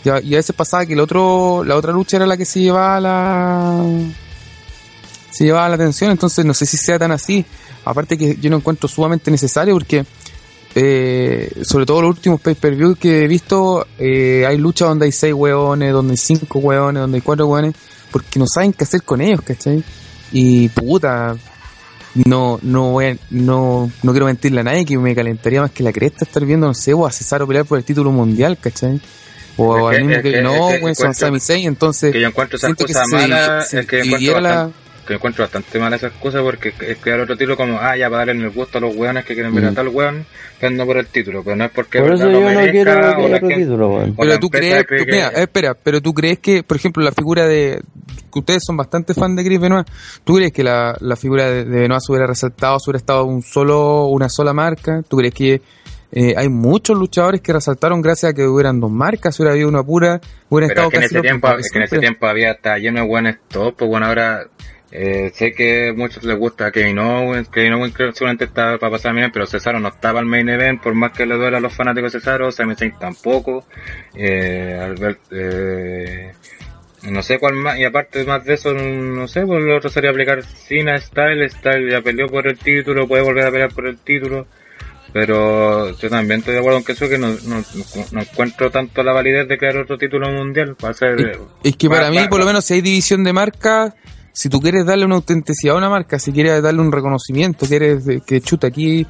Y a, y a veces pasaba que el otro, la otra lucha era la que se llevaba la, se llevaba la atención, entonces no sé si sea tan así. Aparte que yo no encuentro sumamente necesario porque eh, sobre todo los últimos pay-per-view que he visto, eh, hay luchas donde hay seis hueones, donde hay cinco hueones, donde hay cuatro hueones, porque no saben qué hacer con ellos, ¿cachai? Y puta, no, no voy a- no, no quiero mentirle a nadie que me calentaría más que la cresta estar viendo, no sé, o a Cesaro pelear por el título mundial, ¿cachai? O Es al mismo que, que- no, es que güey, son encuentro- Sami Zayn, entonces Que yo encuentro esas cosas malas, es que encuentro, la- bastante, que encuentro bastante malas esas cosas porque es crear otro título como, ah, ya para darle el gusto a los weones que quieren ver a Mm. tal weón, peleando por el título, pero no es porque Por eso verdad yo no quiero que haya otro título, weón. Pero tú crees, cree tú- que- mira, espera, pero tú crees que, por ejemplo, la figura de, que ustedes son bastante fan de Chris Benoit, ¿tú crees que la, la figura de, de Benoit se hubiera resaltado, se hubiera estado un solo, una sola marca? ¿Tú crees que eh, hay muchos luchadores que resaltaron gracias a que hubieran dos marcas, si hubiera habido una pura, hubieran Pero estado es que en casi ese los tiempo, es que en ese tiempo había hasta lleno de buenos top, pues bueno, ahora eh, sé que a muchos les gusta Kevin Owens, Kevin Owens creo que seguramente está para pasar bien, pero Cesaro no estaba al main event, por más que le duela a los fanáticos de Cesaro, Sami Zayn tampoco, eh, Albert, eh, no sé cuál más, y aparte más de eso, no sé, pues lo otro sería aplicar Cena Style, Style ya peleó por el título, puede volver a pelear por el título, Pero yo también estoy de acuerdo en que eso que no, no, no encuentro tanto la validez de crear otro título mundial para hacer... Es, es que para mí, por lo menos, si hay división de marca, si tú quieres darle una autenticidad a una marca, si quieres darle un reconocimiento, quieres de- que chuta aquí.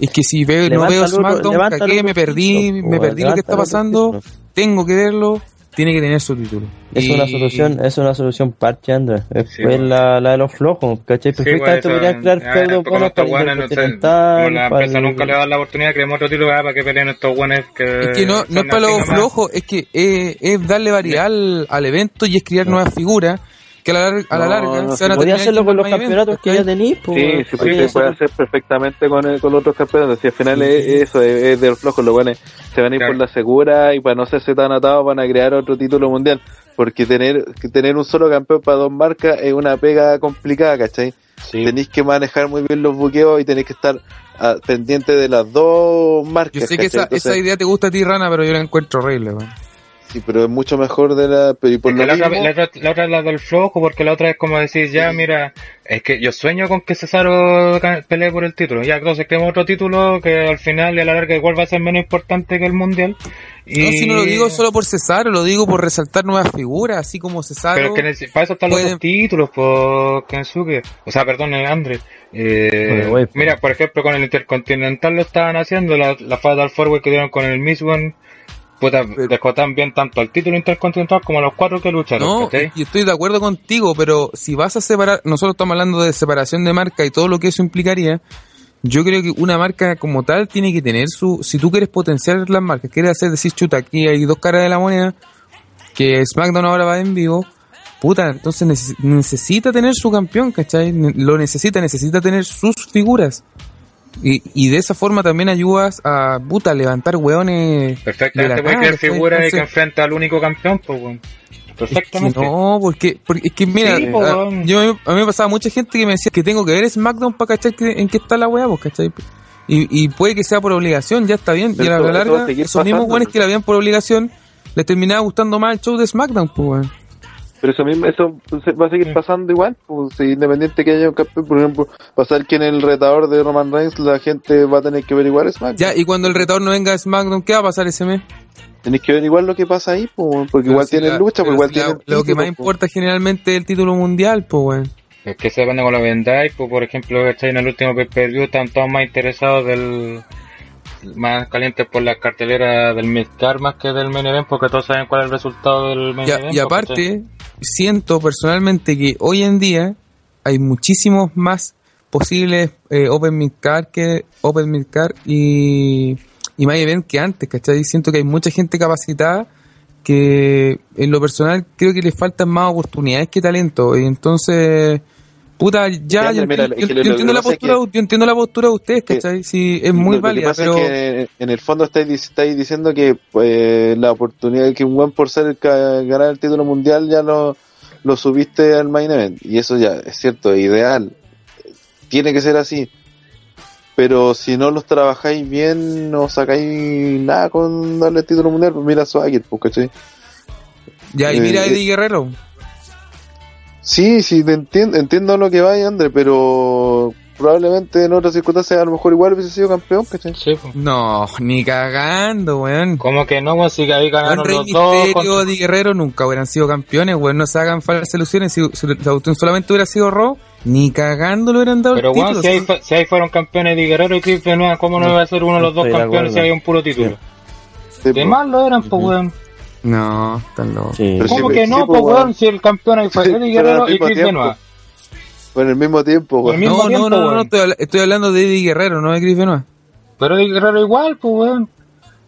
Es que si veo, no veo SmackDown, otro me perdí, título, me perdí lo que está pasando, título. tengo que verlo, tiene que tener su título. Es Y- una solución, es una solución parche, Andrés. Es Sí, pues bueno. la, la de los flojos, ¿cachai? Sí, Perfectamente pues, podrían crear como buenos estos buenos, no como la empresa el- nunca le da la oportunidad, creemos otro título ah, para que peleen estos buenos que... Es que no, no es para los flojos, es que es, es darle variedad al, al evento y es crear nuevas figuras que a la, lar- a la No, larga no, se van a hacerlo con los campeonatos que ya tenéis, pues. Sí, sí, puede hacerlo. hacer perfectamente con, el- con los otros campeonatos. Si al final es eso, es, es de los flojos, los buenos se van a ir Claro. por la segura y para no hacerse tan atados van a crear otro título mundial. Porque tener que tener un solo campeón para dos marcas es una pega complicada, ¿cachai? Sí. Tenéis que manejar muy bien los buqueos y tenéis que estar ah, pendiente de las dos marcas. Yo sé que esa, Entonces, esa idea te gusta a ti, Rana, pero yo la encuentro horrible, weón. Sí, pero es mucho mejor de la... Pero y por Es lo que la, otra, mismo, la, otra, la otra es la del flojo, porque la otra es como decir, ya, mira, es que yo sueño con que Cesaro pelee por el título. Ya, entonces creemos otro título que al final y a la larga igual va a ser menos importante que el mundial. Y... No, si no lo digo solo por Cesaro, lo digo por resaltar nuevas figuras, así como Cesaro. Pero es que para eso están los dos títulos, por Kensuke. O sea, perdón, eh, Andre. Eh, Bueno, pues. mira, por ejemplo, con el Intercontinental lo estaban haciendo, la, la Fatal Forward que dieron con el Miss One. Puta, dejó tan bien tanto al título Intercontinental como a los cuatro que lucharon. No, y estoy de acuerdo contigo, pero si vas a separar, nosotros estamos hablando de separación de marca y todo lo que eso implicaría, yo creo que una marca como tal tiene que tener su, si tú quieres potenciar las marcas, quieres hacer decir chuta, aquí hay dos caras de la moneda, que SmackDown ahora va en vivo, puta, entonces neces- necesita tener su campeón, ¿cachai? Lo necesita, necesita tener sus figuras. Y, y de esa forma también ayudas a, puta, levantar hueones. de Perfectamente la puede crear ¿cachai? figuras y que Entonces- enfrenta al único campeón, pues, weón. Es Perfectamente. que no, porque, porque es que mira, Sí, po, a, yo, a mí me pasaba mucha gente que me decía que tengo que ver SmackDown para cachar que, en qué está la weá, pues, ¿cachai? Y, y puede que sea por obligación, ya está bien. Pero y a la a larga, esos mismos weones que la veían por obligación, les terminaba gustando más el show de SmackDown, pues, weón. Pero eso mismo, eso se- va a seguir pasando igual, pues, si independiente que haya un campeón, por ejemplo, pasar que en el retador de Roman Reigns la gente va a tener que averiguar SmackDown. Ya, y cuando el retador no venga a SmackDown, ¿qué va a pasar ese mes? Tenéis que averiguar lo que pasa ahí, pues, porque igual si tienen la- lucha, pero pues igual si la- Lo que más importa generalmente es el título mundial, pues, weón. Es que se depende con lo vendáis, pues por ejemplo, ¿cachai? en el último pay-per-view están todos más interesados del más calientes por la cartelera del Midcard más que del main event porque todos saben cuál es el resultado del main Y, a- event. y aparte. Siento personalmente que hoy en día hay muchísimos más posibles eh, Open que Open Midcard y, y My Event que antes, ¿cachai? Siento que hay mucha gente capacitada que en lo personal creo que les faltan más oportunidades que talento y entonces puta ya yo, que entiendo que la postura yo entiendo la postura de ustedes que- ¿cachai? sí es muy Lo- lo que válida pasa pero es que en el fondo estáis, estáis diciendo que pues, la oportunidad de que un buen por ser el ganar el título mundial ya lo, lo subiste al main event. Y eso ya es cierto, es ideal. Tiene que ser así. Pero si no los trabajáis bien, no sacáis nada con darle el título mundial. Pues mira a Swagger, pues, ¿cachai? ya y mira a eh, Eddie Guerrero Sí, sí, te entiendo, entiendo lo que va, André, pero probablemente en otras circunstancias a lo mejor igual hubiese sido campeón, ¿cachai? Sí, pues. no ni cagando weón Como que no, pues sí que ahí ganaron Rey los dos. Misterio, con- Di Guerrero nunca hubieran sido campeones, weón. No se hagan falsas ilusiones. Si, si la cuestión solamente hubiera sido Raw, ni cagando le hubieran dado Pero el si ahí, si ahí fueron campeones de Guerrero y Chris Benoit, ¿cómo no iba a ser uno de los dos campeones si había un puro título? Sí, De más lo eran, pues weón. No, tan loco. Sí. ¿Cómo que no, pues, pues weón. Si el campeón ahí fue Eddie Guerrero y Chris. Benoit. Bueno, al mismo tiempo, weón. mismo No, no, tiempo, no, no, weón. estoy, habla- estoy hablando de Eddie Guerrero, no de Chris Benoit. Pero Eddie Guerrero igual, pues weón.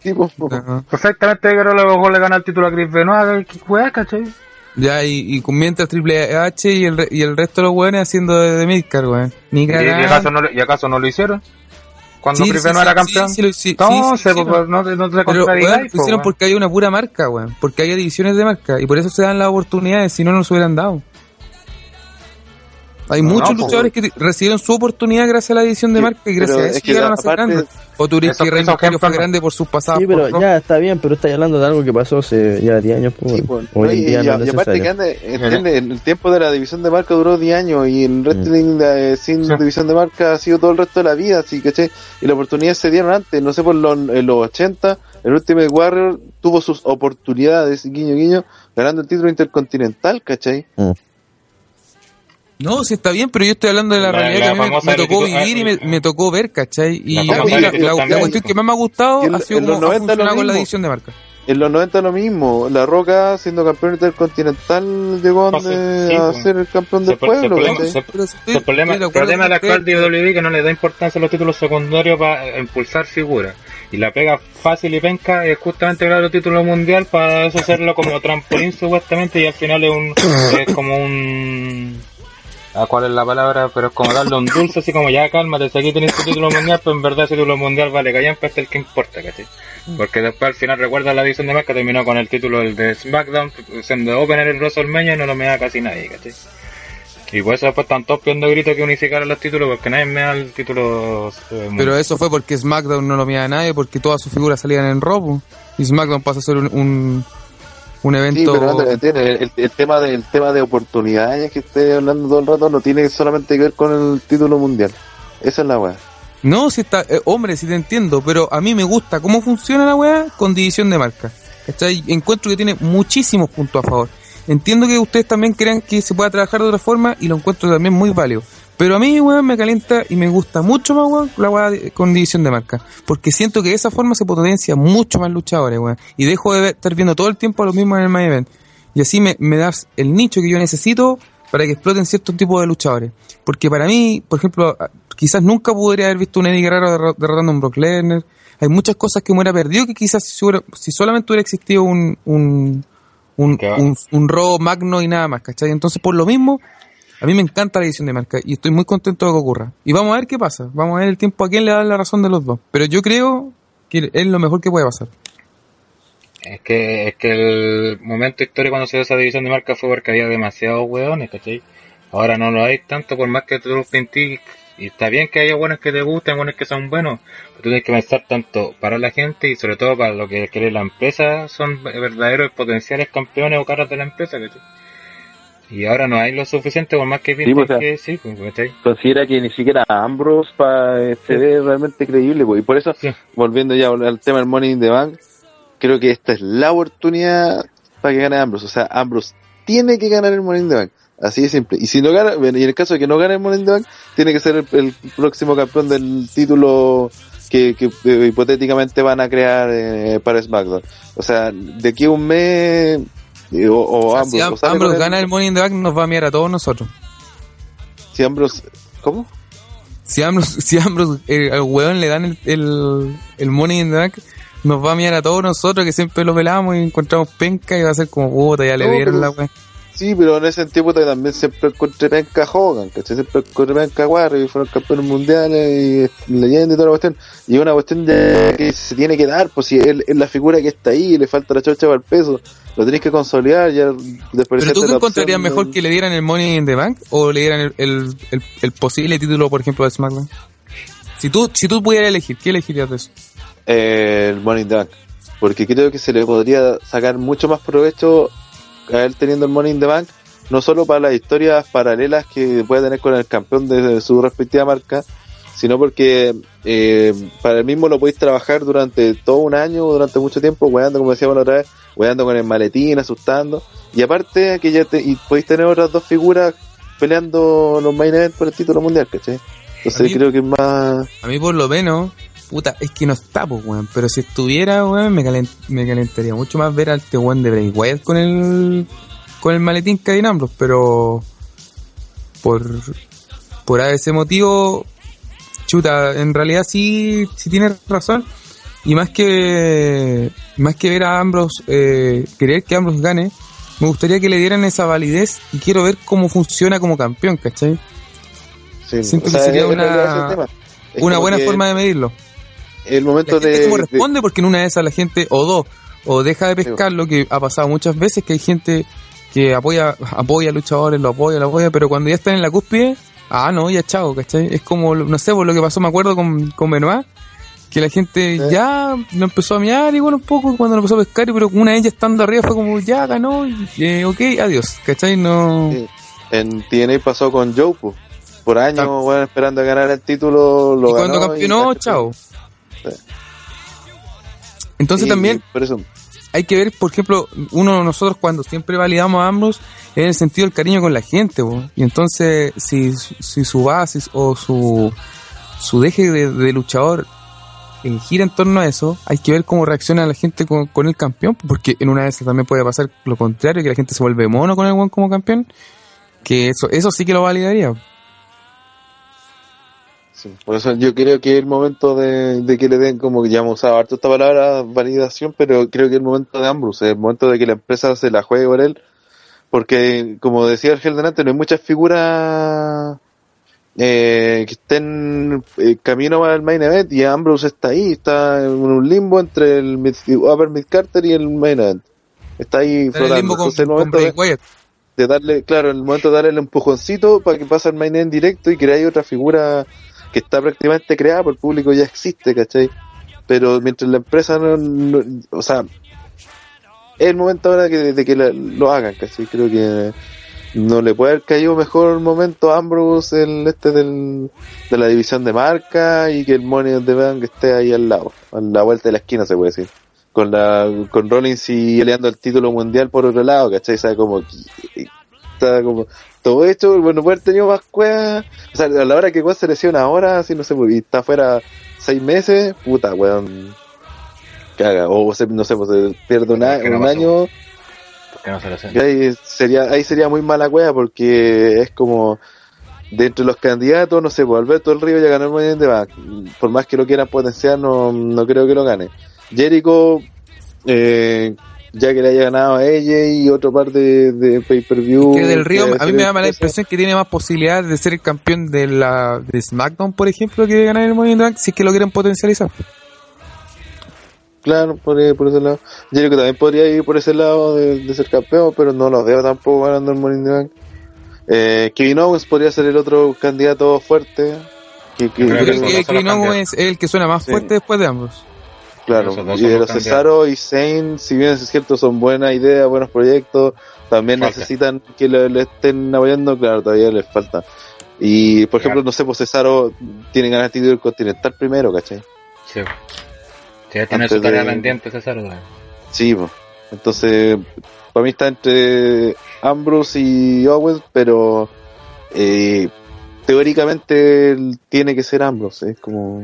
Sí, pues, pues. No. Perfectamente Eddie Guerrero a lo mejor le gana el título a Chris Benoit, ¿qué weá, cachai? Ya, y, y con mientras Triple H y el, re- y el resto de los weones haciendo de, de Midcard, weón. Ni ¿Y, acaso no, ¿Y acaso no lo hicieron? Cuando Sí, sí, era campeón. pues, sí. pues, no, te- no te Pero, weón, lo pues, hicieron weón. porque hay una pura marca, weón. Porque hay divisiones de marca. Y por eso se dan las oportunidades, si no, no se hubieran dado. Hay No, muchos no, luchadores que recibieron su oportunidad gracias a la edición de Sí, marca y gracias a es eso que llegaron la- a ser grandes. O Eso- que Rey fue grande por sus pasados. Sí, pero por ya está bien, pero estáis hablando de algo que pasó hace ya 10 años. Pues, Sí, pues, hoy y, día y- no es y aparte que ande, entiende, el tiempo de la división de marca duró 10 años y el wrestling eh, sin Sí. división de marca ha sido todo el resto de la vida, así que y las oportunidades se dieron antes, no sé, por los, en los 80, el Ultimate Warrior tuvo sus oportunidades, guiño guiño, ganando el título intercontinental, ¿cachai? No, sí está bien, pero yo estoy hablando de la, La- realidad la que me- tocó vivir y me, me tocó ver, ¿cachai? Y La a mí famosa la, cuestión que más me ha gustado ha sido como los ha 90 lo funcionado con la edición de marca. En los 90 lo mismo, La Roca siendo campeón intercontinental llegó sí, a pues. ser el campeón del se- pueblo, el problema, de el acuerdo problema de la actual. WWE que no le da importancia a los títulos secundarios para impulsar figuras. Y la pega fácil y penca es justamente ganar el título mundial para eso hacerlo como trampolín supuestamente y al final es un es como un ¿a cuál es la palabra? Pero es como darle un dulce así como ya cálmate, si aquí tenés tu título mundial, pues en verdad ese título mundial vale callan pues es el que importa, ¿cachai? Porque después al final recuerda la edición de marca terminó con el título el de SmackDown siendo opener el WrestleMania y no lo me da casi nadie, ¿cachai? Y por eso después están todos pidiendo gritos que unificaran los títulos porque nadie me da el título eh, Pero eso fue porque SmackDown no lo mira a nadie, porque todas sus figuras salían en Raw. Y SmackDown pasa a ser un, un, un Sí, evento... pero Andrés, entiende, el, el tema de, el tema de oportunidades que esté hablando todo el rato no tiene solamente que ver con el título mundial. Esa es la weá. No, si está, eh, hombre, si te entiendo, pero a mí me gusta cómo funciona la weá con división de marca. ¿Cachai? Encuentro que tiene muchísimos puntos a favor. Entiendo que ustedes también crean que se pueda trabajar de otra forma y lo encuentro también muy válido. Pero a mí, weón, me calienta y me gusta mucho más, weón, la weá de- con división de marca. Porque siento que de esa forma se potencia mucho más luchadores, weón. Y dejo de ver- estar viendo todo el tiempo a los mismos en el main event. Y así me, me das el nicho que yo necesito para que exploten ciertos tipos de luchadores. Porque para mí, por ejemplo, a- quizás nunca podría haber visto un Eddie Guerrero derro- derrotando a un Brock Lesnar. Hay muchas cosas que me hubiera perdido que quizás si, hubiera- si solamente hubiera existido un, un, un, un, un Raw magno y nada más, ¿cachai? Entonces, por lo mismo, a mí me encanta la edición de marca y estoy muy contento de que ocurra. Y vamos a ver qué pasa. Vamos a ver el tiempo a quién le da la razón de los dos. Pero yo creo que es lo mejor que puede pasar. Es que, es que el momento histórico cuando se dio esa división de marca fue porque había demasiados hueones, ¿cachai? Ahora no lo hay tanto por más que tú los pintís. Y está bien que haya buenos que te gusten, buenos que son buenos, pero tú tienes que pensar tanto para la gente y sobre todo para lo que quiere la empresa, son verdaderos potenciales campeones o caras de la empresa, ¿cachai? Y ahora no hay lo suficiente por más que pinten pues, o sea, que sí, pues, ¿cachai? Considera que ni siquiera Ambrose pa, eh, se Sí. ve realmente creíble, pues. y por eso, Sí. volviendo ya al tema del Money in the Bank, creo que esta es la oportunidad para que gane Ambrose. O sea, Ambrose tiene que ganar el Money in the Bank. Así de simple. Y si no gana, bueno, y en el caso de que no gane el Money in the Bank, tiene que ser el, el próximo campeón del título que, que, eh, hipotéticamente van a crear eh, para SmackDown. O sea, de aquí a un mes, o, o O sea, Ambrose, si Am- Ambrose gana el Money in the Bank, nos va a mirar a todos nosotros. si Ambrose, ¿cómo? Si Ambrose, si Ambrose eh, al weón le dan el, el, el Money in the Bank, nos va a mirar a todos nosotros que siempre lo pelamos y encontramos penca y va a ser como puta, ya le No, dieron pero- la weá. Sí, pero en ese tiempo también siempre encontré penca Hogan, ¿cachai? Siempre encontré penca Warrior y fueron campeones mundiales y leyenda y toda la cuestión. Y es una cuestión de que se tiene que dar, pues si él es la figura que está ahí, le falta la chocha para el peso, lo tenés que consolidar ya ¿Pero tú qué encontrarías mejor que le dieran el Money in the Bank o le dieran el, el, el, el posible título, por ejemplo, de SmackDown? Si tú, si tú pudieras elegir, ¿qué elegirías de eso? eh, el Money in the Bank? Porque creo que se le podría sacar mucho más provecho a él teniendo el Money in the Bank, no solo para las historias paralelas que puede tener con el campeón de su respectiva marca, sino porque eh, para el mismo lo podéis trabajar durante todo un año o durante mucho tiempo, weando, como decíamos la otra vez, weando con el maletín, asustando, y aparte que ya te, y podéis tener otras dos figuras peleando los main events por el título mundial, ¿cachai? Entonces mí- creo que es más... A mí por lo menos, puta, es que no está, pues, weón. Pero si estuviera, weón, me, calent- me calentaría mucho más ver al este weón de Bray Wyatt con el, con el maletín que hay en Ambrose, pero por, por ese motivo, chuta, en realidad sí, sí tienes razón. Y más que, más que ver a Ambrose, eh, querer que Ambrose gane, me gustaría que le dieran esa validez y quiero ver cómo funciona como campeón, ¿cachai? sí, Siento o que sería una- buena forma de medirlo. El momento la gente de... como de- responde porque en una de esas la gente o dos o deja de pescar lo que ha pasado muchas veces que hay gente porque apoya, apoya a luchadores, lo apoya, lo apoya, pero cuando ya están en la cúspide, ah, no, ya chao, ¿cachai? Es como, no sé, por lo que pasó, me acuerdo con, con Benoit, que la gente ya lo empezó a mirar igual un poco cuando lo empezó a pescar, pero una de ellas estando arriba fue como, ya ganó, y, eh, ok, adiós, ¿cachai? No... Sí. En TNA pasó con Joe, po. por años, bueno, esperando a ganar el título, lo y cuando ganó campeonó, y- chao. Entonces también y por eso, hay que ver, por ejemplo, uno de nosotros cuando siempre validamos a ambos es en el sentido del cariño con la gente, y entonces si, si su base o su, su deje de, de luchador eh, gira en torno a eso, hay que ver cómo reacciona la gente con, con el campeón, porque en una de esas también puede pasar lo contrario, que la gente se vuelve mono con el buen como campeón, que eso, eso sí que lo validaría. Sí, por eso yo creo que es el momento de, de que le den, como que ya hemos usado harto esta palabra, validación, pero creo que es el momento de Ambrose, es el momento de que la empresa se la juegue por él, porque como decía el Gel delante, no hay muchas figuras eh, que estén eh, camino para el main event y Ambrose está ahí, está en un limbo entre el mid, Upper Mid Carter y el main event. Está ahí Está en el flotando. limbo con, Entonces, el momento de, darle, claro, el momento de darle el empujoncito para que pase al main event directo y crear otra figura que está prácticamente creada por el público ya existe, ¿cachai? Pero mientras la empresa no, o sea, es el momento ahora que, de que lo hagan, ¿cachai? Creo que no le puede haber caído mejor momento a Ambrose el este del, de la división de marca y que el Money the Bank esté ahí al lado, a la vuelta de la esquina se puede decir. Con la, con Rollins y peleando el título mundial por otro lado, ¿cachai? Como, que- está como, todo esto, bueno, puede haber tenido más cuevas, o sea, a la hora que Juan se lesiona ahora, si no sé, y está fuera seis meses, puta, weón, caga, o se- no sé, pues se pierde un, a- ¿Por qué no un año, no se ahí sería, ahí sería muy mala wea porque es como de entre los candidatos, no sé, pues Alberto del Río ya ganó el the Bank. Por más que lo quieran potenciar, no, no creo que lo gane. Jericho, eh, ya que le haya ganado a ella y otro par de, de pay-per-view. que del Río, que a mí me da la impresión que tiene más posibilidades de ser el campeón de la de SmackDown, por ejemplo, que de ganar el Money in the Bank, si es que lo quieren potencializar. Claro, por, eh, por ese lado. Jericho también podría ir por ese lado de, de ser campeón, pero no lo veo tampoco ganando el Money in the Bank. Eh, Kevin Owens podría ser el otro candidato fuerte. Que, que- Yo Yo creo que son Kevin los Owens es el que suena más Sí. fuerte después de ambos. Claro, y de los Cesaro y Zane, si bien es cierto, son buenas ideas, buenos proyectos, también Falta. necesitan que le, le estén apoyando, claro, todavía les falta. Y, por ejemplo, Claro. no sé, pues Cesaro tiene ganas de título continental primero, ¿cachai? Sí. Sí, tiene Antes su tarea de- pendiente, César. güey. Sí, pues. Entonces, para mí está entre Ambrose y Owens, pero eh, teóricamente tiene que ser Ambrose, es como...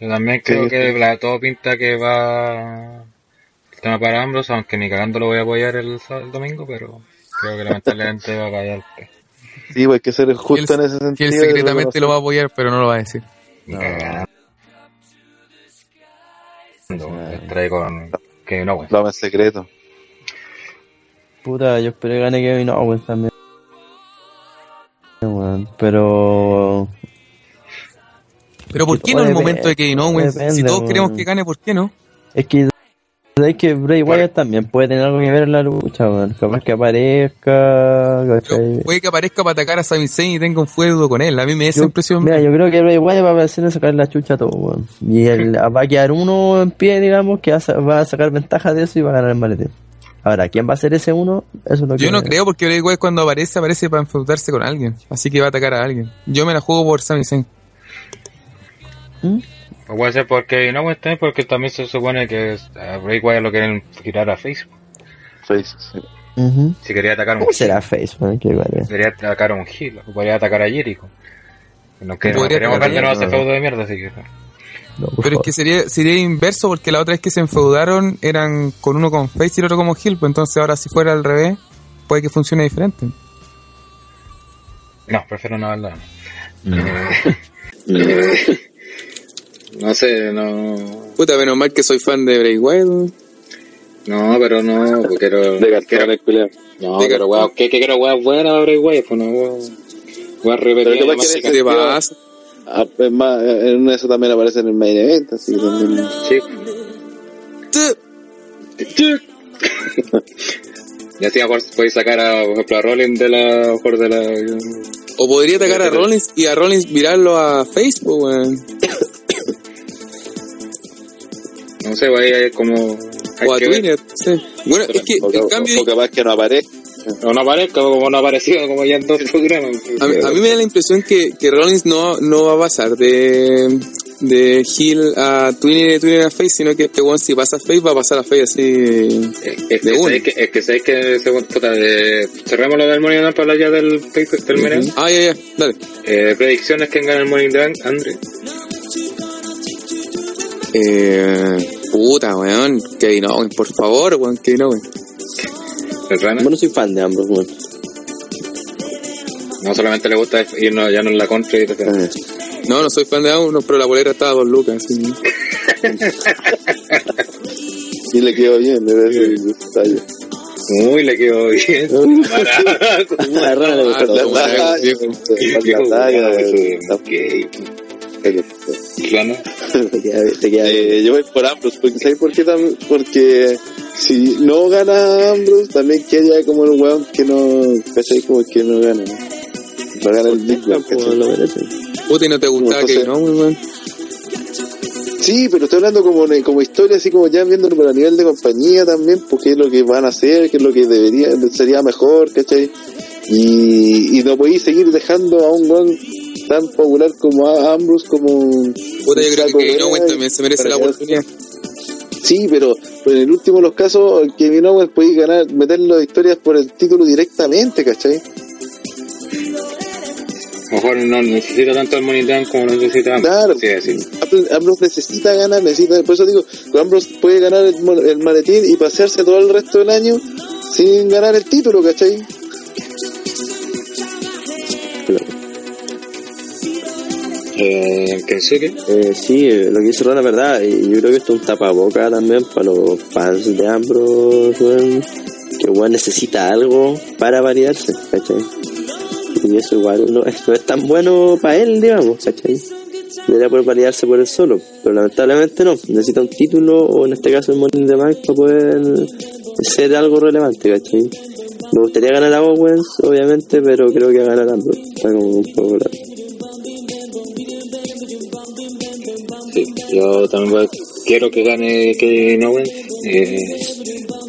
Yo también creo Sí, que sí. la, todo pinta que va el tema para Ambrose, aunque ni cagando lo voy a apoyar el, sábado- el domingo, pero creo que lamentablemente va a caer. Sí, pues hay que ser justo él- en ese Que sentido. él secretamente lo va a apoyar, pero no lo va a decir. No. cagando. Trae con no. Lo hago en secreto. Puta, yo espero que gane Kevin Owens también. Pero. Pero ¿por qué no en el momento de Kevin Owens? Depende, Si todos queremos que gane, ¿por qué no? Es que. Es que Bray Wyatt también puede tener algo que ver en la lucha, weón. Capaz que aparezca. Pero ¿cachai? puede que aparezca para atacar a Sami Zayn y tenga un feudo con él. A mí me da esa impresión. Mira, yo creo que Bray Wyatt va a aparecer a sacar la chucha a todo, weón. Y él va a quedar uno en pie, digamos, que va a sacar ventaja de eso y va a ganar el maletín. Ahora, ¿quién va a ser ese uno? Eso es lo que Yo no creo porque Bray Wyatt cuando aparece, aparece para enfrentarse con alguien. Así que va a atacar a alguien. Yo me la juego por Sami Zayn. ¿Mm? O puede ser porque no, también porque también se supone que a Bray Wyatt lo quieren girar a Facebook. Face, sí. Ujú. Si quería atacar a un ¿Cómo será Face, weón? Qué es. Quería atacar a un Hill, o podría atacar a Jericho. No que queremos ese feudo de mierda, así que. No, Pero es que sería, sería inverso porque la otra vez que se enfeudaron eran con uno con Face y el otro como Hill. Pues entonces ahora si fuera al revés, puede que funcione diferente. No, prefiero no hablar. Eh, no sé, no. Puta, menos mal que soy fan de Bray Wyatt. No, pero no, porque quiero. De el culiao. No, De pero weón, ¿qué, qué quiero weón buena Bray Wyatt? Pues no, weón. Weón Pero capaz más que chica. ¿Qué te pasa? Ah, es más, en una de esas también aparece en el main event, así que también... Sí. Y así a lo mejor podéis sacar a, por ejemplo, a Rollins de la, mejor de la... O podría atacar a Rollins y a Rollins virarlo a Facebook, weón. No sé, hay como... O a. Twitter, sí. Bueno, es que o, el cambio... o capaz que no aparezca. O no aparezca, como no ha aparecido, como ya en dos programas. A mí, a mí me da la impresión que, que Rollins no, no va a pasar de, de Hill a Twinner y de Twinner a Face, sino que este weón si pasa a Face va a pasar a Face así. Es, es De que una. sabéis que, es que sabéis que según puta de cerremos lo del Morning Bank para hablar ya del del Morning Ah, ya, ya, dale. eh, predicciones que gana el Morning Bank Andre Eh, puta, weón. Kevin Owens, por favor, weón, Kevin Owens. el Rana Yo no soy fan de ambos, weón. no solamente le gusta irnos ya no en la contra y Eh, No, no soy fan de Owens, pero la bolera estaba a dos lucas. así. Y le quedó bien, le da ese detalle. uy le quedó bien Barato. A Rana le gustó Te queda. Eh, yo voy por Ambrose, porque ¿sabes por qué? tam- Porque si no gana Ambrose, también queda como el weón que no, ¿cachai? Como que no gana. No gana el Big Pues, merece. Puta, no te gustaba Kevin Owens, weón. Sí, pero estoy hablando como, como historia, así como ya viéndolo por a nivel de compañía también, porque es lo que van a hacer, qué es lo que debería, sería mejor, ¿cachai? Y, y no podéis seguir dejando a un weón tan popular como Ambrose como... Puta, yo creo que Kevin Owens también se merece la oportunidad. Sí, pero, pero en el último de los casos, Kevin Owens puede ganar, meterlo de historias por el título directamente, ¿cachai? a lo mejor no necesita tanto el Bank como lo necesita Ambrose, Claro. Ambrose- Ambrose necesita ganar, necesita, por eso digo, Ambrose puede ganar el, mo- el maletín y pasearse todo el resto del año sin ganar el título, ¿cachai? Eh, Kensuke Eh, sí, lo que dice Ron es verdad. Y yo creo que esto es un tapaboca también para los fans de Ambrose, weón. Que weón necesita algo para variarse, ¿cachai? Y eso igual no, no es tan bueno para él, digamos, ¿cachai? Debería poder variarse por él solo, pero lamentablemente no. Necesita un título o en este caso el Morning de Bank para poder ser algo relevante, ¿cachai? Me gustaría ganar a Owens, obviamente, pero creo que a ganar Ambrose. Está como un poco grave. Yo también quiero que gane Kevin Owens, eh,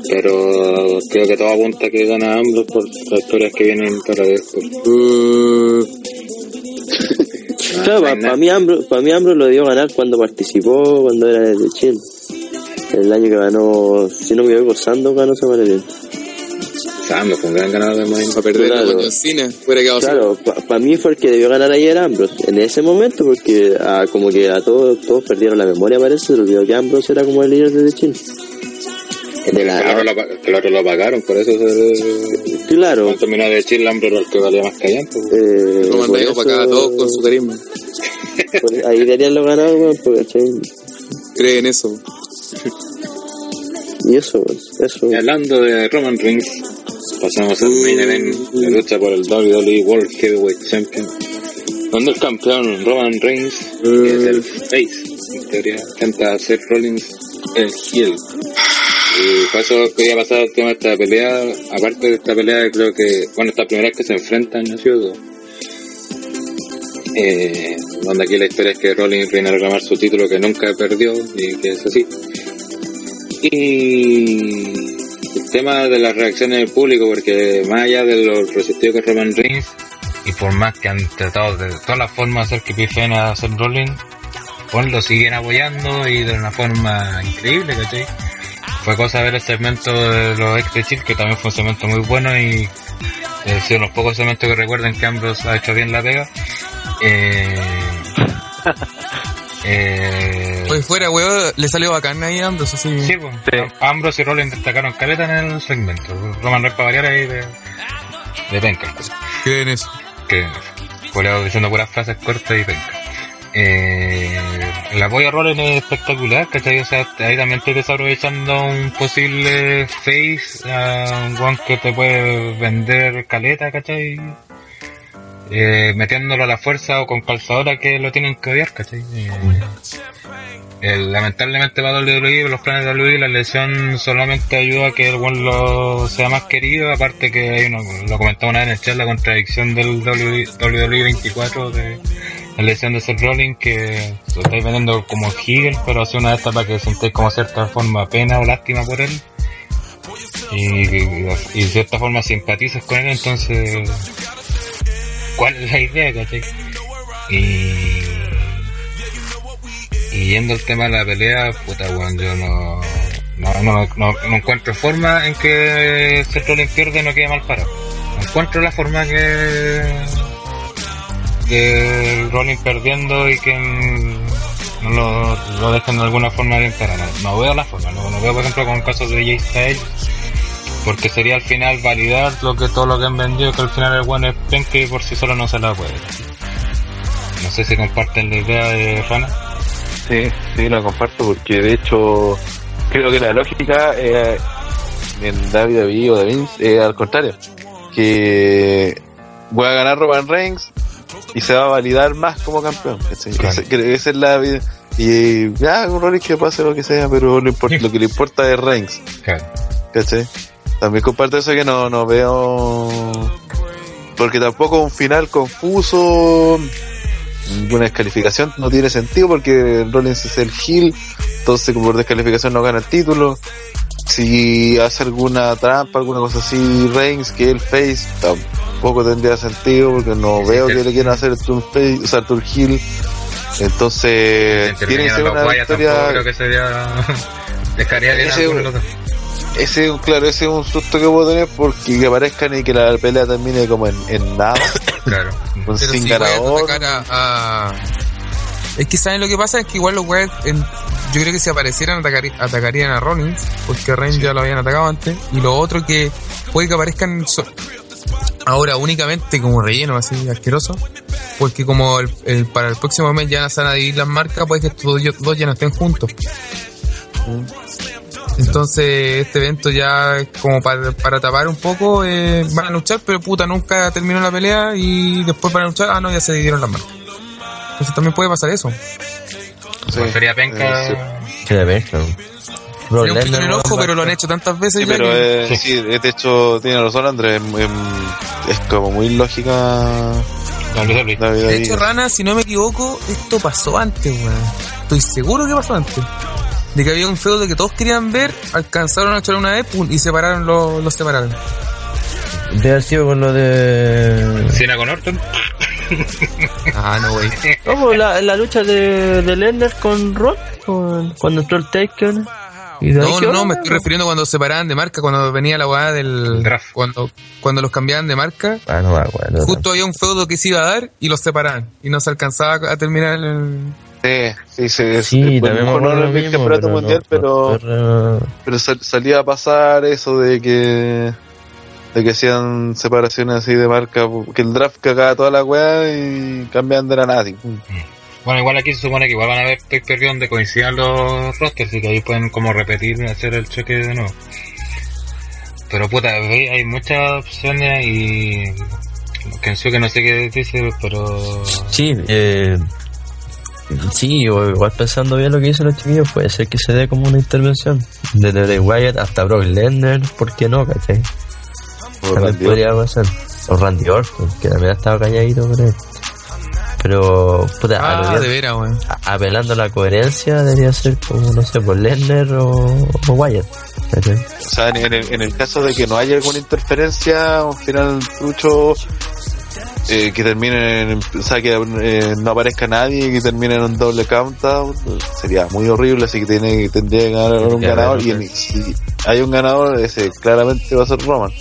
pero creo que todo apunta a que gana Ambrose por las historias que vienen para después. Claro, no hay para nada. mí, Ambro, pa' mí Ambro lo dio ganar cuando participó, cuando era de Chill. El año que ganó, si no me equivoco, Sandow ganó ese maletín. Ambrose fue un gran ganador de Morning para perder Claro. fuera Claro, para mí fue el que debió ganar ayer Ambrose, en ese momento, porque ah, como que a todos, todos perdieron la memoria, parece, se olvidó que Ambrose era como el líder de The Chill. De la- Claro, pa- el otro lo pagaron, por eso se, claro, cuando terminó de Chile, Ambrose era el que valía más callampa. eh, Roman por Reigns para acá a todos con su carisma. ahí deberían lo ganar, weón, porque, ¿cachai? Cree en eso. Y eso, weón, eso. Y hablando de Roman Reigns, pasamos al main event, la lucha por el WWE World Heavyweight Champion, donde el campeón Roman Reigns, que es el face, en teoría, intenta hacer Rollins el heel. Y por eso quería pasar al tema de esta pelea, aparte de esta pelea, creo que, bueno, esta primera vez que se enfrentan, ¿no es cierto? Eh, donde aquí la historia es que Rollins viene a reclamar su título que nunca perdió y que es así. Y tema de las reacciones del público, porque más allá de lo resistido que Roman Reigns, y por más que han tratado de todas las formas de hacer que pifen a Seth Rollins, pues lo siguen apoyando y de una forma increíble, ¿cachai? Fue cosa ver el segmento de los ex de Chill, que también fue un segmento muy bueno y es de los pocos segmentos que recuerden que Ambrose ha hecho bien la pega. Eh, eh, Pues fuera, weón, le salió bacán ahí a Ambrose, así. Sí, pues. Ambrose y Rollins destacaron caleta en el segmento. Roman Reigns para variar ahí de, de penca. Cree en eso. Que por diciendo puras frases cortas y penca. Eh, el apoyo a Rollins es espectacular, ¿cachai? O sea, ahí también estoy desaprovechando un posible face a un guan que te puede vender caleta, ¿cachai? Eh, metiéndolo a la fuerza o con calzadora que lo tienen que odiar, ¿cachai? Eh, lamentablemente para WWE, los planes de WWE, la lesión solamente ayuda a que el buen lo sea más querido, aparte que hay uno, lo comentaba una vez en el chat, la contradicción del WWE 24 de la lesión de Seth Rollins, que lo estáis vendiendo como heel, pero hace una de estas para que sentéis como cierta forma pena o lástima por él. Y, y, y de cierta forma simpatizas con él, entonces, ¿cuál es la idea, cachai? Y, y yendo al tema de la pelea, puta weón, yo no, no, no, no, encuentro forma en que Seth Rollins pierde y no quede mal parado. No encuentro la forma que, que Rollins perdiendo y que no lo, lo dejen de alguna forma bien parado. No, veo la forma, no veo por ejemplo con el caso de Jay Styles, porque sería al final validar lo que todo lo que han vendido, que al final el bueno es penque y por sí solo no se la puede. No sé si comparten la idea de Rana. Sí, sí, la comparto porque de hecho creo que la lógica eh, en David David o de Vince es al contrario. Que voy a ganar Roman Reigns y se va a validar más como campeón. ¿cachai? Claro. Ese- esa es la vida. Y ya, un Rollins que pase lo que sea, pero lo, import- lo que le importa es Reigns. Claro. ¿Cachai? También comparto eso que no, no veo. Porque tampoco un final confuso. Una descalificación no tiene sentido porque Rollins es el heel. Entonces, por descalificación no gana el título. Si hace alguna trampa, alguna cosa así, Reigns, que el face, tampoco tendría sentido porque no veo que le quieran hacer el turn face, o sea, el turn heel. Entonces, tiene que ser una tampoco victoria creo que sería... Dejaría de. Ese claro, ese es un susto que puedo tener porque que aparezcan y que la pelea termine como en, en nada, Claro. con sin si ganador. a, Es que saben lo que pasa es que igual los en- yo creo que si aparecieran atacarían a Rollins, porque a Reigns ya lo habían atacado antes, y lo otro que puede que aparezcan so- ahora únicamente como relleno así asqueroso, porque como el, el- para el próximo mes ya van a dividir las marcas, puede que estos dos, dos ya no estén juntos. Entonces este evento ya es como para, para tapar un poco, eh, van a luchar, pero puta, nunca terminó la pelea y después para luchar, ah no, ya se dividieron las marcas. Entonces también puede pasar eso. Sí, Pues sería penca... eh, sí. Claro. Brock Sería un en el ojo, pero lo han hecho tantas veces Sí, ya pero que- eh, sí, de hecho tiene razón Andrés, em, es como muy lógica De hecho, Rana, si no me equivoco, esto pasó antes, weón. Estoy seguro que pasó antes. De que había un feudo que todos querían ver, alcanzaron a echar una vez pum, y separaron los, los separaron. Debe haber sido con lo de. Cena con Orton. Ah, no, wey. No, pues, la, la lucha de, de Lennar con Rock, con- cuando entró el Taker. De No, no, no, me estoy refiriendo cuando se separaban de marca, cuando venía la weá del Draft. Cuando, cuando los cambiaban de marca, Ah, no acuerdo. justo había un feudo que se iba a dar y los separaban. Y no se alcanzaba a terminar el. Sí, sí, sí, Sí, es- también no lo en el mismo, campeonato pero mundial, no- pero, re- pero sal- salía a pasar eso de que de que hacían separaciones así de marca, que el draft cagaba toda la weá y cambiaban de la nada. así. Bueno, igual aquí se supone que igual van a haber pay per donde coincidan los rosters y que ahí pueden como repetir y hacer el cheque de nuevo. Pero puta, hay muchas opciones y que no sé qué dice, pero Sí, eh, sí, o igual pensando bien lo que dicen los chiquillos, puede ser que se dé como una intervención. Desde Bray Wyatt hasta Brock Lesnar, ¿por qué no, cachai? También Randy podría pasar. O Randy Orton, que también ha estado calladito por ahí. Pero, puta, a lo Ah, de a- apelando a la coherencia, debería ser como, no sé, por Lesnar o, o Wyatt. ¿cachai? O sea, en, en el, en el caso de que no haya alguna interferencia, un final trucho eh, que termine, en, o sea, que eh, no aparezca nadie y que termine en un doble count out, sería muy horrible, así que tiene, tendría que ganar un ganador y en- si hay un ganador, ese claramente va a ser Roman.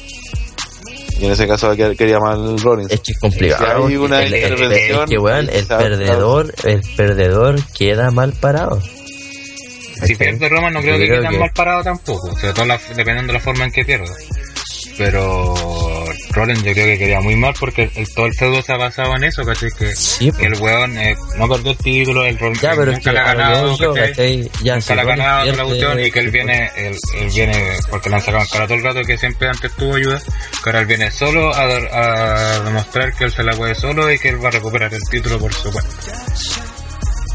Y en ese caso va a quedar- quedaría mal Rollins. Es que es complicado. Si hay una el- el- el- intervención, el perdedor, el perdedor queda mal parado. si pierde Roman no creo que quede tan que- mal parado tampoco, sobre todo la- dependiendo de la forma en que pierda. Pero Rollins yo creo que quería muy mal porque el, todo el feudo se ha basado en eso, ¿cachai? Que Sí, que el weón eh, no perdió el título, el Rollins Ya, pero es nunca que le ha ganado, yo, ¿cachai? Ya, nunca le ha ganado la cuestión y que él viene, él, él viene, porque le han sacado en cara todo el rato que siempre antes tuvo ayuda, que ahora él viene solo a, dar- a demostrar que él se la puede solo y que él va a recuperar el título por su cuenta.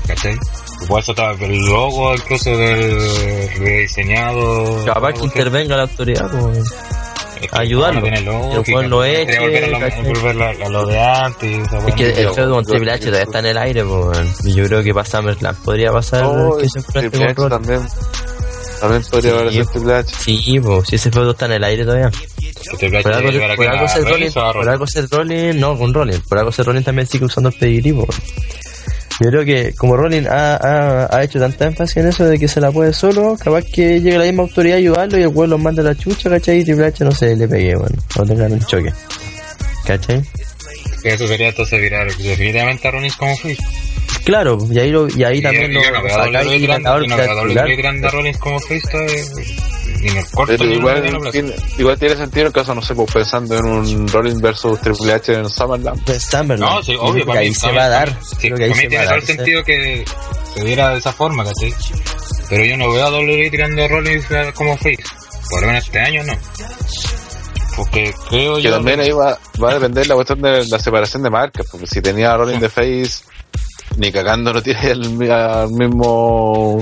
¿Cachai? Igual eso estaba el logo incluso del rediseñado. Capaz que intervenga la autoridad, pues. Es que ayudarlo. no tiene el lo eche, a lo- ¿cachai? volver a- a lo de antes. Es que el feudo con Triple H todavía está en el aire, pues. yo creo que para SummerSlam podría pasar Oh, que se enfrente con también. También podría haber sido Triple H. Sí, pues, si ese feudo está en el aire todavía. Por algo, por algo Seth Rollins por algo Seth Rollins, no, con Rollins, por algo Seth Rollins también sigue usando el pedigrí. Yo creo que como Rollins ha, ha, ha hecho tanta énfasis en eso de que se la puede solo, capaz que llegue la misma autoridad a ayudarlo y el weón los manda a la chucha, ¿cachai? Y Triple H no se le pegue, bueno, no tengan un choque. ¿Cachai? Eso sería entonces virar definitivamente a Rollins como face. Claro, y ahí, lo, y ahí Y también yo- lo yo no veo a sacáis WWE a a ni en el corto Pero ni en el mediano igual tiene, igual tiene sentido en el caso, no sé, pues pensando en un Rollins versus Triple H en SummerSlam. Pues Summerland. No, sí, obvio, para ahí mí, se va a dar. Sí, Creo que ahí para mí se tiene va a todo dar. el sentido que se diera de esa forma, ¿cachai? Pero yo no veo a WWE tirando a Rollins eh, como face. Por lo menos este año no. Porque creo Que yo... también ahí va, va a depender la cuestión de la separación de marcas, porque si tenía a Rollins de Face, ni cagando no tiene el, al mismo,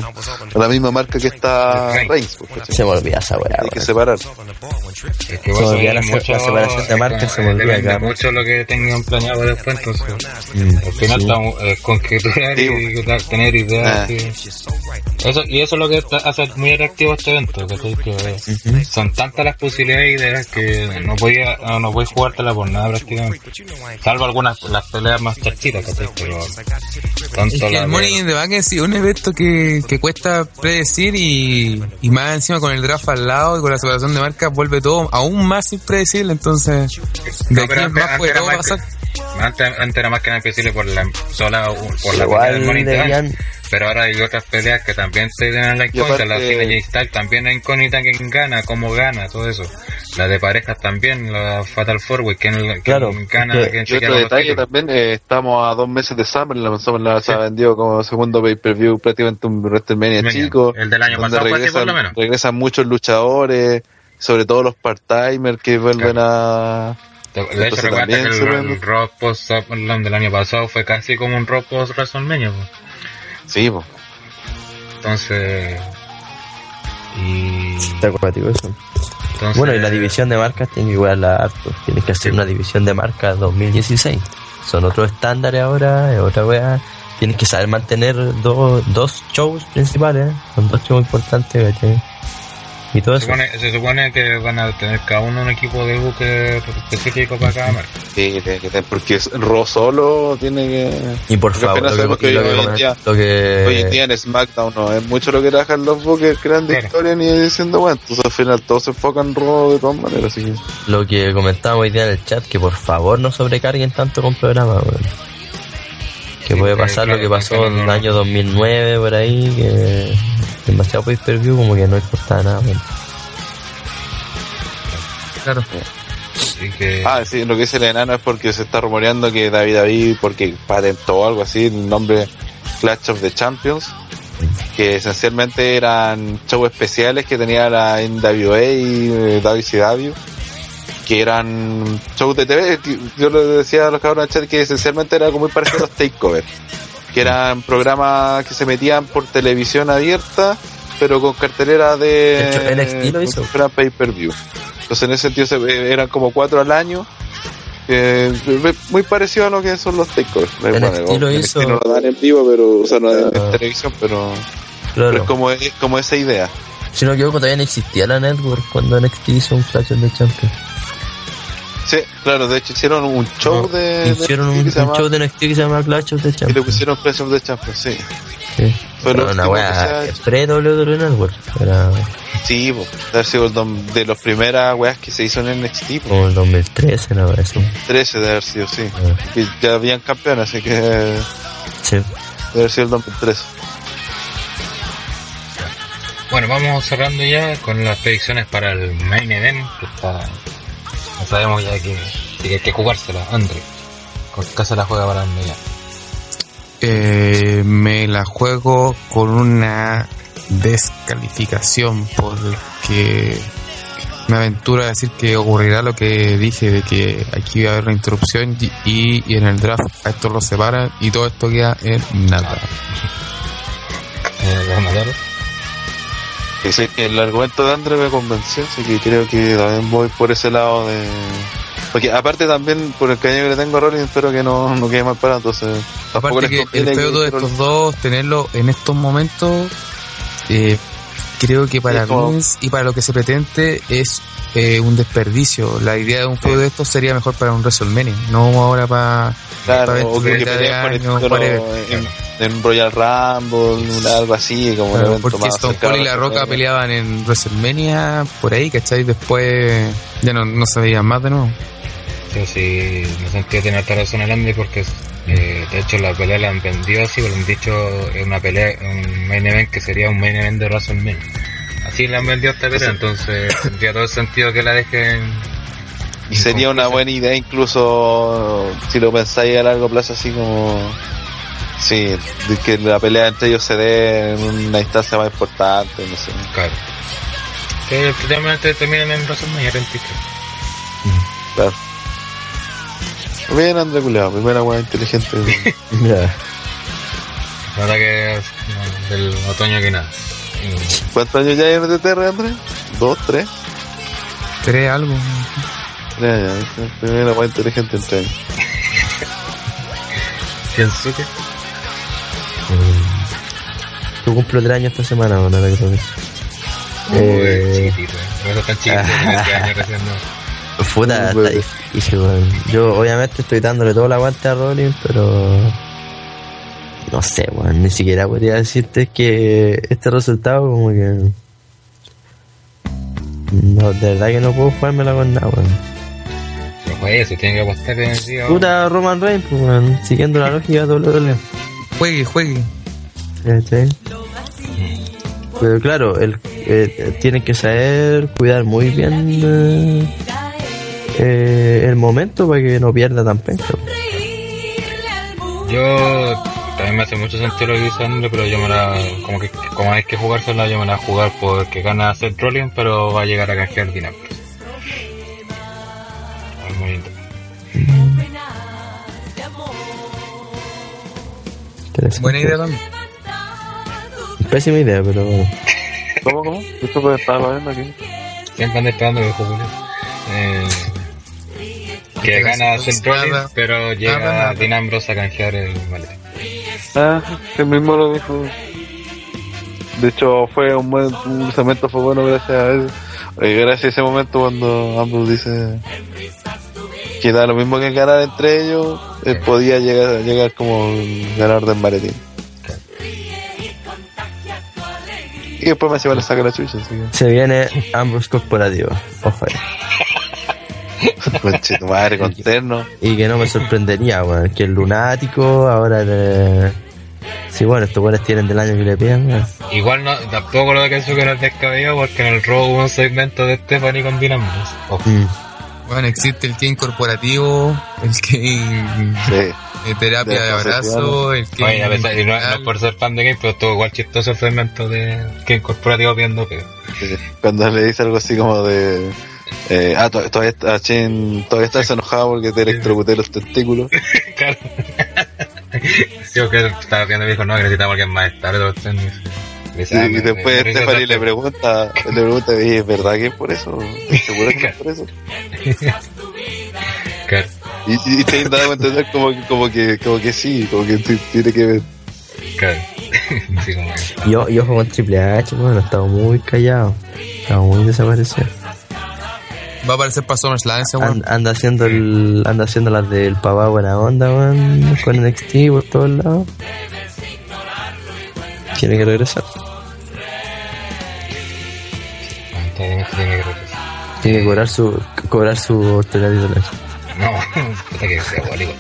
a la misma marca que está Reigns, pues. Se me olvida esa weá, Hay que separar. Es que Se a me la mucho, la separación de marcas, es se me olvida, claro. mucho lo que tengan planeado después, entonces Mm, al final sí. estamos eh, Sí, y dar- tener ideas. Ah. sí. Eso, y eso es lo que está- hace muy atractivo este evento, ¿cachai? que Ujú. son tantas las posibilidades y ideas que no podía no, no puedes jugártela por nada prácticamente. Salvo algunas las peleas más chachitas. Pero tanto Es que el de- Money in the Bank es un evento que, que cuesta predecir y, y más encima con el draft al lado y con la separación de marcas vuelve todo aún más impredecible. Entonces, de No, aquí antes, más antes puede era todo más pasar. que, antes, antes era más que nada imposible por la sola por la Igual deberían- Pero ahora hay otras peleas que también se tienen la incógnita. La de J Style también es incógnita quién gana, cómo gana, todo eso. La de parejas también, la Fatal Four Way, quién, quién Claro, gana, que- quién Y se queda otro detalle también, eh, estamos a dos meses de SummerSlam, SummerSlam se ha vendido como segundo pay-per-view prácticamente un WrestleMania Mania, chico. el del año pasado fue así, por regresan, lo menos. regresan muchos luchadores, sobre todo los part-timers que vuelven a... De hecho, recuerda que el, ven- el Raw post del año pasado fue casi como un Raw post WrestleMania. pues. Sí, pues. Entonces... Y... Está acuático eso. entonces- Bueno, y la división de marcas tiene que igualarla harto. Tienes que hacer una división de marcas 2016. Son otros estándares ahora, es otra wea. Tienes que saber mantener dos dos shows principales, son dos shows importantes, ¿cachai? Y todo Se eso. supone, se supone que van a tener cada uno un equipo de buque específico para cada marca. Sí, tiene que tener- porque Raw solo tiene que... Y por porque favor, lo que, lo hoy en día- que- Hoy en día en SmackDown no es mucho lo que trabajan los buques grandes Claro. historias ni diciendo bueno, entonces al final todos se enfocan en Raw de todas maneras, así que... lo que comentábamos hoy día en el chat, que por favor no sobrecarguen tanto con programas, weón. Que Sí, puede pasar claro, lo que pasó en el no- año 2009 por ahí, que demasiado pay per view como que no importaba nada, weón. Claro. Así que... Ah, sí, lo que dice el enano es porque se está rumoreando que David David, porque patentó algo así, el nombre Clash of the Champions, que esencialmente eran shows especiales que tenía la NWA y eh, WCW, que eran shows de TV, yo le decía a los chat que esencialmente era como muy parecido a los takeovers, que eran programas que se metían por televisión abierta, pero con cartelera de... De hecho, NXT lo hizo. como si fuera pay-per-view. Entonces en ese sentido se, eran como cuatro al año. eh, muy parecido a lo que son los takeovers. Eh, NXT lo NXT hizo. no lo dan en vivo, pero, o sea, no en Ah. televisión, pero, Claro. pero es como, es como esa idea. Si no me equivoco, todavía no existía la network cuando NXT hizo un Clash of the Champions. Sí, claro, de hecho hicieron un show de, de Hicieron NXT un, que se un llama- show de NXT que se llama Clash of the y le Champions. pusieron Clash of the Champions, sí. Sí. Fue Pero una wea pre-WWE Network. Era Sí, de haber sido de las primeras weas que se hizo en NXT, como el 2013, ¿no? Eso. 13 de haber sido, sí. Ah, Y ya habían campeones, así que de Sí. haber sido el 2013. Bueno, vamos cerrando ya con las predicciones para el main event, que está... No sabemos ya que, que hay que jugársela, André. ¿Con qué se la juega para ya? Eh, me la juego con una descalificación porque me aventuro a decir que ocurrirá lo que dije de que aquí va a haber una interrupción y, y- y en el draft a esto lo separan y todo esto queda en nada. eh, que el argumento de Andre me convenció, así que creo que también voy por ese lado de... Porque aparte también, por el cariño que le tengo a Rollins, espero que no, no quede mal parado, entonces... Aparte que el feudo de estos dos, tenerlo en estos momentos, eh, creo que para Vince y para lo que se pretende es eh, un desperdicio. La idea de un feudo de estos sería mejor para un WrestleMania, no ahora para... Claro, para o que, que mitad de peleen por el año, título whatever. En, en Royal Rumble, algo así, como Claro, porque Stone Cold y La Roca peleaban en WrestleMania, por ahí, ¿cachai? Después ya no, no se veían más de nuevo. Yo sí me sentí tener harta razón el Andy porque eh, de hecho la pelea la han vendido así, porque le han dicho es una pelea, un main event que sería un main event de WrestleMania. Así le han vendido esta pelea, entonces tendría todo el sentido que la dejen. Y sería una buena idea incluso si lo pensáis a largo plazo así como... Sí, de que la pelea entre ellos se dé en una instancia más importante, no sé. Claro. Que finalmente terminan en WrestleMania 33. Claro. Bien, André Culeado, primera weá inteligente. Ya. La verdad que es del otoño que nada. ¿Cuántos años ya hay en TTR, André? ¿Dos, tres? ¿Tres algo? Ya, ya, esa es la primera weá inteligente entre años. Shinsuke. Yo cumplo tres años esta semana, bueno, ahora que Eh, chiquitito, eh. Por eso tan años recién, ¿no? Puta, está difícil, weón. Yo obviamente estoy dándole todo el aguante a Rollins, pero no sé, weón, ni siquiera podría decirte que este resultado como que no, de verdad que no puedo jugármela con nada, weón. No eso, tiene que apostar en el día. Puta Roman Reigns, pues, weón, siguiendo la lógica de WWE. Juegue, juegue. Pero claro, el, eh, tienen que saber cuidar muy bien eh, eh, el momento para que no pierda tan penca. Yo también me hace mucho sentido lo que dice André, pero yo me la. Como que como hay que jugársela, yo me la voy a jugar porque gana Seth Rollins, pero va a llegar a canjear Dinamo. Es muy interesante. Buena idea también. Pésima idea, pero bueno. ¿Cómo, cómo? Esto puede estar viendo aquí. Siempre ando esperando que Julio. Eh, que gana Rollins, pero llega Dean Ambrose a canjear el maletín. Ah, el mismo lo dijo. De hecho, fue un buen un lanzamiento fue bueno gracias a él. Eh, gracias a ese momento cuando Ambrose dice que da lo mismo que ganar entre ellos, él podía llegar, llegar como un ganador del maletín. Y después me lleva le saca la chucha, así Se viene Ambrose Corporativo. Ojo ahí. que. Conche tu madre, con terno. Y que no me sorprendería, weón. Que el lunático ahora de... Sí, bueno, estos buenos tienen del año que le piden, weón. Igual no, tampoco lo de Kensuke no es descabellado porque en el robo hubo un segmento de Stephanie con Dean Ambrose. Ojo. Mm. Bueno, existe el King corporativo, el King Sí. de terapia De de abrazo, el King... Oye, a pesar, y no, no es por ser fan de Game, pero estuvo igual chistoso el segmento de que el corporativo viendo que Sí, Cuando le dice algo así como de. Eh, ah, to- todavía, está- Chin, todavía estás enojado porque te electrocuté los testículos. claro. sí, porque estaba viendo y dijo, no, que necesitamos alguien más estable. todo esto, y Y, después Stephanie le pregunta, le pregunta, "Oye, ¿es verdad que es por eso? ¿Estás seguro que es por eso? Claro. Y, y, y te da a entender como, que- como que, como que sí, como que tiene que ver. Claro. sí, como que- Y, o- y ojo con Triple H, bueno, ha estado muy callado. Estaba muy desaparecido. Va a aparecer para SummerSlam ese weón. An- anda haciendo el, anda haciendo las del papá buena onda, weón, con NXT por todos lados. Tiene que regresar. tiene que regresar. Tiene que cobrar su, cobrar su de la- No, puta que sea diabólico.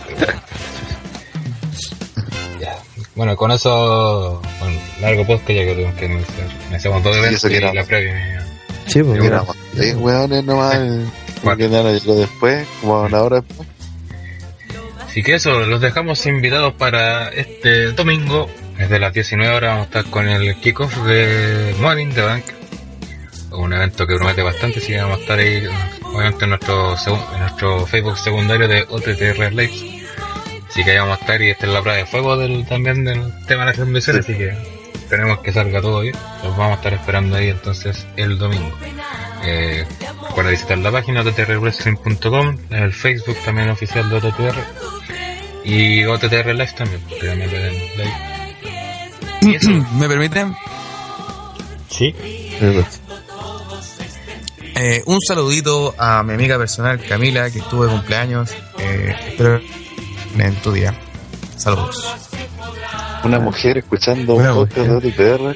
Ya. Bueno, con eso, bueno, largo podcast ya que tenemos que iniciar. Hacemos dos Sí, eventos que y era. la previa. Sí, pues Y mira. éramos seis weones nomás, porque nada, llegó después, como una hora después. Así que eso, los dejamos invitados para este domingo. Desde las 19 horas vamos a estar con el kickoff de Morning the Bank. Un evento que promete bastante, así que vamos a estar ahí, obviamente en nuestro, en nuestro Facebook secundario de OTTR Lives. Así que ahí vamos a estar y esta es la prueba de fuego del, también del tema de las transmisiones, así que esperemos que salga todo bien. Los vamos a estar esperando ahí entonces el domingo. Eh, recuerda visitar la página ottrwrestling.com, el Facebook también oficial de OTTR y OTTR Live también, porque también le den like. Y eso, ¿Me permiten? sí, Eh, un saludito a mi amiga personal Camila, que estuvo de cumpleaños. Eh, espero en tu día. Saludos. Una mujer escuchando Una un podcast de OTR.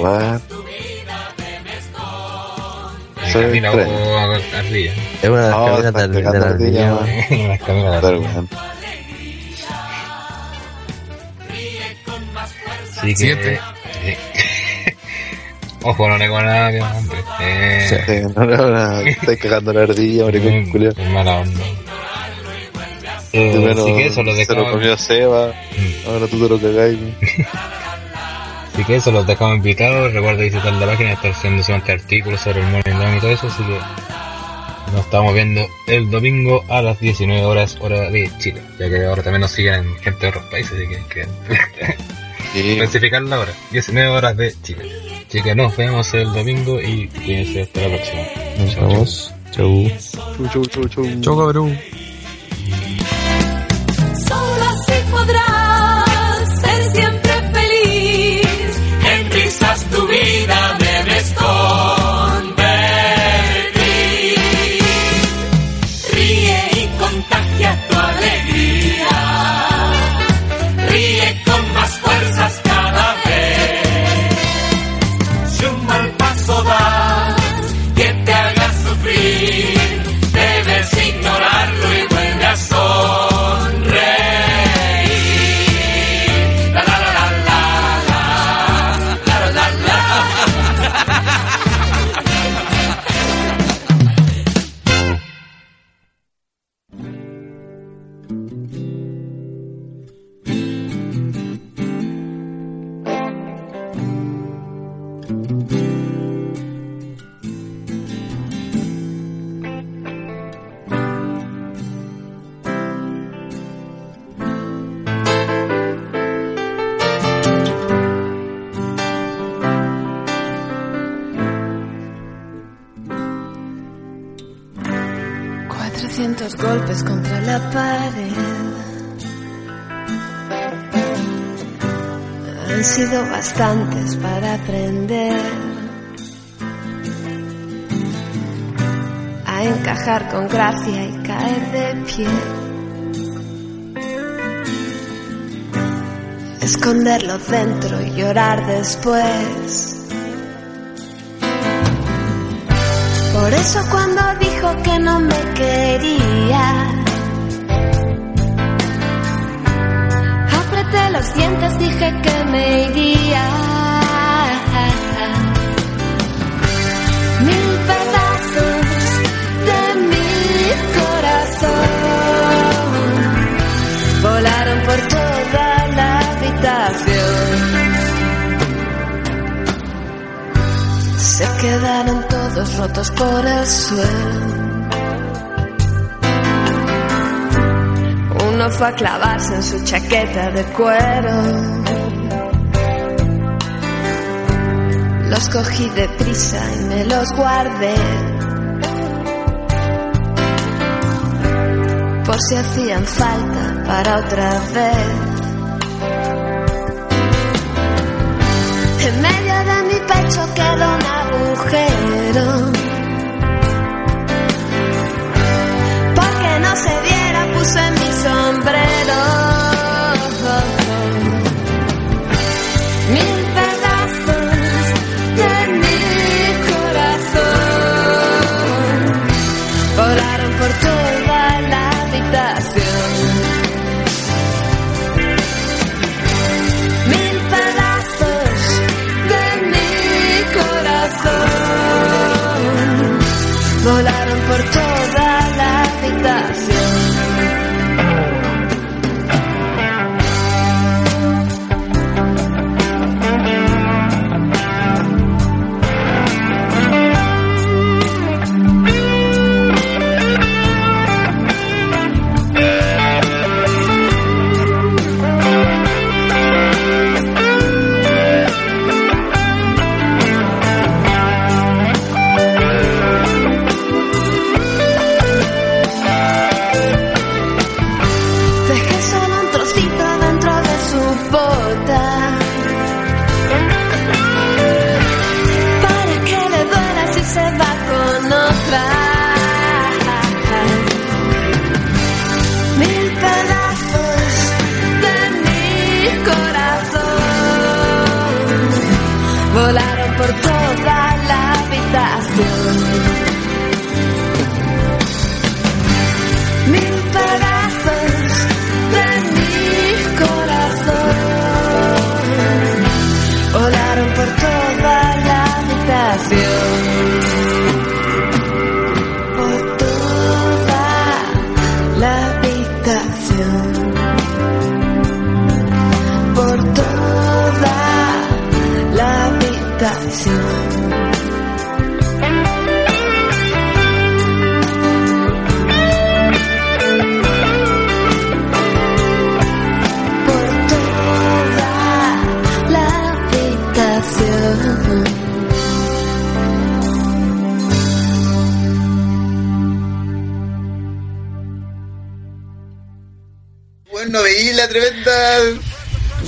What? Soy Camila. Es una de las No, caminas de, de la la ardilla, ardilla, weón. Las Camila de Claro, Ardilla. Así que, eh, Ojo, no negó nada, mi hombre. Eh, Sí. No, no, no, Estáis cagando la ardilla, maricón, mm, culiao. es mala onda. Eh, Primero así que eso lo se lo dejamos. comió Seba, Mm. ahora tú te lo cagáis. Así que eso los dejamos invitados. Recuerda visitar la página, estar haciendo siempre artículos sobre el Morning y todo eso. Así que nos estamos viendo el domingo a las 19 horas, hora de Chile. Ya que ahora también nos siguen gente de otros países, así que Sí, especificar la hora. 19 horas de Chile. Que nos vemos el domingo y cuídense hasta la próxima. Nos Chao, chao. vemos. Chau. chu, chu, chu, chu. Chau, cabrón. Esconderlo dentro y llorar después. Por eso cuando dijo que no me quería, apreté los dientes, dije que me iría. Quedaron todos rotos por el suelo. Uno fue a clavarse en su chaqueta de cuero. Los cogí deprisa y me los guardé. Por si hacían falta para otra vez. Pecho quedó un agujero. Porque no se viera puse mi sombrero.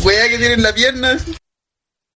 Weá que tiene en la pierna.